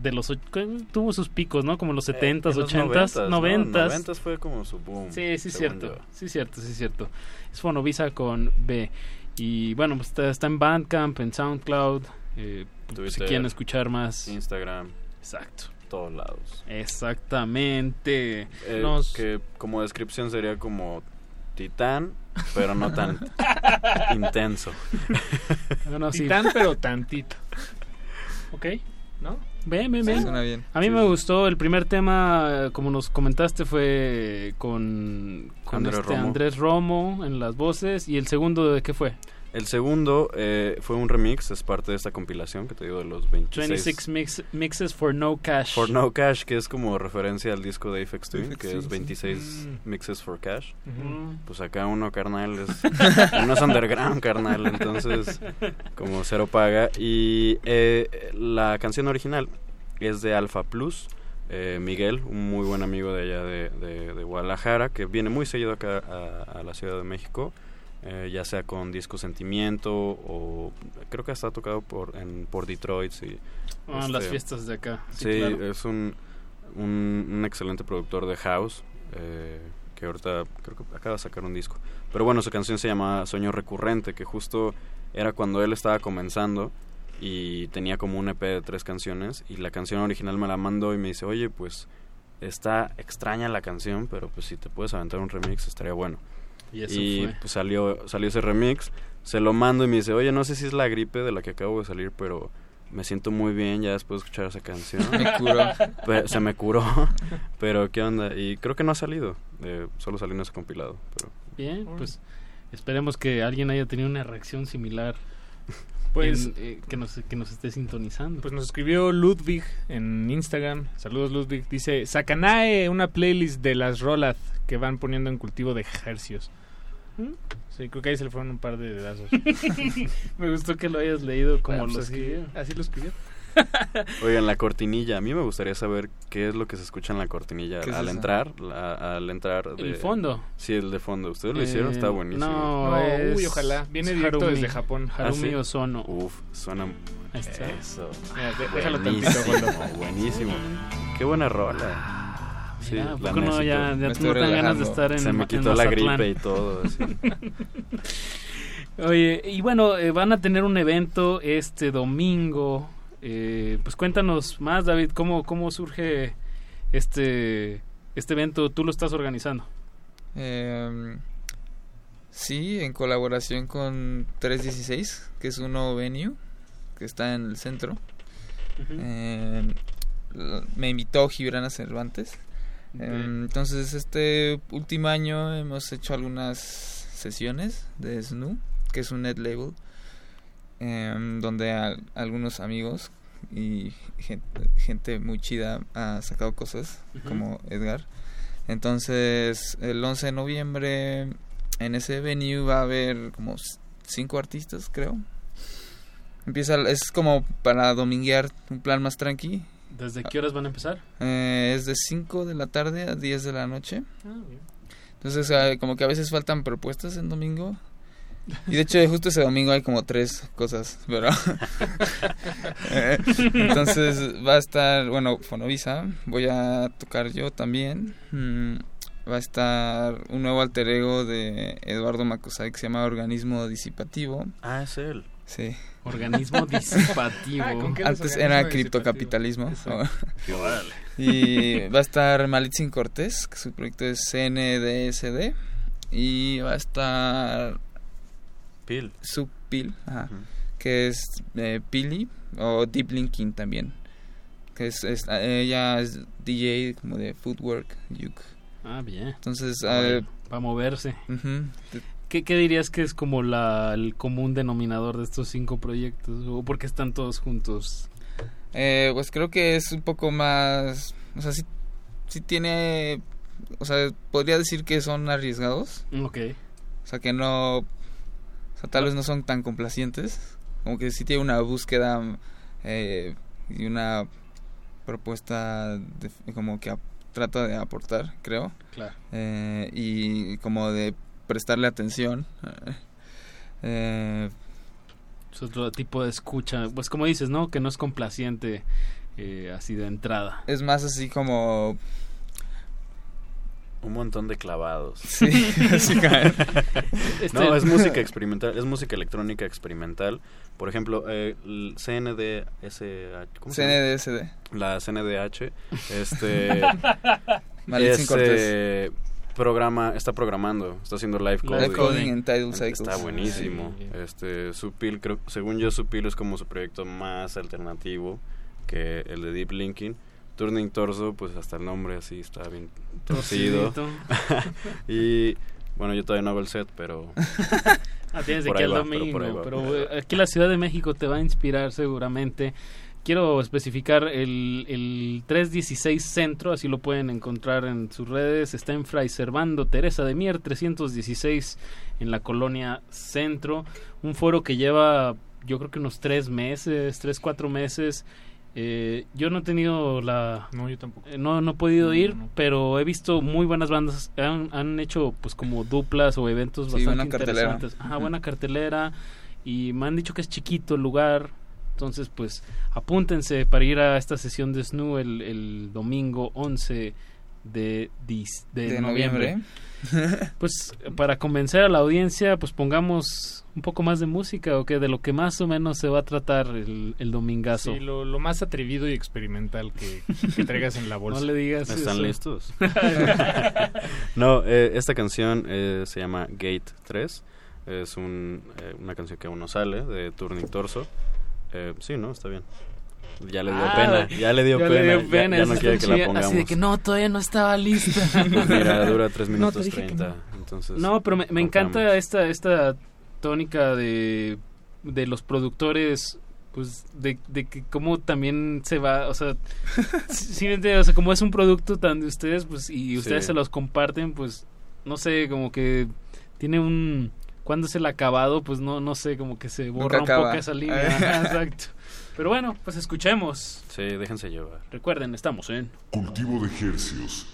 de los tuvo sus picos, ¿no? Como los 70s, Eh, en los 80s, 90s, 90s. 90s fue como su boom. Sí, sí, cierto. yo. Sí, cierto, sí, cierto. Es Fonovisa con B. Y bueno, pues está, está en Bandcamp, en SoundCloud. Eh, si Twitter, quieren escuchar más. Instagram. Exacto. Todos lados. Exactamente. Eh, Nos- Que como descripción sería como Titán, pero no tan (laughs) intenso. (laughs) Sí. Titán, pero tantito. Ok. ¿No? Ven, ven, Sí, ven. suena bien. A mí Sí, me gustó el primer tema, como nos comentaste, fue con, con Andrés este Romo. Andrés Romo en las voces. ¿Y el segundo de qué fue? El segundo eh, fue un remix, es parte de esta compilación que te digo de los 26 26 mix- Mixes for No Cash. For No Cash, que es como referencia al disco de Aphex Twin, que es sí. 26 Mm. mixes for cash. Pues acá uno, carnal, es, (laughs) uno es underground, carnal, entonces como cero paga. Y eh, la canción original es de Alpha Plus. eh, Miguel, un muy buen amigo de allá de, de- de Guadalajara, que viene muy seguido acá a, a la Ciudad de México, eh, ya sea con Disco Sentimiento o creo que hasta ha tocado por, en, por Detroit. Sí, Ah, Este, las fiestas de acá. Sí, Sí, claro. es un, un, un excelente productor de house eh, que ahorita creo que acaba de sacar un disco. Pero bueno, su canción se llama Sueño Recurrente, que justo era cuando él estaba comenzando y tenía como un EP de tres canciones y la canción original me la mandó y me dice, oye, pues está extraña la canción, pero pues si te puedes aventar un remix estaría bueno. Y eso fue. pues salió, salió ese remix, se lo mando y me dice, oye, no sé si es la gripe de la que acabo de salir, pero me siento muy bien ya después de escuchar esa canción. (laughs) Me curó. Pe- se me curó, (laughs) pero ¿qué onda? Y creo que no ha salido, eh, solo salió en ese compilado. Pero Bien, pues esperemos que alguien haya tenido una reacción similar. Pues- en, eh, que, nos, que nos esté sintonizando. Pues nos escribió Ludwig en Instagram. Saludos Ludwig. Dice, Sakanae, una playlist de las rolas que van poniendo en cultivo de ejercios. ¿Mm? Sí, creo que ahí se le fueron un par de dedazos. (laughs) Me gustó que lo hayas leído como Ah, pues lo así- escribieron. Así lo escribió. (laughs) Oigan, la cortinilla, a mí me gustaría saber qué es lo que se escucha en la cortinilla ¿Qué es al entrar, la- al entrar El de- fondo. Sí, el de fondo. Ustedes lo Eh, hicieron, está buenísimo. No, No, es- uy, ojalá. Viene es directo Harumi. desde Japón. Harumi ¿Ah, sí? Ozono. Uf, suena Ahí está. eso. Mira, déjalo buenísimo, tantito, buenísimo. Qué buena rola. Sí, Mira, ¿a la poco no, ya, ya dan ganas de estar en Se me quitó la gripe y todo. (laughs) así. Oye, y bueno, eh, van a tener un evento este domingo. Eh, pues cuéntanos más, David, cómo, cómo surge este, este evento. Tú lo estás organizando. Eh, sí, en colaboración con 316, que es un nuevo venue que está en el centro. Eh, l- me invitó Gibrana Cervantes. Eh, entonces, este último año hemos hecho algunas sesiones de SNU, que es un net label, em, donde al- algunos amigos y gente, gente muy chida ha sacado cosas, como Edgar. Entonces, el 11 de noviembre, en ese venue va a haber como cinco artistas, creo. Empieza, es como para dominguear un plan más tranqui. ¿Desde qué horas van a empezar? Eh, es de 5 de la tarde a 10 de la noche. Ah, bien. Entonces, ah, como que a veces faltan propuestas en domingo. Y de hecho, justo ese domingo hay como tres cosas, pero... (laughs) (laughs) Entonces, va a estar, bueno, Fonovisa, voy a tocar yo también. Mm, va a estar un nuevo alter ego de Eduardo Macosay que se llama Organismo Disipativo. Ah, es él. Sí. Organismo (laughs) disipativo. Ah, ¿con qué los Antes era criptocapitalismo. Y va a estar Malitzin Cortés, que su proyecto es CNDSD. Y va a estar Pil. Subpil, ajá, que es eh, Pili o Deep Linking también. Que es, es- ella es DJ como de Footwork, Yuk. Ah, bien. Entonces, Para eh, moverse. ujú. ¿Qué, qué dirías que es como la, el común denominador de estos cinco proyectos? ¿O por qué están todos juntos? Eh, pues creo que es un poco más, o sea, sí, sí tiene, o sea, podría decir que son arriesgados. Ok. O sea, que no, o sea, tal vez no son tan complacientes. Como que sí tiene una búsqueda eh, y una propuesta de- como que trata de aportar, creo. Claro. Eh, y como de prestarle atención. (laughs) Eh, Es otro tipo de escucha. Pues como dices, ¿no? Que no es complaciente eh, así de entrada. es más así como Un montón de clavados. Sí, (laughs) básicamente. (laughs) Este- No, es (laughs) música experimental, es música electrónica experimental. Por ejemplo, eh, el CNDSH, ¿cómo se llama? CNDSD. La CNDH, este, Malitzin es, Cortés. eh, programa, está programando, está haciendo live coding. Live coding en Tidal Está buenísimo. Sí. Este, Supil, creo, según yo, Supil es como su proyecto más alternativo que el de Deep Linking. Turning Torso, pues hasta el nombre así está bien torcido. (laughs) Y bueno, yo todavía no hago el set, pero (laughs) Ah, tienes de por aquí ahí al va, pero domingo. Pero, va. eh, aquí la Ciudad de México te va a inspirar seguramente. Quiero especificar el, el 316 Centro, así lo pueden encontrar en sus redes. Está en Fray Servando Teresa de Mier 316 en la colonia Centro. Un foro que lleva yo creo que unos tres meses, tres, cuatro meses. Eh, yo no he tenido la... No, yo tampoco. eh, no, no he podido No, ir, no, no. pero he visto muy buenas bandas. Han, han hecho pues como duplas o eventos Sí, bastante cartelera. interesantes. Ajá, buena cartelera. Y me han dicho que es chiquito el lugar. Entonces, pues, apúntense para ir a esta sesión de SNU el, el domingo 11 de, de, De noviembre. noviembre. (laughs) pues, para convencer a la audiencia, pues pongamos un poco más de música o que de lo que más o menos se va a tratar el, el domingazo. Sí, lo, lo más atrevido y experimental que, que traigas en la bolsa. No le digas ¿Están eso. listos? (laughs) no, eh, esta canción eh, se llama Gate 3. Es un, eh, una canción que aún no sale, de Turning Torso. Eh, sí, ¿no? Está bien. Ya le dio Ah, pena, ya le dio ya pena. le dio ya- pena, ya, eso no quiere que la pongamos. Así de que no, todavía no estaba lista. (laughs) Mira, dura 3 No, te minutos que 30. no. Entonces, No, pero me, me encanta esta, esta tónica de, de los productores, pues, de, de que cómo también se va, o sea, (laughs) entiendes? o sea, como es un producto tan de ustedes, pues, y ustedes Sí. se los comparten, pues, no sé, como que tiene un... Cuando es el acabado, pues no, no sé, como que se borra un acaba. poco esa línea. (laughs) Ajá, Exacto. Pero bueno, pues escuchemos. Sí, déjense llevar. Recuerden, estamos en... Cultivo de hercios.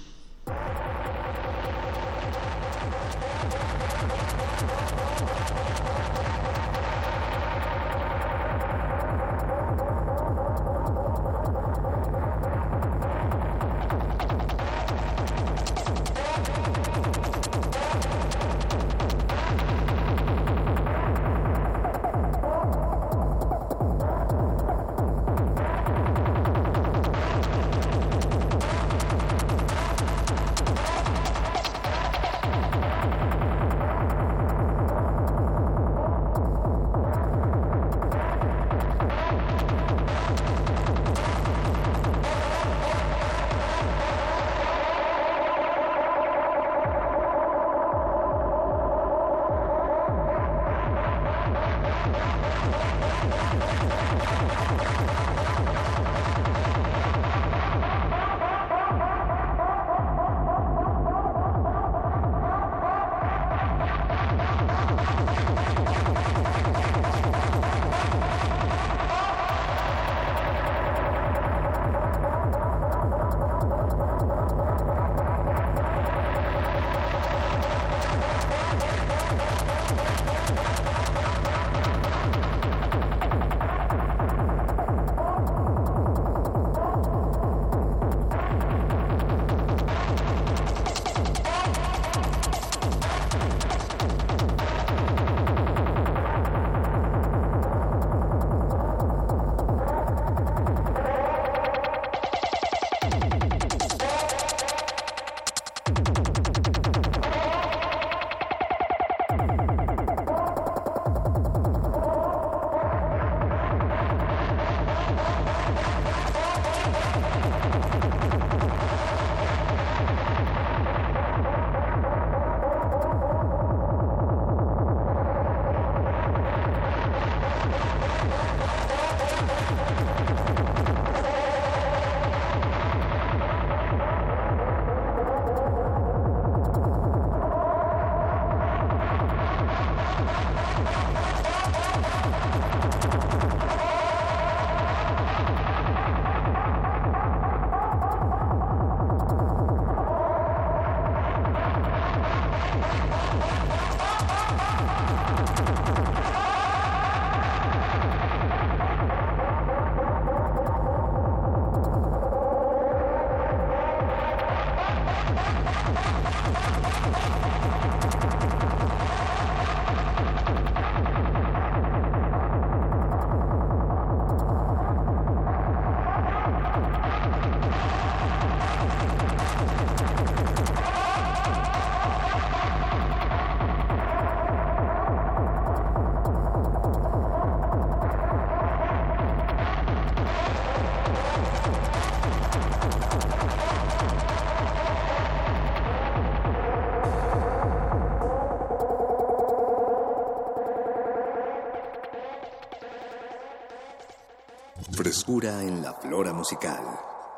Frescura en la flora musical.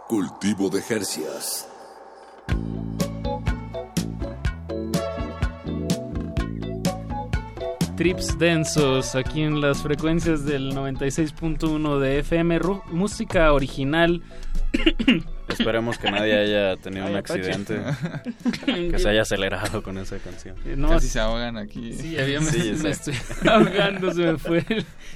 Cultivo de Jercias. Trips densos aquí en las frecuencias del 96.1 de FM, música original. Esperemos que nadie haya tenido un Ay, accidente, (laughs) que se haya acelerado con esa canción. Eh, no, Casi se ahogan aquí. Sí, había, me, Sí, (laughs) me sí. estoy (laughs) ahogando, se me fue,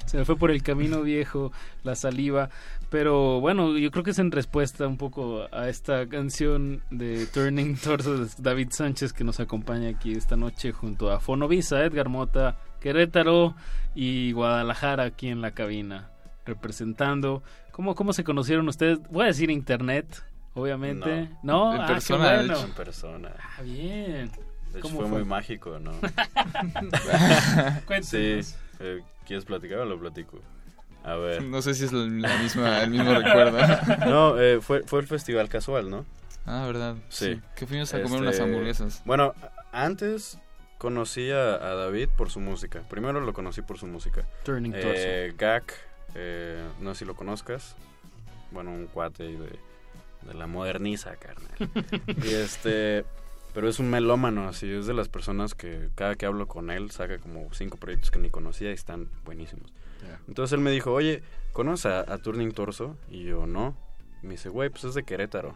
se me fue por el camino viejo la saliva. Pero bueno, yo creo que es en respuesta un poco a esta canción de Turning Torso de David Sánchez que nos acompaña aquí esta noche junto a Fonovisa, Edgar Mota, Querétaro y Guadalajara aquí en la cabina representando. ¿Cómo, cómo se conocieron ustedes? Voy a decir internet, obviamente. No, En Ah, persona, de bueno. hecho, en persona. Ah, bien. De hecho, ¿Cómo fue, fue? muy mágico, ¿no? (laughs) Sí. eh, ¿Quieres platicar o lo platico? A ver. No sé si es la misma, el mismo recuerdo. (laughs) No, eh, fue, fue el festival casual, ¿no? Ah, ¿verdad? Sí. Sí, que fuimos a comer unas hamburguesas. Bueno, antes conocí a, a David por su música. Primero lo conocí por su música. Turning eh, Gak, eh, no sé si lo conozcas. Bueno, un cuate de, de la moderniza, carnal. (laughs) y este... Pero es un melómano, así, es de las personas que cada que hablo con él saca como cinco proyectos que ni conocía y están buenísimos. Entonces él me dijo, oye, ¿conoces a, a Turning Torso? Y yo, no. Me dice, güey, pues es de Querétaro.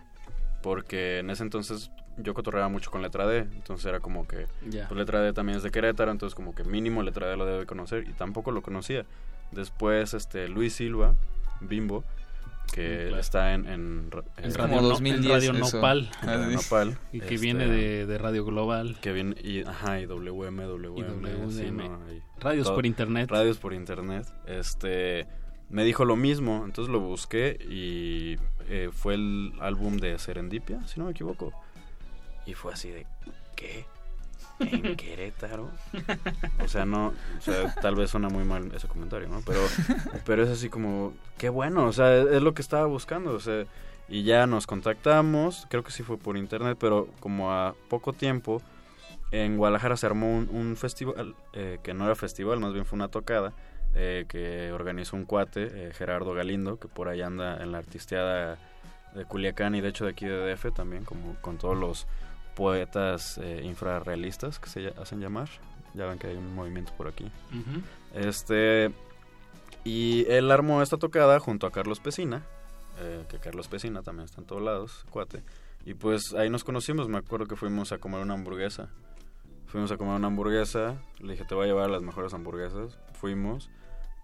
Porque en ese entonces yo cotorreaba mucho con letra D. Entonces era como que, Ya. pues letra D también es de Querétaro. Entonces como que mínimo letra D lo debe conocer. Y tampoco lo conocía. Después, este, Luis Silva, Bimbo, que claro. está en... en, ra- En en- Radio, No- en Radio Nopal. en Radio Nopal. Y que Este, viene de, de Radio Global. que viene, y, ajá, y WM, WM, Y sí, no. Radios Todo- por internet. Radios por internet. Este, me dijo lo mismo, entonces lo busqué y eh, fue el álbum de Serendipia, si no me equivoco. Y fue así de, ¿qué? ¿En Querétaro? O sea, no, o sea, tal vez suena muy mal ese comentario, ¿no? Pero, pero es así como, qué bueno, o sea, es lo que estaba buscando, o sea, y ya nos contactamos, creo que sí fue por internet, pero como a poco tiempo en Guadalajara se armó un, festival, eh, que no era festival, más bien fue una tocada, eh, que organizó un cuate, eh, Gerardo Galindo, que por ahí anda en la artisteada de Culiacán y de hecho de aquí de DF también, como con todos los poetas eh, infrarrealistas que se hacen llamar. Ya ven que hay un movimiento por aquí. Este. Y él armó esta tocada junto a Carlos Pesina. eh, que Carlos Pesina también está en todos lados, cuate. Y pues ahí nos conocimos. Me acuerdo que fuimos a comer una hamburguesa. Fuimos a comer una hamburguesa. Le dije, te voy a llevar a las mejores hamburguesas. Fuimos.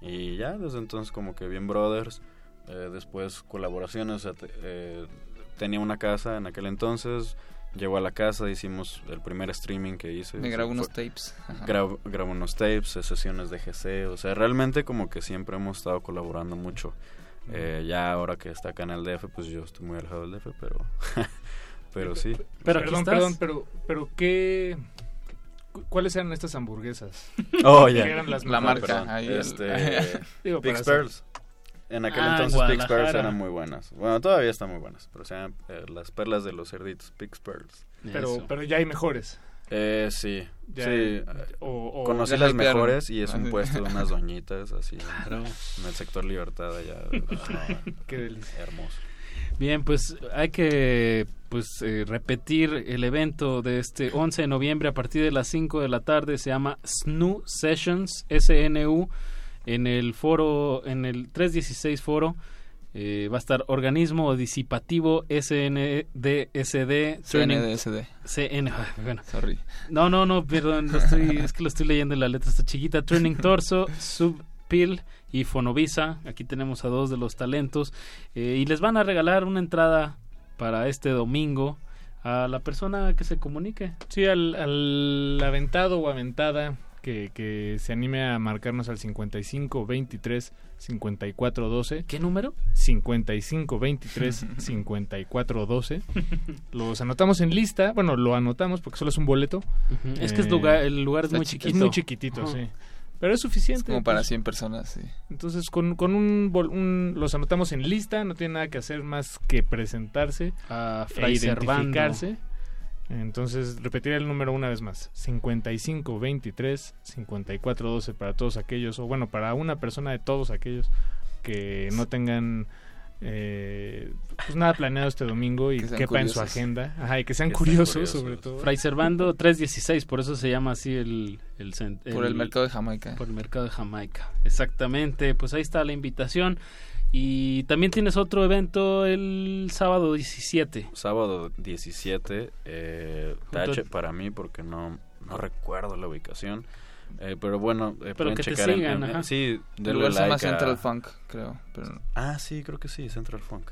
Y ya, desde entonces, como que bien brothers. Eh, después colaboraciones. eh, tenía una casa en aquel entonces. Llegó a la casa, hicimos el primer streaming que hice. Me grabó unos fue- tapes. Grabo, grabo unos tapes, sesiones de GC, o sea, realmente como que siempre hemos estado colaborando mucho. Eh, ya ahora que está acá en el DF, pues yo estoy muy alejado del DF, pero, (laughs) pero sí. Pero perdón, estás. perdón, pero, pero ¿qué? cu- ¿Cuáles eran estas hamburguesas? Oh, ya. ¿Qué eran las La marca, Perdón, ahí el- este, (laughs) Digo, hacer- Pearls. En aquel Ah, en entonces Pix Pearls eran muy buenas. Bueno, todavía están muy buenas, pero sean eh, las perlas de los cerditos, Pix Pearls. Pero, Eso. pero ya hay mejores. Eh, sí, Ya sí. hay- eh, o- o- Conocí Ya las mejores y es un puesto de unas doñitas así (laughs) Claro. en el sector Libertad allá. (laughs) Ah, Qué delicia. hermoso. Bien, pues hay que pues eh, repetir el evento de este 11 de noviembre a partir de las 5 de la tarde. Se llama SNU Sessions, SNU, en el foro, en el 316 foro. Eh, va a estar Organismo Disipativo SNDSD CNDSD. CN, bueno. Sorry. No, no, no, perdón, lo estoy, es que lo estoy leyendo en la letra, está chiquita. Turning (laughs) Torso, Subpil y Fonovisa. Aquí tenemos a dos de los talentos. eh, y les van a regalar una entrada para este domingo a la persona que se comunique. Sí, al, al aventado o aventada que, que se anime a marcarnos al 55 23 54 12. ¿Qué número? 55 23 54 12. Los anotamos en lista. Bueno, lo anotamos porque solo es un boleto. Es que es Eh, lugar, el lugar es muy chiquito. Es muy chiquitito, sí. Pero es suficiente. Es como para pues. 100 personas, sí. Entonces, con, con un, bol- un- Los anotamos en lista. No tiene nada que hacer más que presentarse. A e. Entonces, repetiré el número una vez más. 55 23 54 12 para todos aquellos, o bueno, para una persona de todos aquellos que no tengan eh, pues nada planeado este domingo y Que quepa en su agenda. Ajá, y que sean Que curiosos, curiosos. sobre todo. Fray Servando 316, por eso se llama así el... el cen- Por el mercado de Jamaica. Por el mercado de Jamaica, exactamente. Pues ahí está la invitación. Y también tienes otro evento el sábado 17. Sábado 17, eh, tache para mí porque no, no recuerdo la ubicación. Eh, pero bueno, eh, Pero pueden que te checar sigan, en-. Sí, denle lugar se llama like a- Central Funk, creo. Pero... Ah, sí, creo que sí, Central Funk.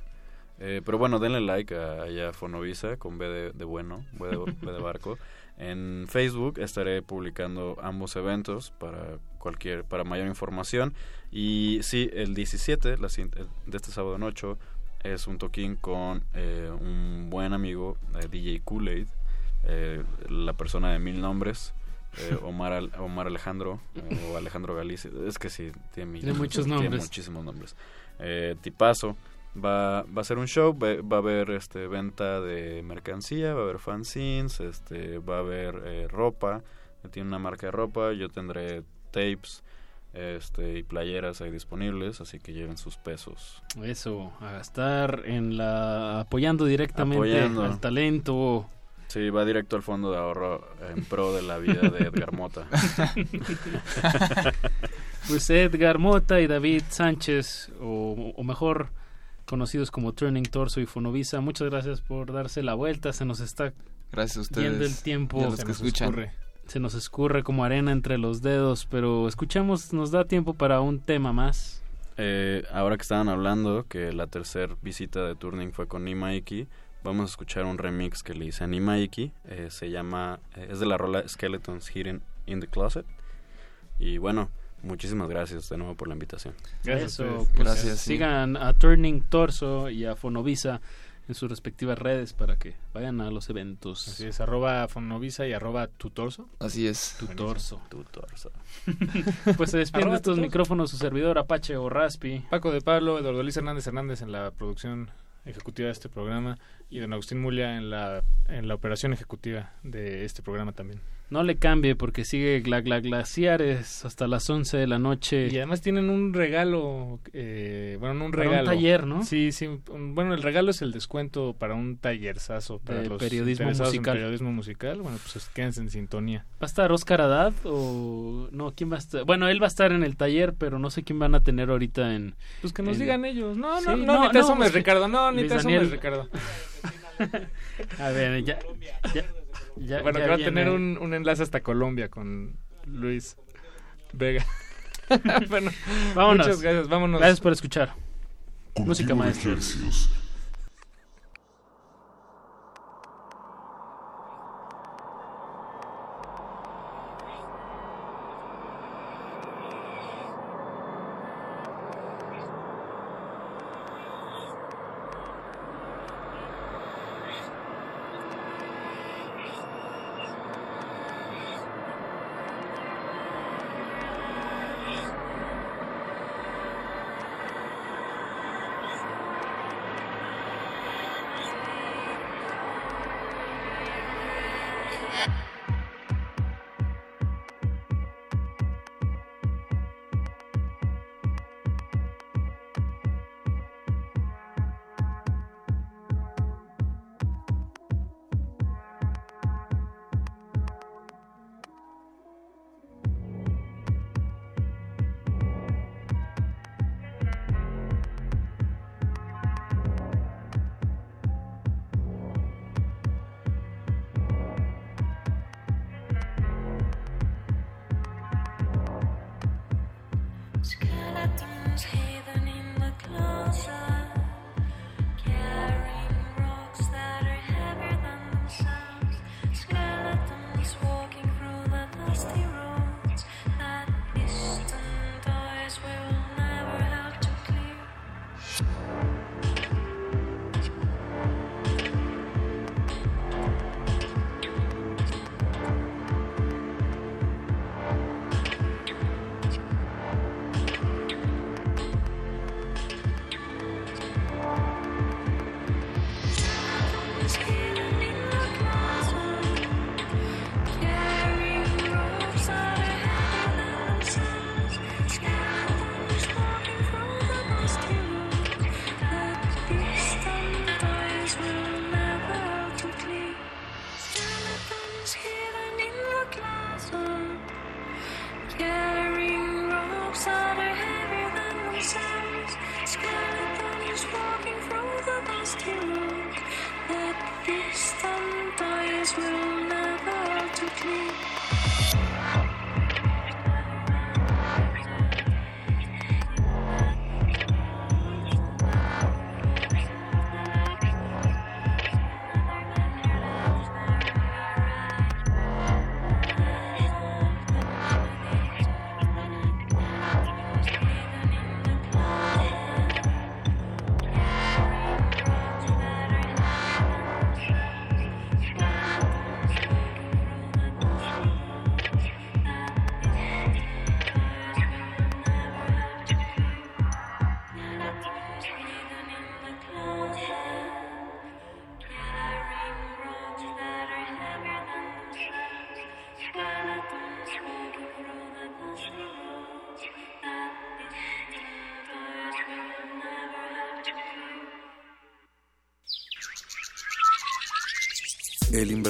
Eh, pero bueno, denle like a, allá a Fonovisa con B de, de bueno, B de, B de barco. (laughs) En Facebook estaré publicando ambos eventos para cualquier para mayor información. Y sí, el 17 la, siguiente- de este sábado en 8 es un toquín con eh, un buen amigo, eh, DJ Kool-Aid, eh, la persona de mil nombres. eh, (laughs) Omar, Al- Omar Alejandro o Alejandro Galicia es que sí tiene, Tiene muchos tiene nombres. muchísimos nombres eh, tipazo va, va a ser un show va, va a haber este venta de mercancía va a haber fanzines este va a haber eh, ropa tiene una marca de ropa yo tendré tapes este y playeras ahí disponibles así que lleven sus pesos Eso, a gastar en la... apoyando directamente Apoyando. al talento. Sí, va directo al fondo de ahorro en pro de la vida de Edgar Mota. (laughs) Pues Edgar Mota y David Sánchez, o, o mejor conocidos como Turning Torso y Fonovisa, muchas gracias por darse la vuelta. Se nos está Gracias a ustedes. yendo el tiempo. y a los se, que nos escuchan. escurre, se nos escurre como arena entre los dedos, pero escuchamos, nos da tiempo para un tema más. Eh, ahora que estaban hablando que la tercera visita de Turning fue con Nimaiki, vamos a escuchar un remix que le hice a Nimaiki. Eh, se llama, eh, es de la rola Skeletons Hidden in the Closet. Y bueno, muchísimas gracias de nuevo por la invitación. Eso, pues, Gracias, sí. Sigan a Turning Torso y a Fonovisa en sus respectivas redes para que vayan a los eventos. Así es, arroba Fonovisa y arroba tu torso. Así es. Tu torso. Tu torso. (laughs) Pues se despiden de estos micrófonos su servidor Apache o Raspi. Paco de Pablo, Eduardo Luis Hernández Hernández en la producción ejecutiva de este programa y don Agustín Mulia en la, en la operación ejecutiva de este programa también. No le cambie porque sigue gla, gla- glaciares hasta las 11 de la noche. Y además tienen un regalo, eh, bueno, no un Para un regalo. taller, ¿no? Sí, sí. un- bueno, el regalo es el descuento para un tallerzazo para De los periodismo interesados en musical. periodismo musical. Bueno, pues quédense en sintonía. ¿Va a estar Oscar Haddad o no? ¿Quién va a estar? Bueno, él va a estar en el taller, pero no sé quién van a tener ahorita en... Pues que nos en- digan ellos. No, Sí, no, no, no, ni te asomes, Ricardo. No, ni te asomes, Ricardo. (laughs) A ver, ya... ya, ya- bueno, ya que va a viene. tener un, un enlace hasta Colombia con Luis Vega. (laughs) (laughs) bueno, Vámonos. muchas gracias. Vámonos. Gracias por escuchar. Música Cultivo maestra.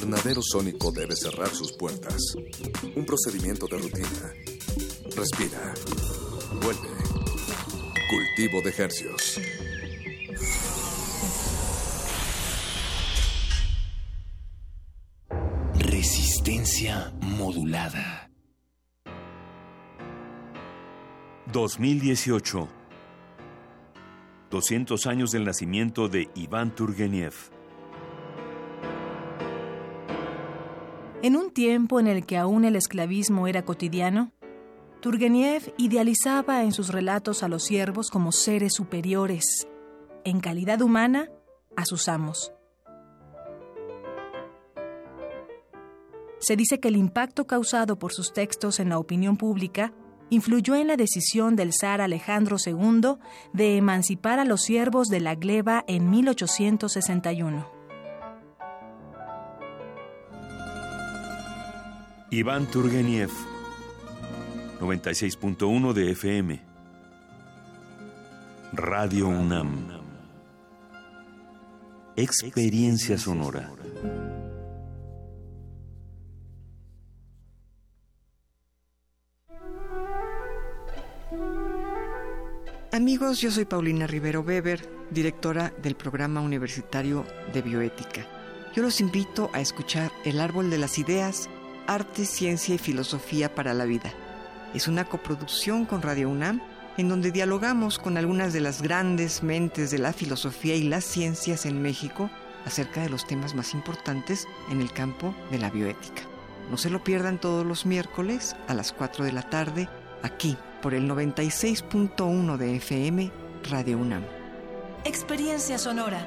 Invernadero sónico debe cerrar sus puertas. Un procedimiento de rutina. Respira. Vuelve. Cultivo de hercios. Resistencia modulada. 2018. 200 años del nacimiento de Iván Turgenev. En un tiempo en el que aún el esclavismo era cotidiano, Turgenev idealizaba en sus relatos a los siervos como seres superiores, en calidad humana, a sus amos. Se dice que el impacto causado por sus textos en la opinión pública influyó en la decisión del zar Alejandro II de emancipar a los siervos de la gleba en 1861. Iván Turgenev. 96.1 de FM. Radio UNAM. Experiencia sonora. Amigos, yo soy Paulina Rivero Weber, directora del programa universitario de bioética. Yo los invito a escuchar El Árbol de las Ideas, Arte, Ciencia y Filosofía para la Vida. Es una coproducción con Radio UNAM en donde dialogamos con algunas de las grandes mentes de la filosofía y las ciencias en México acerca de los temas más importantes en el campo de la bioética. No se lo pierdan todos los miércoles a las 4 de la tarde aquí por el 96.1 de FM Radio UNAM. Experiencia sonora.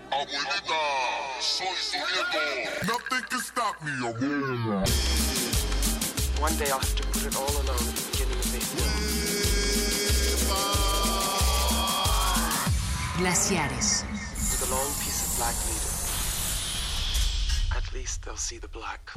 Abuelita, soy su nieto. Nothing can stop me, abuela. One day I'll have to put it all alone at the beginning Glaciares. With a long piece of black leader. At least they'll see the black.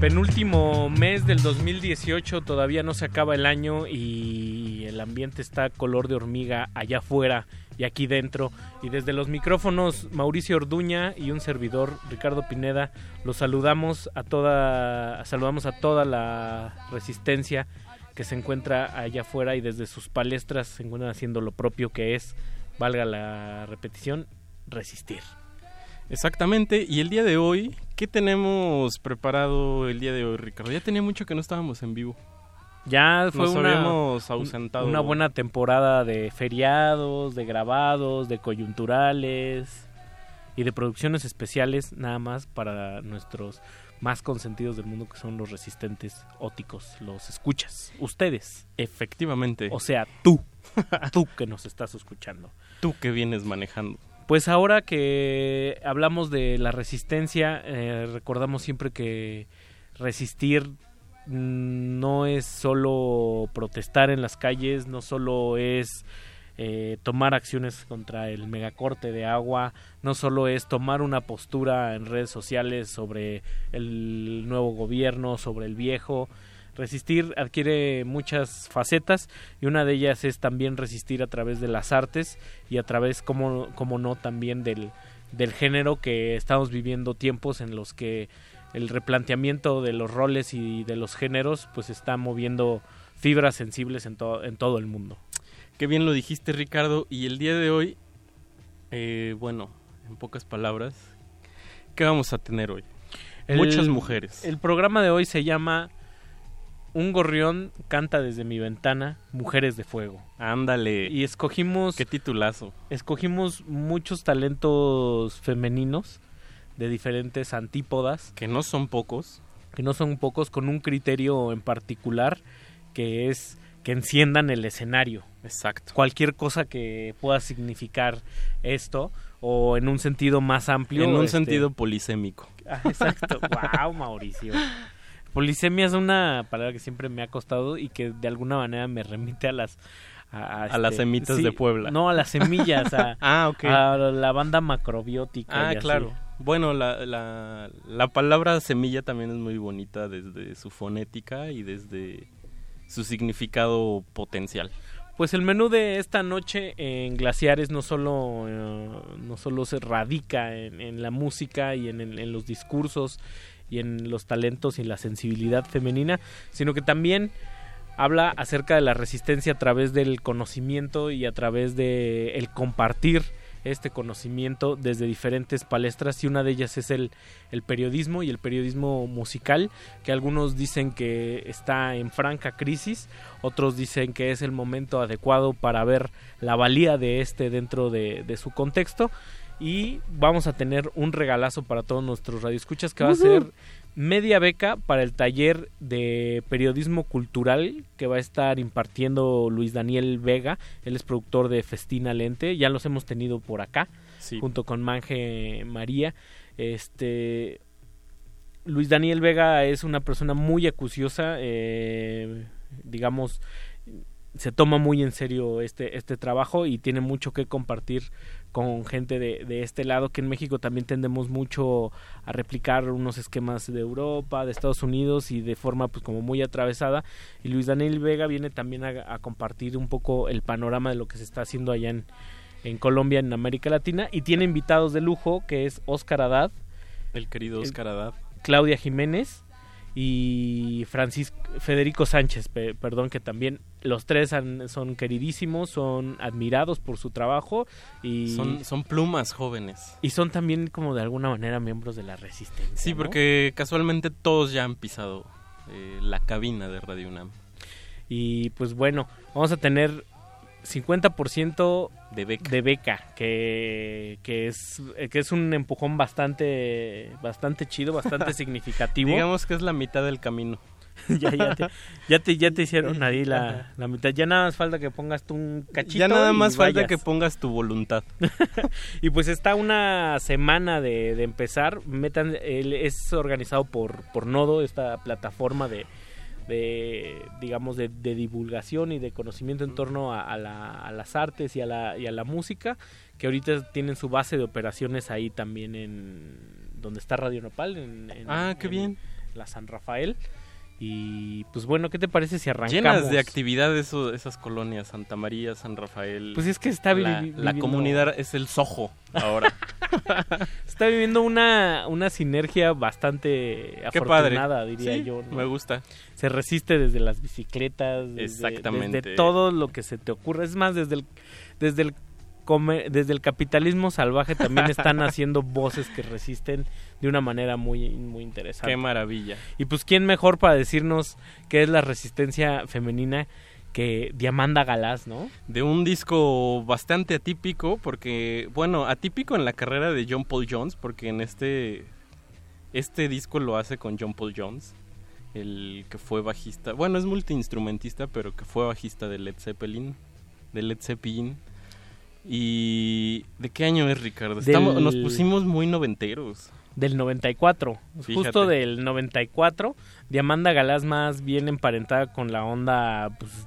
Penúltimo mes del 2018, todavía no se acaba el año y el ambiente está color de hormiga allá afuera y aquí dentro. Y desde los micrófonos, Mauricio Orduña y un servidor, Ricardo Pineda, los saludamos a toda, saludamos a toda la resistencia que se encuentra allá afuera y desde sus palestras se encuentran haciendo lo propio que es, valga la repetición, resistir. Exactamente, y el día de hoy, ¿qué tenemos preparado el día de hoy, Ricardo? Ya tenía mucho que no estábamos en vivo. Ya fue Nos una, habíamos ausentado. una buena temporada de feriados, de grabados, de coyunturales y de producciones especiales nada más para nuestros más consentidos del mundo que son los resistentes óticos, los escuchas, ustedes. Efectivamente. O sea, tú, (laughs) tú que nos estás escuchando. Tú que vienes manejando. Pues ahora que hablamos de la resistencia, eh, recordamos siempre que resistir no es solo protestar en las calles, no solo es eh, tomar acciones contra el megacorte de agua, no solo es tomar una postura en redes sociales sobre el nuevo gobierno, sobre el viejo. Resistir adquiere muchas facetas y una de ellas es también resistir a través de las artes y a través, como, como no, también del, del género que estamos viviendo tiempos en los que el replanteamiento de los roles y de los géneros pues está moviendo fibras sensibles en, to en todo el mundo. Qué bien lo dijiste Ricardo y el día de hoy, eh, bueno, en pocas palabras, ¿qué vamos a tener hoy? El- Muchas mujeres. El programa de hoy se llama Un gorrión canta desde mi ventana, Mujeres de Fuego. Ándale. Y escogimos... Qué titulazo. Escogimos muchos talentos femeninos de diferentes antípodas. Que no son pocos. Que no son pocos, con un criterio en particular que es que enciendan el escenario. Exacto. Cualquier cosa que pueda significar esto o en un sentido más amplio. En un este, sentido polisémico. Ah, exacto. (laughs) wow, Mauricio. Polisemia es una palabra que siempre me ha costado y que de alguna manera me remite a las a, A las semitas de Puebla. No, a las semillas, a, (laughs) Ah, ok. a la banda macrobiótica. Ah, así. Bueno, la, la, la palabra semilla también es muy bonita desde su fonética y desde su significado potencial. Pues el menú de esta noche en Glaciares no solo, eh, no solo se radica en, en la música y en, en- en los discursos y en los talentos y la sensibilidad femenina, sino que también habla acerca de la resistencia a través del conocimiento y a través de el compartir este conocimiento desde diferentes palestras y una de ellas es el, el periodismo y el periodismo musical que algunos dicen que está en franca crisis otros dicen que es el momento adecuado para ver la valía de este dentro de, de su contexto. Y vamos a tener un regalazo para todos nuestros radioescuchas que va a ser media beca para el taller de periodismo cultural que va a estar impartiendo Luis Daniel Vega. Él es productor de Festina Lente. Ya los hemos tenido por acá, Sí. junto con Manje María. Este. Luis Daniel Vega es una persona muy acuciosa, eh, digamos, se toma muy en serio este, este trabajo y tiene mucho que compartir con gente de, de este lado, que en México también tendemos mucho a replicar unos esquemas de Europa, de Estados Unidos y de forma pues como muy atravesada. Y Luis Daniel Vega viene también a, a compartir un poco el panorama de lo que se está haciendo allá en, en Colombia, en América Latina, y tiene invitados de lujo, que es Oscar Haddad, El querido Oscar Haddad. Claudia Jiménez y Francisco Federico Sánchez, pe- perdón, que también los tres han- son queridísimos, son admirados por su trabajo y Son, son plumas jóvenes. y son también como de alguna manera miembros de la resistencia. Sí, ¿no? porque casualmente todos ya han pisado eh, la cabina de Radio UNAM. Y pues bueno, vamos a tener 50% de beca, de beca que, que, es, que es un empujón bastante, bastante chido, bastante (laughs) significativo. Digamos que es la mitad del camino. (laughs) ya, ya, te, ya, te, ya te hicieron (laughs) ahí la, la mitad. Ya nada más falta que pongas tú un cachito. Ya nada más falta que pongas tu voluntad. y pues está una semana de, de empezar. Metan, el- es organizado por, por Nodo, esta plataforma de, de digamos, de, de divulgación y de conocimiento en torno a, a la- a las artes y a, la, y a la música, que ahorita tienen su base de operaciones ahí también en donde está Radio Nopal, en, en- Ah, qué en bien. la San Rafael. Y pues bueno, ¿qué te parece si arrancamos? Llenas de actividad eso- esas colonias, Santa María, San Rafael. Pues es que está la, vi- la viviendo- comunidad es el Soho ahora. (laughs) Está viviendo una, una sinergia bastante Qué padre. afortunada, diría Sí, yo. ¿no? me gusta. Se resiste desde las bicicletas, desde, Exactamente. desde todo lo que se te ocurra. Es más, desde el, desde el desde el capitalismo salvaje también están (laughs) haciendo voces que resisten de una manera muy, muy interesante. Qué maravilla. Y pues, ¿quién mejor para decirnos qué es la resistencia femenina que Diamanda Galás, ¿no? de un disco bastante atípico, porque, bueno, atípico en la carrera de John Paul Jones, porque en este, este disco lo hace con John Paul Jones, el que fue bajista, bueno, es multiinstrumentista, pero que fue bajista de Led Zeppelin, de Led Zeppelin. ¿Y de qué año es, Ricardo? Estamos- Del- nos pusimos muy noventeros. Del 94. Fíjate. Justo del 94. Diamanda Galás más bien emparentada con la onda, pues,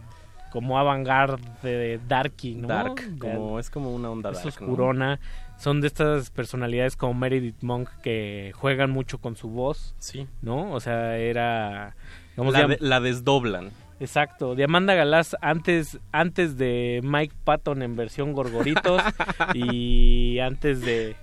como avant-garde de Darky, ¿no? Dark, como, es como una onda es dark, ¿no? oscurona. Son de estas personalidades como Meredith Monk que juegan mucho con su voz. Sí. ¿No? O sea, era... digamos, La, de- la desdoblan. Exacto, Diamanda Galás antes, antes de Mike Patton en versión Gorgoritos (laughs) y antes de,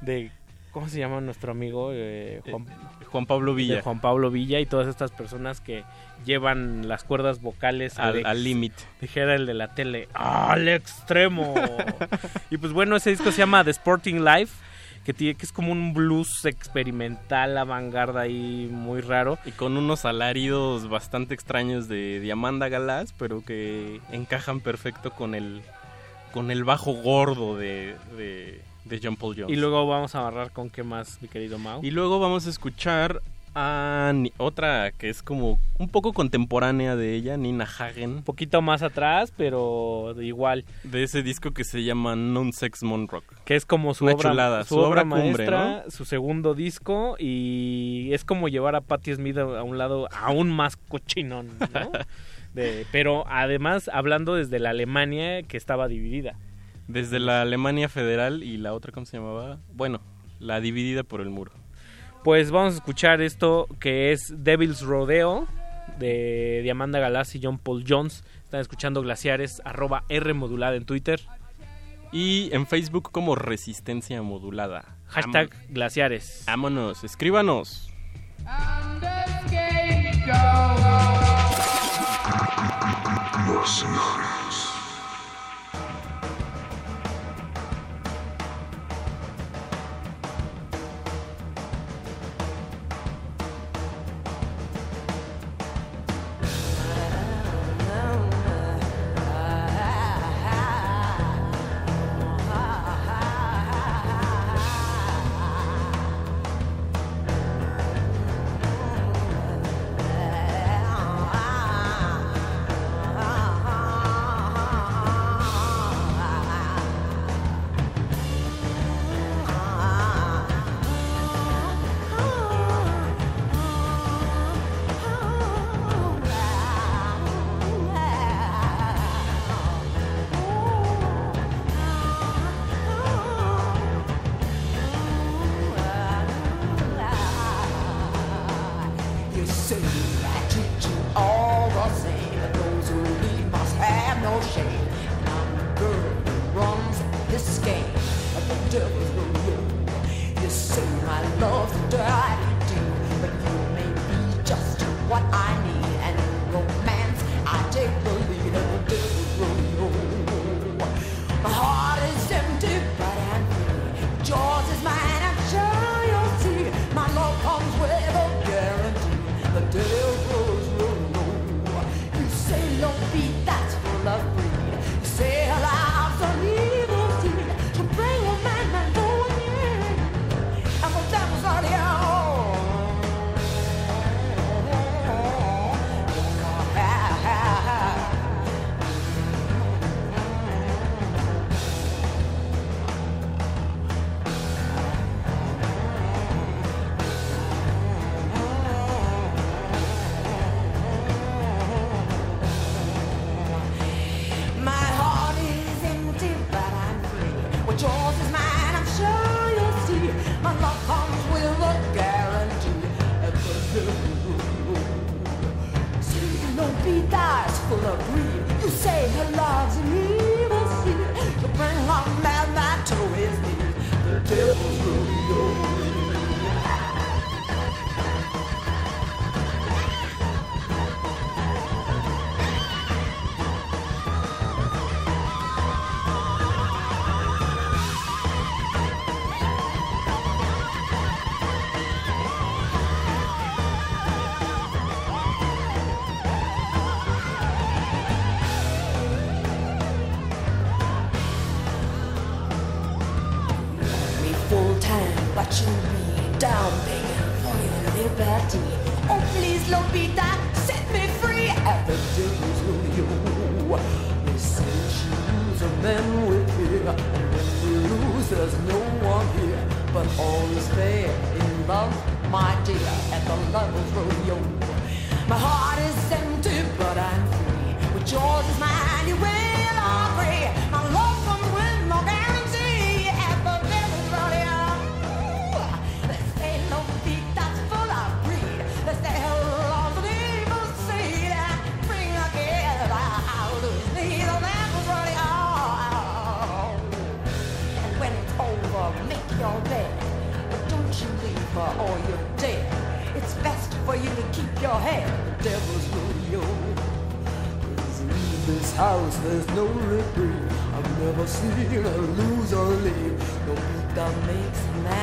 de ¿cómo se llama nuestro amigo? Eh, Juan, Juan Pablo Villa. de Juan Pablo Villa y todas estas personas que llevan las cuerdas vocales Al- límite. Dijera el de la tele, al extremo. (laughs) y pues bueno, ese disco se llama The Sporting Life. Que, tiene, que es como un blues experimental, avant-garde ahí muy raro. Y con unos alaridos bastante extraños de Diamanda Galás, pero que encajan perfecto con el con el bajo gordo de, de, de John Paul Jones. Y luego vamos a amarrar con qué más, mi querido Mau. Y luego vamos a escuchar a otra que es como un poco contemporánea de ella, Nina Hagen. Un poquito más atrás, pero igual. De ese disco que se llama Non Sex Monrock. que es como su Una obra, chulada, su su obra, obra cumbre, maestra, su segundo disco y es como llevar a Patti Smith a, a un lado aún más cochinón, ¿no? (laughs) De- pero además hablando desde la Alemania que estaba dividida. Desde la Alemania Federal y la otra, ¿cómo se llamaba? Bueno, la dividida por el muro. Pues vamos a escuchar esto que es Devil's Rodeo de Diamanda Galás y John Paul Jones. Están escuchando Glaciares, arroba R modulada en Twitter. Y en Facebook como Resistencia Modulada. Hashtag Glaciares. Vámonos, escríbanos. free. I've never seen a loser leave. No beat that makes me.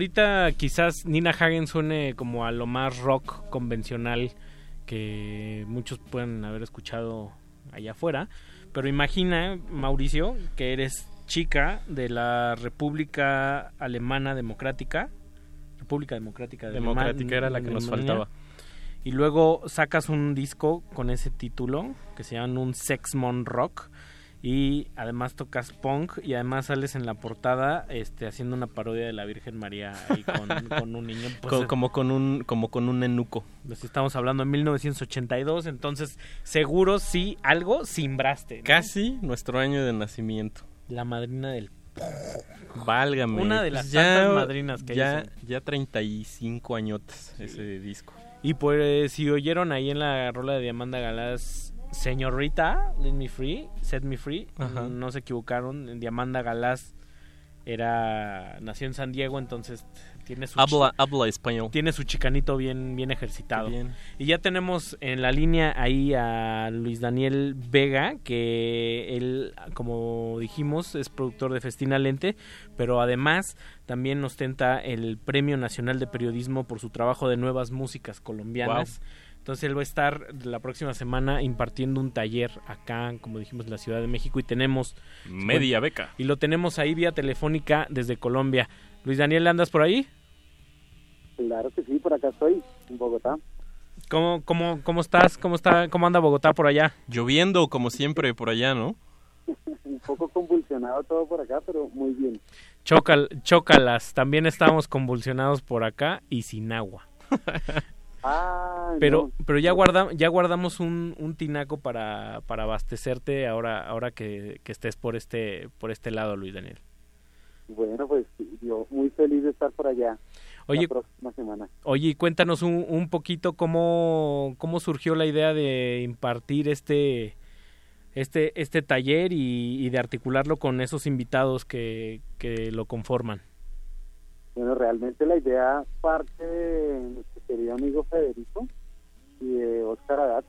Ahorita quizás Nina Hagen suene como a lo más rock convencional que muchos pueden haber escuchado allá afuera, pero imagina, Mauricio, que eres chica de la República Alemana Democrática, República Democrática de Democrática era la que nos Alemania, faltaba. Y luego sacas un disco con ese título que se llama un Sexmon Rock y además tocas punk y además sales en la portada este haciendo una parodia de la Virgen María ahí con, (laughs) con un niño pues, Co- como con un como con un enuco. pues, estamos hablando en 1982 entonces seguro sí algo simbraste ¿no? Casi nuestro año de nacimiento. la madrina del Válgame. Una de las pues tantas madrinas que ya, hizo. ya 35 añotes ese disco. Y pues si oyeron ahí en la rola de Diamanda Galás, señorita, let me free, set me free, Ajá. no se equivocaron, Diamanda Galás era nació en San Diego, entonces tiene su Habla, habla español. tiene su chicanito bien bien ejercitado. Bien. Y ya tenemos en la línea ahí a Luis Daniel Vega, que él, como dijimos, es productor de Festina Lente, pero además también ostenta el Premio Nacional de Periodismo por su trabajo de nuevas músicas colombianas. Entonces él va a estar la próxima semana impartiendo un taller acá, como dijimos, en la Ciudad de México y tenemos Media beca. y lo tenemos ahí vía telefónica desde Colombia. Luis Daniel, ¿andas por ahí? Claro que sí, por acá estoy, en Bogotá. ¿Cómo, cómo, cómo estás? ¿Cómo está, cómo anda Bogotá por allá? Lloviendo como siempre por allá, ¿no? (laughs) Un poco convulsionado todo por acá, pero muy bien. Chocal, chócalas, también estamos convulsionados por acá y sin agua. (laughs) Ah, Pero, no. pero ya guarda, ya guardamos un, un tinaco para, para abastecerte ahora, ahora que, que estés por este, por este lado, Luis Daniel. Bueno, pues yo muy feliz de estar por allá Oye, la próxima semana. Oye, cuéntanos un, un poquito cómo, cómo surgió la idea de impartir este, este, este taller y, y de articularlo con esos invitados que, que lo conforman. Bueno, realmente la idea parte de querido amigo Federico y de Oscar Haddad,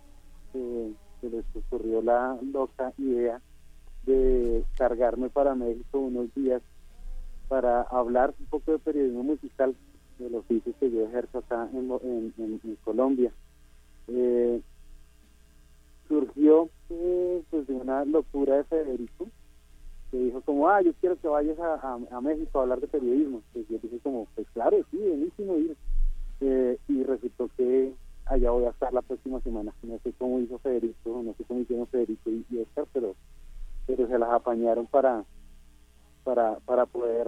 eh, que les ocurrió la loca idea de cargarme para México unos días para hablar un poco de periodismo musical, del oficio que yo ejerzo acá en, en- en- en Colombia. Eh, surgió eh, pues de una locura de Federico, que dijo como, ah, yo quiero que vayas a, a- a México a hablar de periodismo. Pues yo dije como, pues claro, sí, buenísimo ir. Eh, y resultó que allá voy a estar la próxima semana. No sé cómo hizo Federico, no sé cómo hicieron Federico y, y Oscar, pero, pero se las apañaron para, para, para poder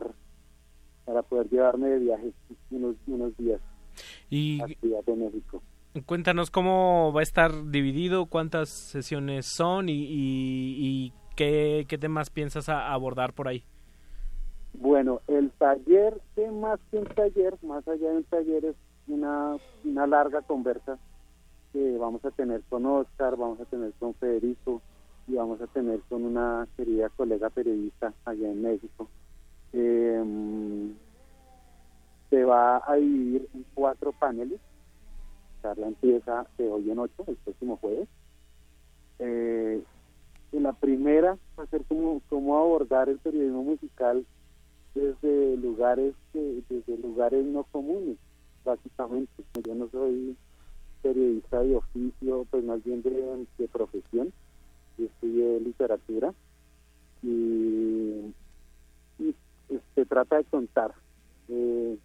para poder llevarme de viaje unos, unos días Y a Ciudad de México. cuéntanos cómo va a estar dividido, cuántas sesiones son y, y, y qué, qué temas piensas a- abordar por ahí. Bueno, el taller, que más que un taller, más allá de un taller, es una, una larga conversa que vamos a tener con Oscar, vamos a tener con Federico y vamos a tener con una querida colega periodista allá en México. Eh, se va a dividir en cuatro paneles. La charla empieza de hoy en ocho, el próximo jueves. Eh, en la primera va a ser como cómo abordar el periodismo musical desde lugares que, desde lugares no comunes básicamente yo no soy periodista de oficio pues más bien de, profesión yo estudié literatura y, y, pues, se trata de contar eh,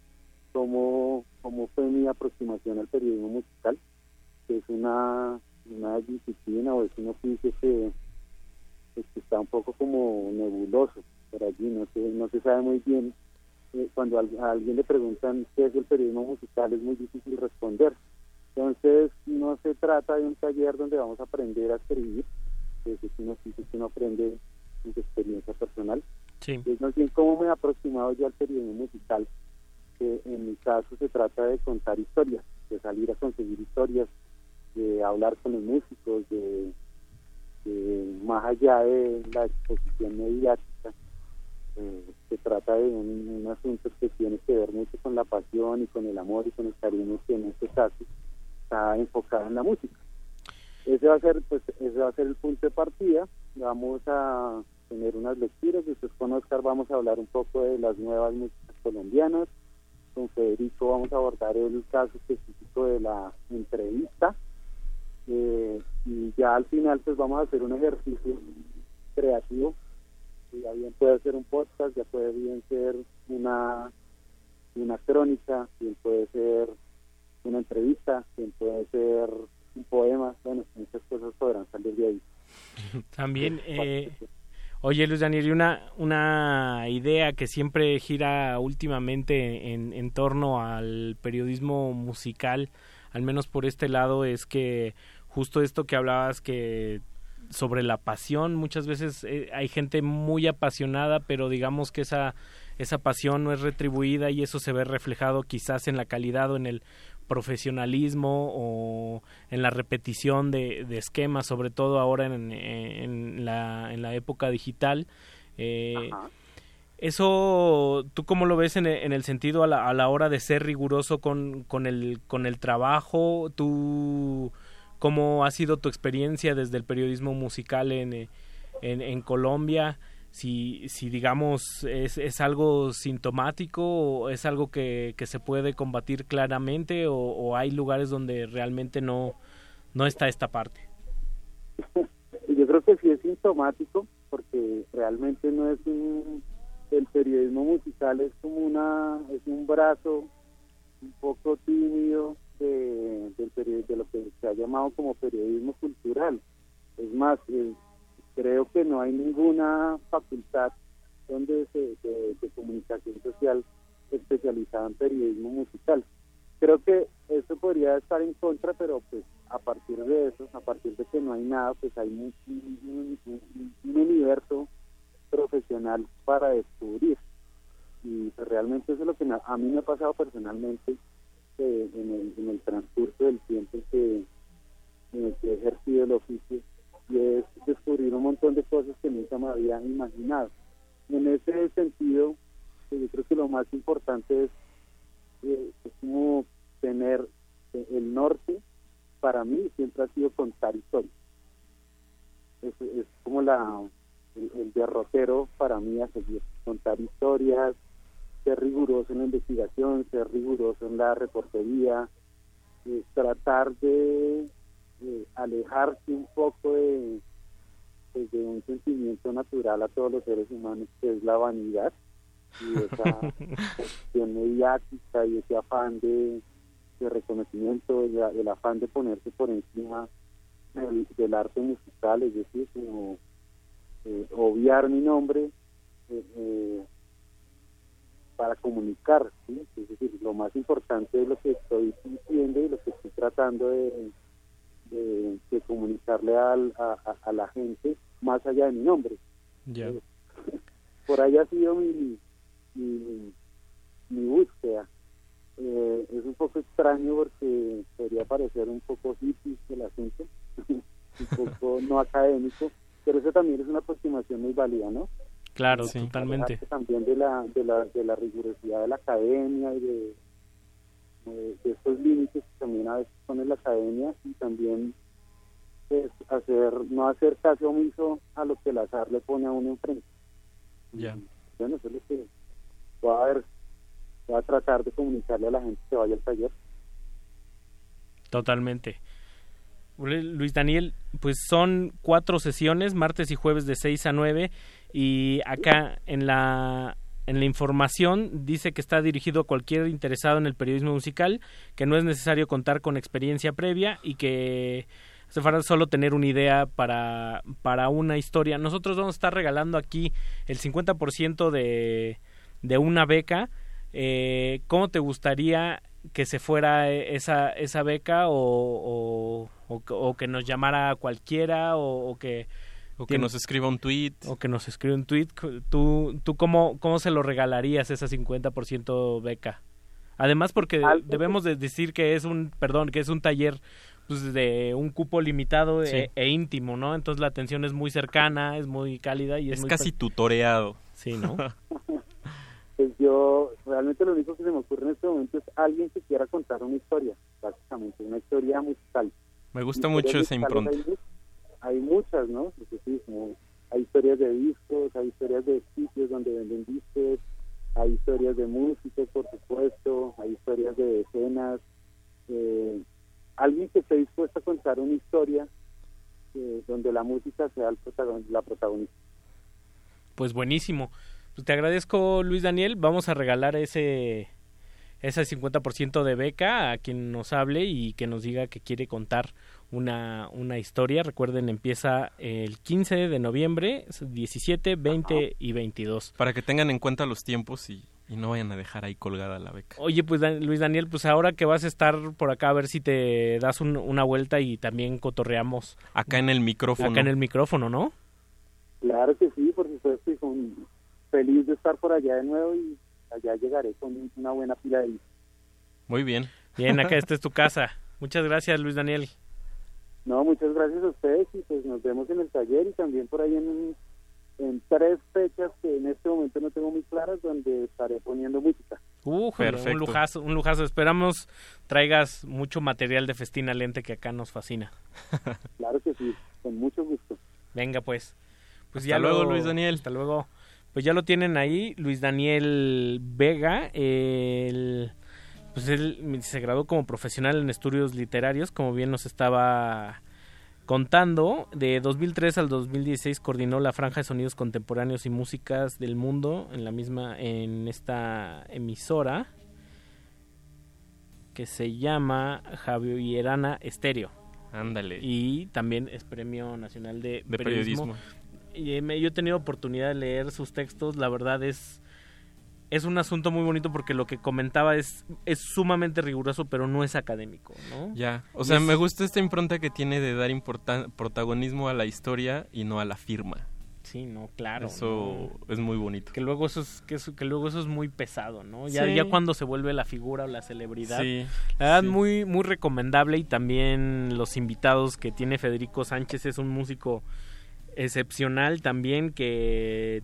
cómo, cómo fue mi aproximación al periodismo musical que es una una disciplina o es un oficio que, pues, que está un poco como nebuloso por allí, no se, no se sabe muy bien. Eh, cuando a, alguien le preguntan qué es el periodismo musical es muy difícil responder. Entonces no se trata de un taller donde vamos a aprender a escribir, que es un oficio que uno aprende en su experiencia personal. Sí. Es más bien cómo me he aproximado yo al periodismo musical, que en mi caso se trata de contar historias, de salir a conseguir historias, de hablar con los músicos, de, de más allá de la exposición mediática, eh, se trata de un, un asunto que tiene que ver mucho con la pasión y con el amor y con el cariño que en este caso está enfocado en la música. Ese va a ser, pues, ese va a ser el punto de partida. Vamos a tener unas lecturas, después con Oscar vamos a hablar un poco de las nuevas músicas colombianas, con Federico vamos a abordar el caso específico de la entrevista eh, y ya al final pues vamos a hacer un ejercicio creativo ya bien puede ser un podcast, ya puede bien ser una una crónica, bien puede ser una entrevista, bien puede ser un poema, bueno, muchas cosas podrán salir de ahí. (laughs) También, eh, oye Luis Daniel, y una, una idea que siempre gira últimamente en, en torno al periodismo musical, al menos por este lado, es que justo esto que hablabas que sobre la pasión, muchas veces eh, hay gente muy apasionada, pero digamos que esa esa pasión no es retribuida y eso se ve reflejado quizás en la calidad o en el profesionalismo o en la repetición de, de esquemas, sobre todo ahora en, en, la, en la época digital. Eh, eso, ¿tú cómo lo ves en, en el sentido a la, a la, hora de ser riguroso con, con, el, con el trabajo? ¿Tú cómo ha sido tu experiencia desde el periodismo musical en, en, en Colombia? si, si digamos es, es algo sintomático o es algo que, que se puede combatir claramente o, o, hay lugares donde realmente no, no está esta parte. (laughs) Yo creo que sí es sintomático porque realmente no es un, el periodismo musical es como una es un brazo un poco tímido de, del de lo que se ha llamado como periodismo cultural. Es más, es, creo que no hay ninguna facultad donde se, de, de, comunicación social especializada en periodismo musical. Creo que eso podría estar en contra, pero pues a partir de eso, a partir de que no hay nada, pues hay un, un universo profesional para descubrir. Y pues, realmente eso es lo que a mí me ha pasado personalmente eh, en, el, en el transcurso del tiempo que, en el que he ejercido el oficio y es descubrir un montón de cosas que nunca me había imaginado. En ese sentido, yo creo que lo más importante es, eh, como tener el norte, para mí siempre ha sido contar historias. Es, es como la el, el, derrotero para mí a seguir, contar historias, ser riguroso en la investigación, ser riguroso en la reportería, eh, tratar de eh, alejarse un poco de, pues, de, un sentimiento natural a todos los seres humanos que es la vanidad y esa (laughs) cuestión mediática y ese afán de, de reconocimiento, el, el, afán de ponerse por encima del, del arte musical, es decir, como eh, obviar mi nombre eh, eh, para comunicar, ¿sí? es decir, lo más importante es lo que estoy diciendo y lo que estoy tratando de de, de comunicarle al, a, a, la gente más allá de mi nombre. Yeah. Eh, por ahí ha sido mi, mi, mi búsqueda. Eh, es un poco extraño porque podría parecer un poco hippie el asunto, (laughs) un poco no académico, pero eso también es una aproximación muy válida, ¿no? Claro, sí, totalmente. También de la, de, la, de la rigurosidad de la academia y de, de, de estos límites que también a veces son en la academia y también pues, hacer no hacer caso omiso a lo que el azar le pone a uno enfrente. Ya. Bueno, eso es lo que voy a ver, voy a tratar de comunicarle a la gente que vaya al taller. Totalmente. Luis Daniel, pues son cuatro sesiones, martes y jueves de 6 a 9 y acá en la en la información dice que está dirigido a cualquier interesado en el periodismo musical, que no es necesario contar con experiencia previa y que hace falta solo tener una idea para, para una historia. Nosotros vamos a estar regalando aquí el 50% de, de una beca. Eh, ¿Cómo te gustaría que se fuera esa, esa beca o, o, o que nos llamara cualquiera o, que o que nos escriba un tweet. O que nos escriba un tweet. ¿Tú, tú cómo, cómo se lo regalarías esa 50% beca? Además porque debemos de decir que es un, perdón, que es un taller pues, de un cupo limitado sí. e, e, íntimo, ¿no? Entonces la atención es muy cercana, es muy cálida y es, es muy casi tutoreado. Sí, ¿no? (laughs) pues yo, realmente lo único que se me ocurre en este momento es alguien que quiera contar una historia, básicamente, una historia musical. Me gusta mucho esa impronta hay muchas, ¿no? Decir, como hay historias de discos, hay historias de sitios donde venden discos, hay historias de músicos, por supuesto, hay historias de escenas. eh, alguien que esté dispuesto a contar una historia eh, donde la música sea el protagon- la protagonista. Pues buenísimo. Pues te agradezco, Luis Daniel. Vamos a regalar ese ese 50% de beca a quien nos hable y que nos diga que quiere contar una, una historia. Recuerden, empieza el 15 de noviembre, 17, 20 y 22. Para que tengan en cuenta los tiempos y, y no vayan a dejar ahí colgada la beca. Oye, pues Dan- Luis Daniel, pues ahora que vas a estar por acá, a ver si te das un- una vuelta y también cotorreamos. Acá en el micrófono. Acá en el micrófono, ¿no? Claro que sí, por supuesto, y con, feliz de estar por allá de nuevo y allá llegaré con una buena pila de Muy bien. Bien, acá (laughs) esta es tu casa. Muchas gracias, Luis Daniel. No, muchas gracias a ustedes y pues nos vemos en el taller y también por ahí en, en tres fechas que en este momento no tengo muy claras donde estaré poniendo música. Uh, Perfecto. un lujazo, un lujazo. Esperamos traigas mucho material de Festina Lente que acá nos fascina. (laughs) Claro que sí, con mucho gusto. Venga, pues. Pues Hasta ya luego, Luis Daniel. Hasta luego. Pues ya lo tienen ahí, Luis Daniel Vega. el- pues él se graduó como profesional en estudios literarios, como bien nos estaba contando. De 2003 al 2016 coordinó la franja de sonidos contemporáneos y músicas del mundo en la misma en esta emisora que se llama Javierana Estéreo. Ándale. Y también es Premio Nacional de, De periodismo. Y eh, yo he tenido oportunidad de leer sus textos, la verdad es es un asunto muy bonito porque lo que comentaba es es sumamente riguroso, pero no es académico, ¿no? Ya, o sea, es- me gusta esta impronta que tiene de dar protagonismo a la historia y no a la firma. Sí, no, claro. Eso es muy bonito. Que luego eso es que, eso- que luego eso es muy pesado, ¿no? Ya, Sí. ya cuando se vuelve la figura o la celebridad. Sí, La verdad, sí. muy, muy recomendable y también los invitados que tiene Federico Sánchez es un músico excepcional también que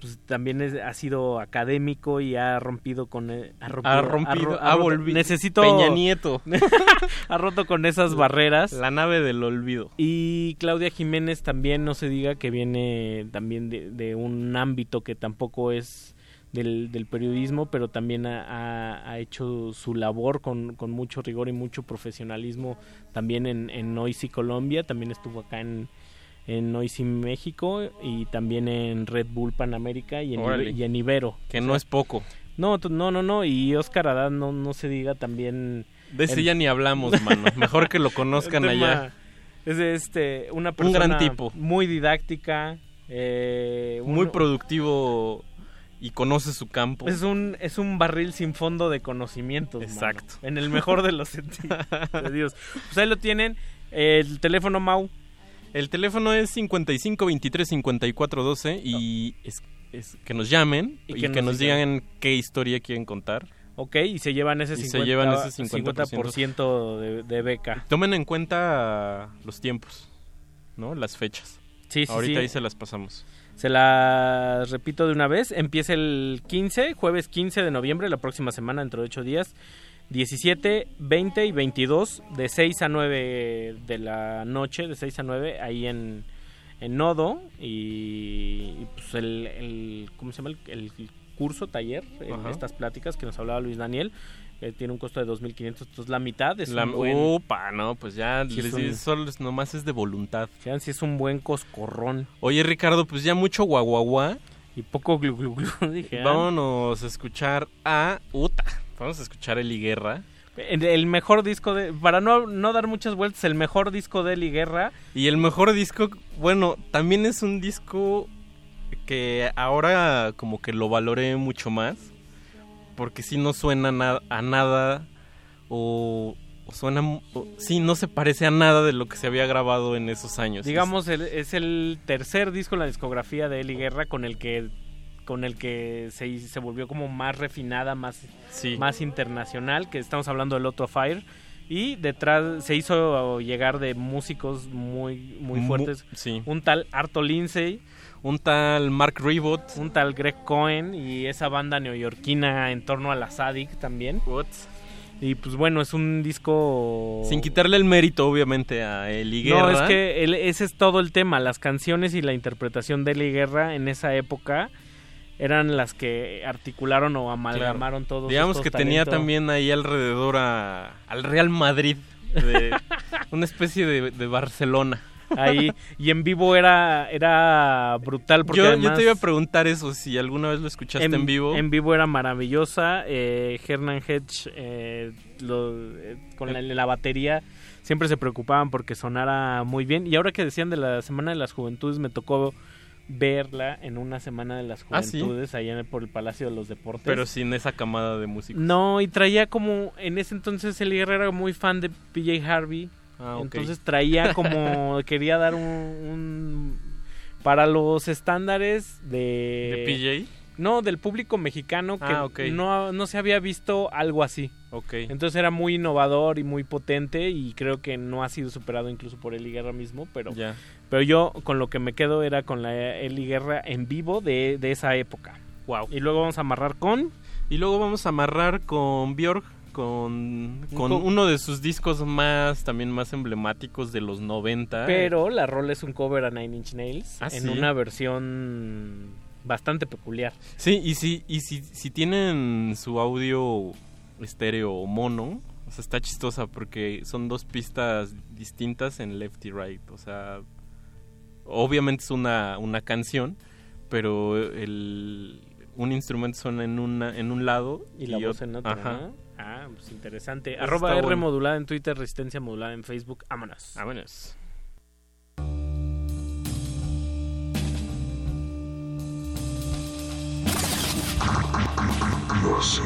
pues, también es- ha sido académico y ha rompido con eh, ha rompido, Ha rompido, ro- ha roto- volvi- necesito Peña Nieto. (laughs) ha roto con esas barreras La nave del olvido. y Claudia Jiménez también no se diga que viene también de, de un ámbito que tampoco es del, del periodismo, pero también ha, ha- ha hecho su labor con, con mucho rigor y mucho profesionalismo también en, en Noisy Colombia, también estuvo acá en, en Noisy México y también en Red Bull Panamérica y en, Órale. Ibe- y en Ibero. Que O no es poco. No, no, no, no, y Oscar Adán no, no se diga también... De ese el- ya ni hablamos, (laughs) mano. Mejor que lo conozcan allá. Es de este, una Un persona gran tipo. muy didáctica, eh, Muy un- productivo y conoce su campo. Es un, es un barril sin fondo de conocimientos. mano. Exacto. En el mejor de los (laughs) sentidos. de Dios. Pues ahí lo tienen. El teléfono Mau. El teléfono es 55 23 54 12 y es, es que nos llamen Y y, que nos nos, digan. qué historia quieren contar. Ok, y se llevan ese Y 50%, se llevan ese 50%. 50% de, de beca. Tomen en cuenta los tiempos, ¿no? Las fechas. Sí, sí, Ahorita sí. ahí se las pasamos. Se las repito de una vez. Empieza el 15, jueves 15 de noviembre, la próxima semana, dentro de 8 días. 17, 20 y 22, de 6 a 9 de la noche, de 6 a 9, ahí en, en Nodo. Y, y, pues el, el- ¿cómo se llama? El, el curso, taller, en Ajá. estas pláticas que nos hablaba Luis Daniel. eh, tiene un costo de 2.500, entonces la mitad es La- un buen... Upa, no, pues ya Sí, les es un- solo es- nomás es de voluntad. Vean si es un buen coscorrón. Oye, Ricardo, pues ya mucho guaguaguá. Y poco glu glu glu, (laughs) dije. ah. Vámonos a escuchar a Uta. Vamos a escuchar Eli Guerra. El, mejor disco de. Para no, no dar muchas vueltas, el mejor disco de Eli Guerra. Y el mejor disco, bueno, también es un disco que ahora como que lo valoré mucho más. Porque si no suena na- a nada o, o suena... o- sí, no se parece a nada de lo que se había grabado en esos años. Digamos, el- es el tercer disco en la discografía de Eli Guerra con el que con el que se, se volvió como más refinada, más, Sí. más internacional, que estamos hablando del Otto Fire. Y detrás se hizo llegar de músicos muy, muy Mu- fuertes. sí. Un tal Arto Lindsay. Un tal Mark Ribot. Un tal Greg Cohen y esa banda neoyorquina en torno a la Sadik también. Y pues bueno, es un disco... Sin quitarle el mérito, obviamente, a Eli Guerra. No, es que el- ese es todo el tema, las canciones y la interpretación de Eli Guerra en esa época eran las que articularon o amalgamaron todos Digamos estos que tenía también ahí alrededor a, al Real Madrid, de, (laughs) una especie de, de Barcelona. ahí y en vivo era era brutal porque Yo, yo te iba a preguntar eso, si alguna vez lo escuchaste en, vivo. En vivo era maravillosa. Eh, Hernan Hedge eh, lo- eh, con la, la batería siempre se preocupaban porque sonara muy bien. Y ahora que decían de la Semana de las Juventudes, me tocó verla en una Semana de las Ah, ¿sí? Juventudes allá el- por el Palacio de los Deportes. pero sin esa camada de músicos. No, y traía como, en ese entonces Eli Guerra era muy fan de PJ Harvey. Ah. Entonces traía como, (laughs) quería dar un, un- para los estándares de... ¿De PJ? No, del público mexicano que Ah, no, no se había visto algo así. Ok. Entonces era muy innovador y muy potente y creo que no ha sido superado incluso por Eli Guerra mismo, pero, Ya. Pero yo con lo que me quedo era con la Eli Guerra en vivo de, de esa época. Wow. Y luego vamos a amarrar con... Y luego vamos a amarrar con Björk, con, con co- uno de sus discos más, también más emblemáticos de los 90. Pero la rola es un cover a Nine Inch Nails Ah, en ¿sí? una versión bastante peculiar. Sí, y si, y si, si tienen su audio estéreo o mono, o sea, está chistosa porque son dos pistas distintas en left y right. O sea, obviamente es una, una canción, pero el, un instrumento suena en, una, en un lado Y la voz en otro, Ajá. ¿no? Ah, pues interesante. Eso Arroba R bueno. modulada en Twitter, Resistencia modulada en Facebook. Vámonos. Vámonos. Los.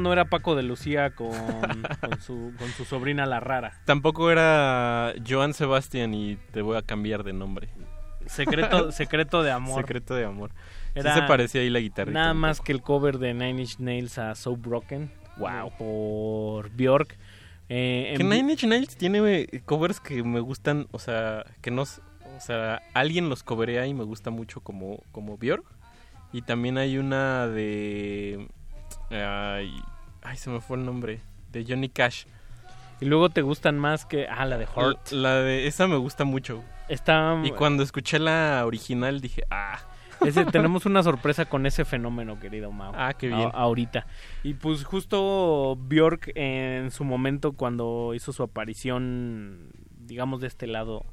No, era Paco de Lucía con, con, su, con su sobrina la rara. Tampoco era Joan Sebastián y te voy a cambiar de nombre. Secreto, (laughs) secreto de amor. Secreto de amor. Sí Era se parecía ahí la guitarra. Nada más que el cover de Nine Inch Nails a So Broken. Wow. Por Bjork. Eh, Que en- Nine Inch Nails tiene eh, covers que me gustan, o sea, que no, s- o sea, alguien los coverea y me gusta mucho como, como Björk. Y también hay una de, ay, ay, se me fue el nombre, de Johnny Cash. Y luego te gustan más que. Ah, la de Heart. La de, esa me gusta mucho. Está. Y cuando escuché la original dije, ah. Ese- (laughs) tenemos una sorpresa con ese fenómeno, querido Mau. Ah, qué bien. A- ahorita. Y pues justo Bjork en su momento cuando hizo su aparición, digamos de este lado,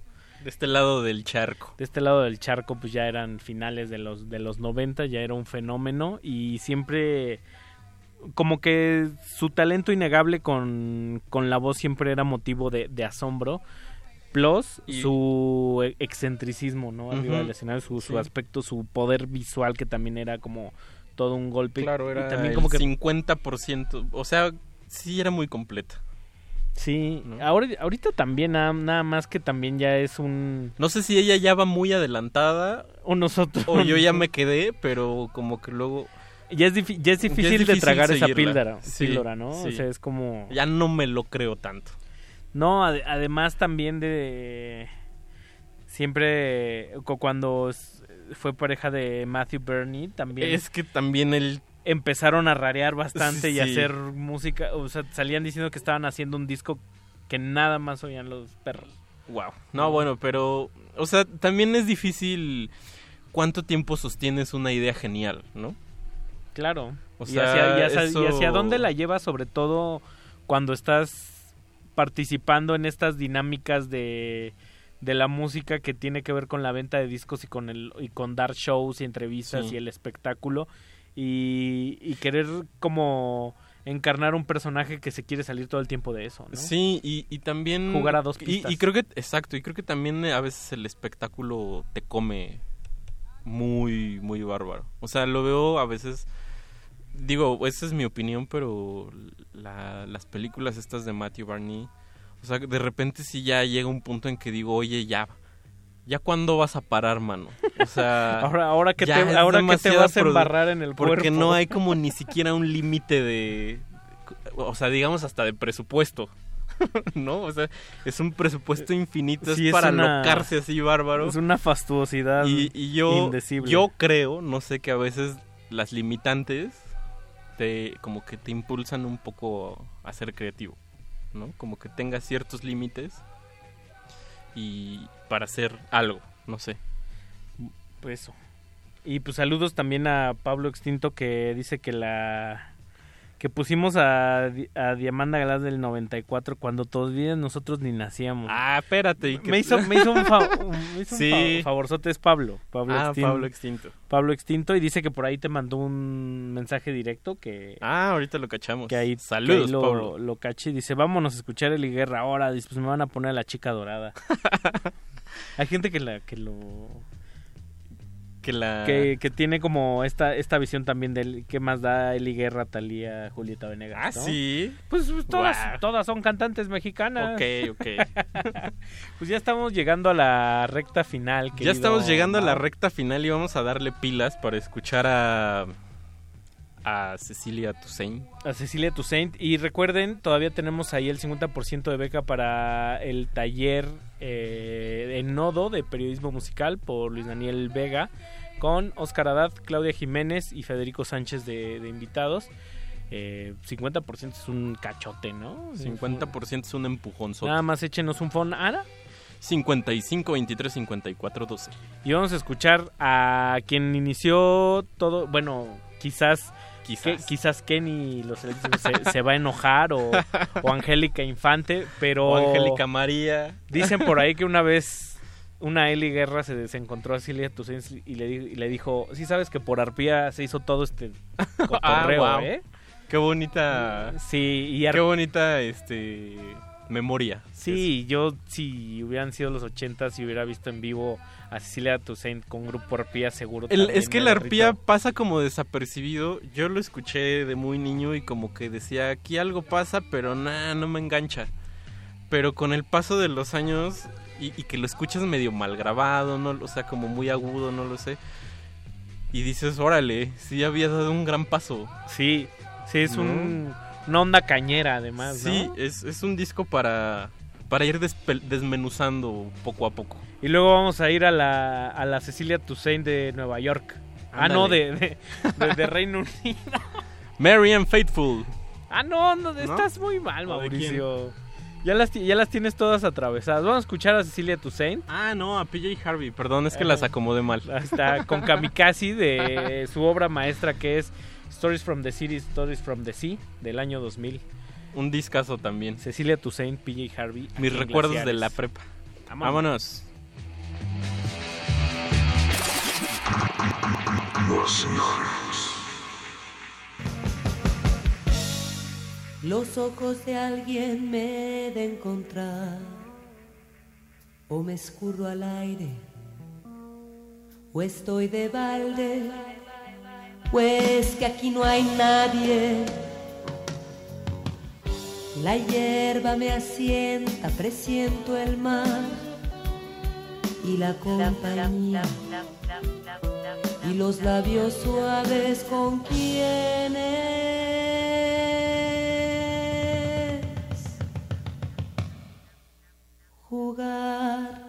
De este lado del charco. de este lado del charco, pues ya eran finales de los de los 90, ya era un fenómeno y siempre como que su talento innegable con, con la voz siempre era motivo de, de asombro. Plus Y- su e- excentricismo, ¿no? Arriba Ujú. del escenario, su, su aspecto, su poder visual que también era como todo un golpe. Claro, Y era también el como que 50%, o sea, sí era muy completa. Sí, ahora, ahorita también nada, nada más que también ya es un... No sé si ella ya va muy adelantada o nosotros. o yo ya me quedé, pero como que luego Ya es, difi- ya es difícil de tragar esa píldora, Sí, píldora, ¿no? O sea, es como... ya no me lo creo tanto. No, ade- además también de... Siempre cu- cuando fue pareja de Matthew Burney también... Es que también él Empezaron a rarear bastante y a hacer música, o sea, salían diciendo que estaban haciendo un disco que nada más oían los perros. Wow. No, bueno, pero o sea, también es difícil cuánto tiempo sostienes una idea genial, ¿no? Claro. O y, sea, hacia, y hacia- y dónde la llevas, sobre todo cuando estás participando en estas dinámicas de, de la música que tiene que ver con la venta de discos y con el y con dar shows y entrevistas Sí. y el espectáculo y, y querer como encarnar un personaje que se quiere salir todo el tiempo de eso, ¿no? Sí, y, y también Jugar a dos y- pistas. Y, creo que exacto, y creo que también eh, a veces el espectáculo te come muy muy bárbaro. O sea, lo veo a veces digo, esa es mi opinión, pero la- las películas estas de Matthew Barney, o sea, de repente sí ya llega un punto en que digo, "Oye, ya ¿Ya cuándo vas a parar, mano? O sea, (laughs) Ahora- ahora que te- ahora que te vas a embarrar en el Porque cuerpo. no hay (laughs) como ni siquiera un límite de o sea, digamos hasta de presupuesto. (laughs) ¿No? O sea, es un presupuesto infinito, Sí, es es para una- locarse así bárbaro. Es una fastuosidad y, y yo, indecible. yo creo, no sé, que a veces las limitantes te como que te impulsan un poco a ser creativo, ¿no? Como que tengas ciertos límites y para hacer algo, no sé. Pues eso. Y pues saludos también a Pablo Extinto que dice que la que pusimos a, a Diamanda Galás del 94 cuando todavía nosotros ni nacíamos. Ah, espérate. y que- me hizo, me hizo un, fa- un- (laughs) me hizo un Sí. fa- favorzote, es Pablo. Pablo Ah, Extinto. Pablo Extinto. Pablo Extinto y dice que por ahí te mandó un mensaje directo que... Ah, ahorita lo cachamos. Que ahí, Saludos, que ahí lo, Pablo. lo caché y dice, vámonos a escuchar el Guerra ahora, dice, pues me van a poner a la chica dorada. (laughs) Hay gente que la que lo Que la... que, que tiene como esta esta visión también del que más da Eli Guerra, Talía, Julieta Venegas. Ah, ¿no? sí. Pues, pues, todas, todas son cantantes mexicanas. Ok, ok. (laughs) pues ya estamos llegando a la recta final. Ya estamos llegando a la recta final y vamos a darle pilas para escuchar a... A Cecilia Toussaint. a Cecilia Toussaint. Y recuerden, todavía tenemos ahí el 50% de beca para el taller eh, en Nodo de periodismo musical por Luis Daniel Vega, con Oscar Haddad, Claudia Jiménez y Federico Sánchez de, de invitados. Eh, 50% es un cachote, ¿no? 50% es un empujón. Nada más échenos un phone, Ana. 55 23 54 12. Y vamos a escuchar a quien inició todo, bueno, quizás Quizás. que- quizás Kenny los se, se va a enojar o, o Angélica Infante, pero O Angélica María. dicen por ahí que una vez una Eli Guerra se, se encontró a Silvia Toussaint y le, di- y le dijo, sí sabes que por arpía se hizo todo este (laughs) cotorreo, Ah, wow. ¿eh? Qué bonita. Sí, y Qué bonita este memoria. Sí, yo si hubieran sido los 80 si hubiera visto en vivo a Cecilia Toussaint con Grupo Arpía seguro. El- también es que derrito. arpía pasa como desapercibido. Yo lo escuché de muy niño y como que decía, aquí algo pasa, pero nada, no me engancha. Pero con el paso de los años y, y que lo escuchas medio mal grabado, no, o sea, como muy agudo, no lo sé. Y dices, órale, sí había dado un gran paso. Sí, sí, es ¿No? un, una onda cañera además, ¿no? Sí, es, es un disco para, para ir desmenuzando poco a poco. Y luego vamos a ir a la, a la Cecilia Toussaint de Nueva York. Ah, no, de, de, de- de Reino Unido. (laughs) Mary and Faithful. Ah, no, no, estás muy mal, ¿O de Mauricio. Ya las, ya las tienes todas atravesadas. Vamos a escuchar a Cecilia Toussaint. Ah, no, a PJ Harvey. Perdón, es que las acomodé mal. Está con Kamikaze de (laughs) su obra maestra que es Stories from the City, Stories from the Sea del año 2000. Un discazo también. Cecilia Toussaint, PJ Harvey. Mis recuerdos de la prepa. Vámonos. Vámonos. Los ojos de alguien me de encontrar, o me escurro al aire, o estoy de balde, pues que aquí no hay nadie. La hierba me asienta, presiento el mar y la compañía. Y los labios suaves con quienes jugar.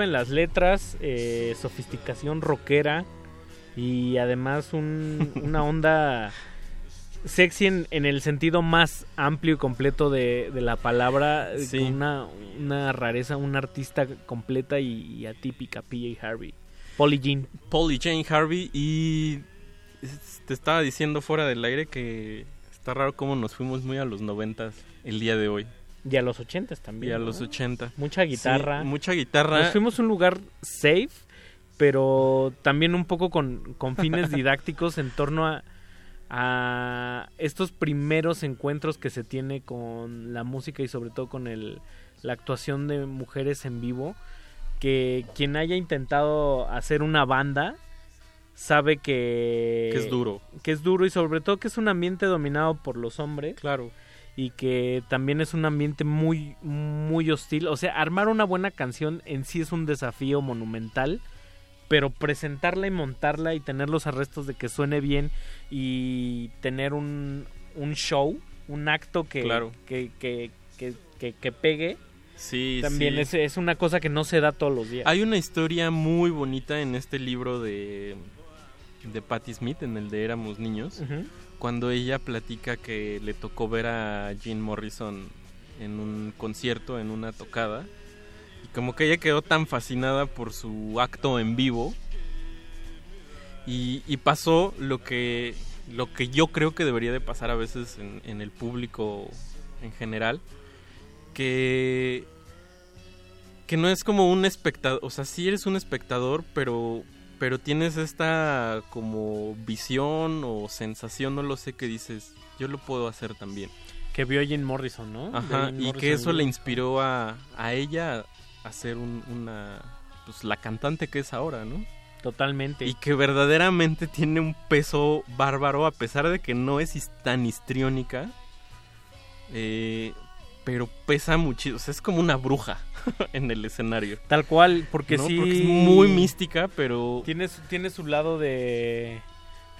En las letras, eh, sofisticación rockera y además un- (laughs) una onda sexy en, en el sentido más amplio y completo de, de la palabra, eh, Sí. con una, una rareza, una artista completa y, y atípica, PJ Harvey. Polly Jean. Polly Jane Harvey y te estaba diciendo fuera del aire que está raro cómo nos fuimos muy a los noventas el día de hoy. Y a los ochentas también. Y a ¿no? los 80. Mucha guitarra. Sí, mucha guitarra. Nos fuimos a un lugar safe, pero también un poco con, con fines (laughs) didácticos en torno a, a estos primeros encuentros que se tiene con la música y sobre todo con el, la actuación de mujeres en vivo. Que quien haya intentado hacer una banda sabe que, Que es duro. Que es duro y sobre todo que es un ambiente dominado por los hombres. Claro. Y que también es un ambiente muy, muy hostil. O sea, armar una buena canción en sí es un desafío monumental. Pero presentarla y montarla y tener los arrestos de que suene bien y tener un, un show, un acto que, Claro. que, que, que, que- pegue, Sí, también sí. Es, es una cosa que no se da todos los días. Hay una historia muy bonita en este libro de, de Patti Smith, en el de Éramos Niños. Cuando ella platica que le tocó ver a Jim Morrison en un concierto, en una tocada, y como que ella quedó tan fascinada por su acto en vivo, y, y pasó lo que, lo que yo creo que debería de pasar a veces en, en el público en general, que que no es como un espectador, o sea, sí eres un espectador, pero pero tienes esta como visión o sensación, no lo sé, que dices, yo lo puedo hacer también. Que vio a Jim Morrison, ¿no? Ajá, Jim y Morrison que eso le inspiró a, a ella a ser un- una, pues la cantante que es ahora, ¿no? Totalmente. Y que verdaderamente tiene un peso bárbaro, a pesar de que no es tan histriónica, eh, pero pesa muchísimo, o sea, es como una bruja (laughs) en el escenario. Tal cual, porque ¿no? sí. Porque es muy mística, pero... Tiene, su- tiene su lado de.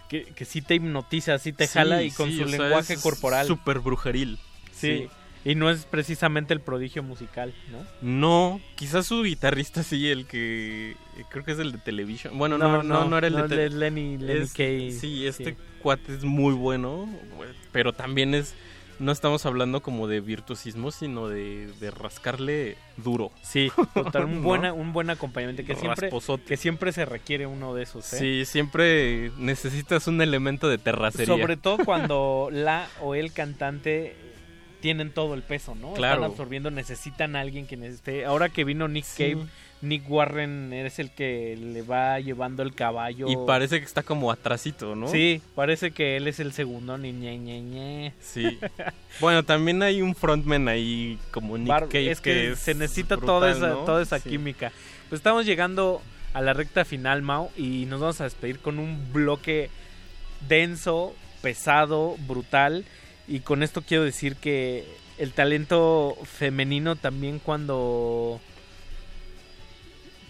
Que, que sí te hipnotiza, sí te Sí, jala y con sí, su o sea, lenguaje es corporal. Súper brujeril. Sí. Y no es precisamente el prodigio musical, ¿no? No, quizás su guitarrista sí, el que eh, creo que es el de Television. Bueno, no, no, no, era el no, de, el de Lenny- Lenny es- Sí, este cuate es muy bueno, pero también es no estamos hablando como de virtuosismo, sino de, de rascarle duro. Sí, total, (laughs) un, ¿No? buena, un buen acompañamiento que siempre, Rasposote. que siempre se requiere uno de esos. ¿eh? Sí, siempre necesitas un elemento de terracería. Sobre todo (laughs) cuando la o el cantante tienen todo el peso, ¿no? Claro. Están absorbiendo, necesitan a alguien que esté. Ahora que vino Nick Sí. Cave Nick Warren es el que le va llevando el caballo. Y parece que está como atrasito, ¿no? Sí, parece que él es el segundo ni ñe, ñe, ñe. Sí. bueno, también hay un frontman ahí como Nick Bar- Cave es que, es se necesita brutal, toda esa, ¿no? toda esa Sí. química. Pues estamos llegando a la recta final, Mau, y nos vamos a despedir con un bloque denso, pesado, brutal. Y con esto quiero decir que el talento femenino también cuando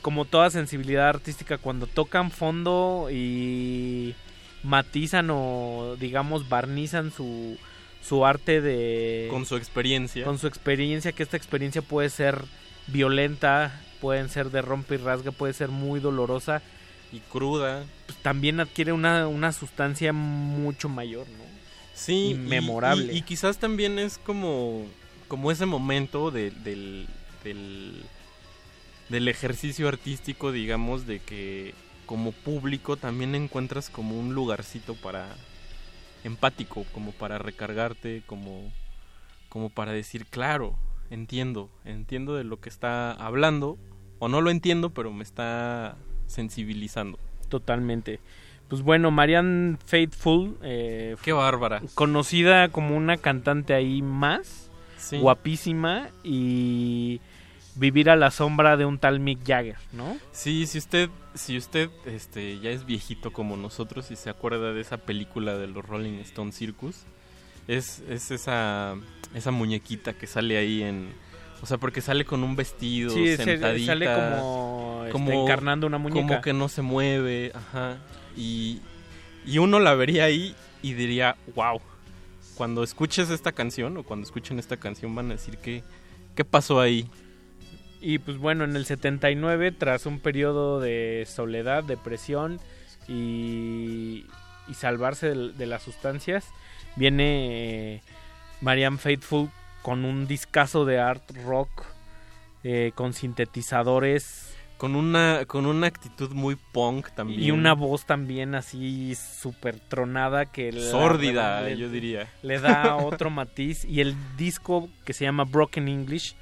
como toda sensibilidad artística cuando tocan fondo y matizan o digamos barnizan su su arte de Con su experiencia. con su experiencia que esta experiencia puede ser violenta pueden ser de rompe y rasga puede ser muy dolorosa. Y cruda. Pues también adquiere una, una sustancia mucho mayor no Sí, y- memorable. Y, y quizás también es como, como ese momento de- del, del, del ejercicio artístico, digamos, de que como público también encuentras como un lugarcito para empático, como para recargarte, como, como para decir, claro, entiendo, entiendo de lo que está hablando, o no lo entiendo, pero me está sensibilizando. Totalmente. Pues bueno, Marianne Faithful. eh, Qué bárbara. Conocida como una cantante ahí más. Sí. Guapísima. Y vivir a la sombra de un tal Mick Jagger, ¿no? Sí, si usted, si usted este, ya es viejito como nosotros y se acuerda de esa película de los Rolling Stone Circus, es, es esa, esa muñequita que sale ahí en... O sea, porque sale con un vestido, Sí, se- sentadita. sale como, este, encarnando una muñeca. Como que no se mueve, ajá. Y, y uno la vería ahí y diría, wow. Cuando escuches esta canción o cuando escuchen esta canción van a decir que, ¿qué pasó ahí? Y pues bueno, en el 79, tras un periodo de soledad, depresión y, y salvarse de, de las sustancias, viene eh, Marianne Faithful con un discazo de art rock, eh, con sintetizadores. Con una, con una actitud muy punk también. Y una voz también así súper tronada que... Sórdida, le- yo diría. Le da (laughs) otro matiz. Y el disco que se llama Broken English,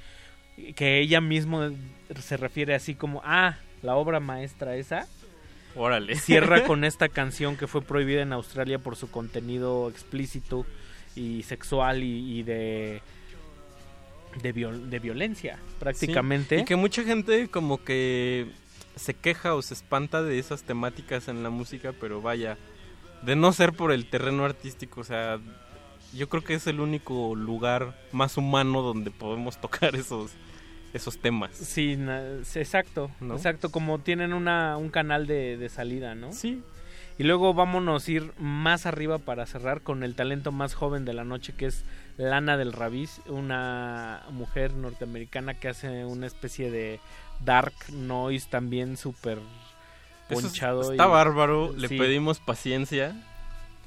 que ella misma se refiere así como, ah, la obra maestra esa. Órale. Cierra (laughs) con esta canción que fue prohibida en Australia por su contenido explícito y sexual y, y de... De, viol- de violencia, prácticamente. Sí, Y que mucha gente como que se queja o se espanta de esas temáticas en la música, pero vaya, de no ser por el terreno artístico, o sea, yo creo que es el único lugar más humano donde podemos tocar esos esos temas. Sí, exacto, ¿No? exacto, como tienen una, un canal de, de salida, ¿no? Sí. Y luego vámonos a ir más arriba para cerrar con el talento más joven de la noche que es Lana del Ravis, una mujer norteamericana que hace una especie de dark noise también súper Eso ponchado. está y- bárbaro, le pedimos paciencia.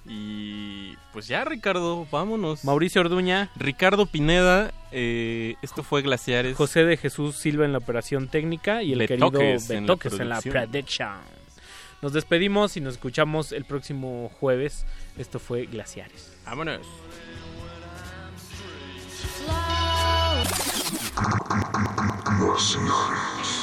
Y pues ya, Ricardo, vámonos. Mauricio Orduña. Ricardo Pineda, eh, esto fue Glaciares. José de Jesús Silva en la operación técnica y el querido Betoques en la en la production. Nos despedimos y nos escuchamos el próximo jueves. Esto fue Glaciares. Vámonos. Glaciares.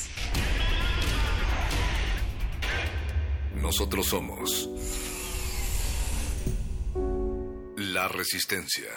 nosotros somos la resistencia.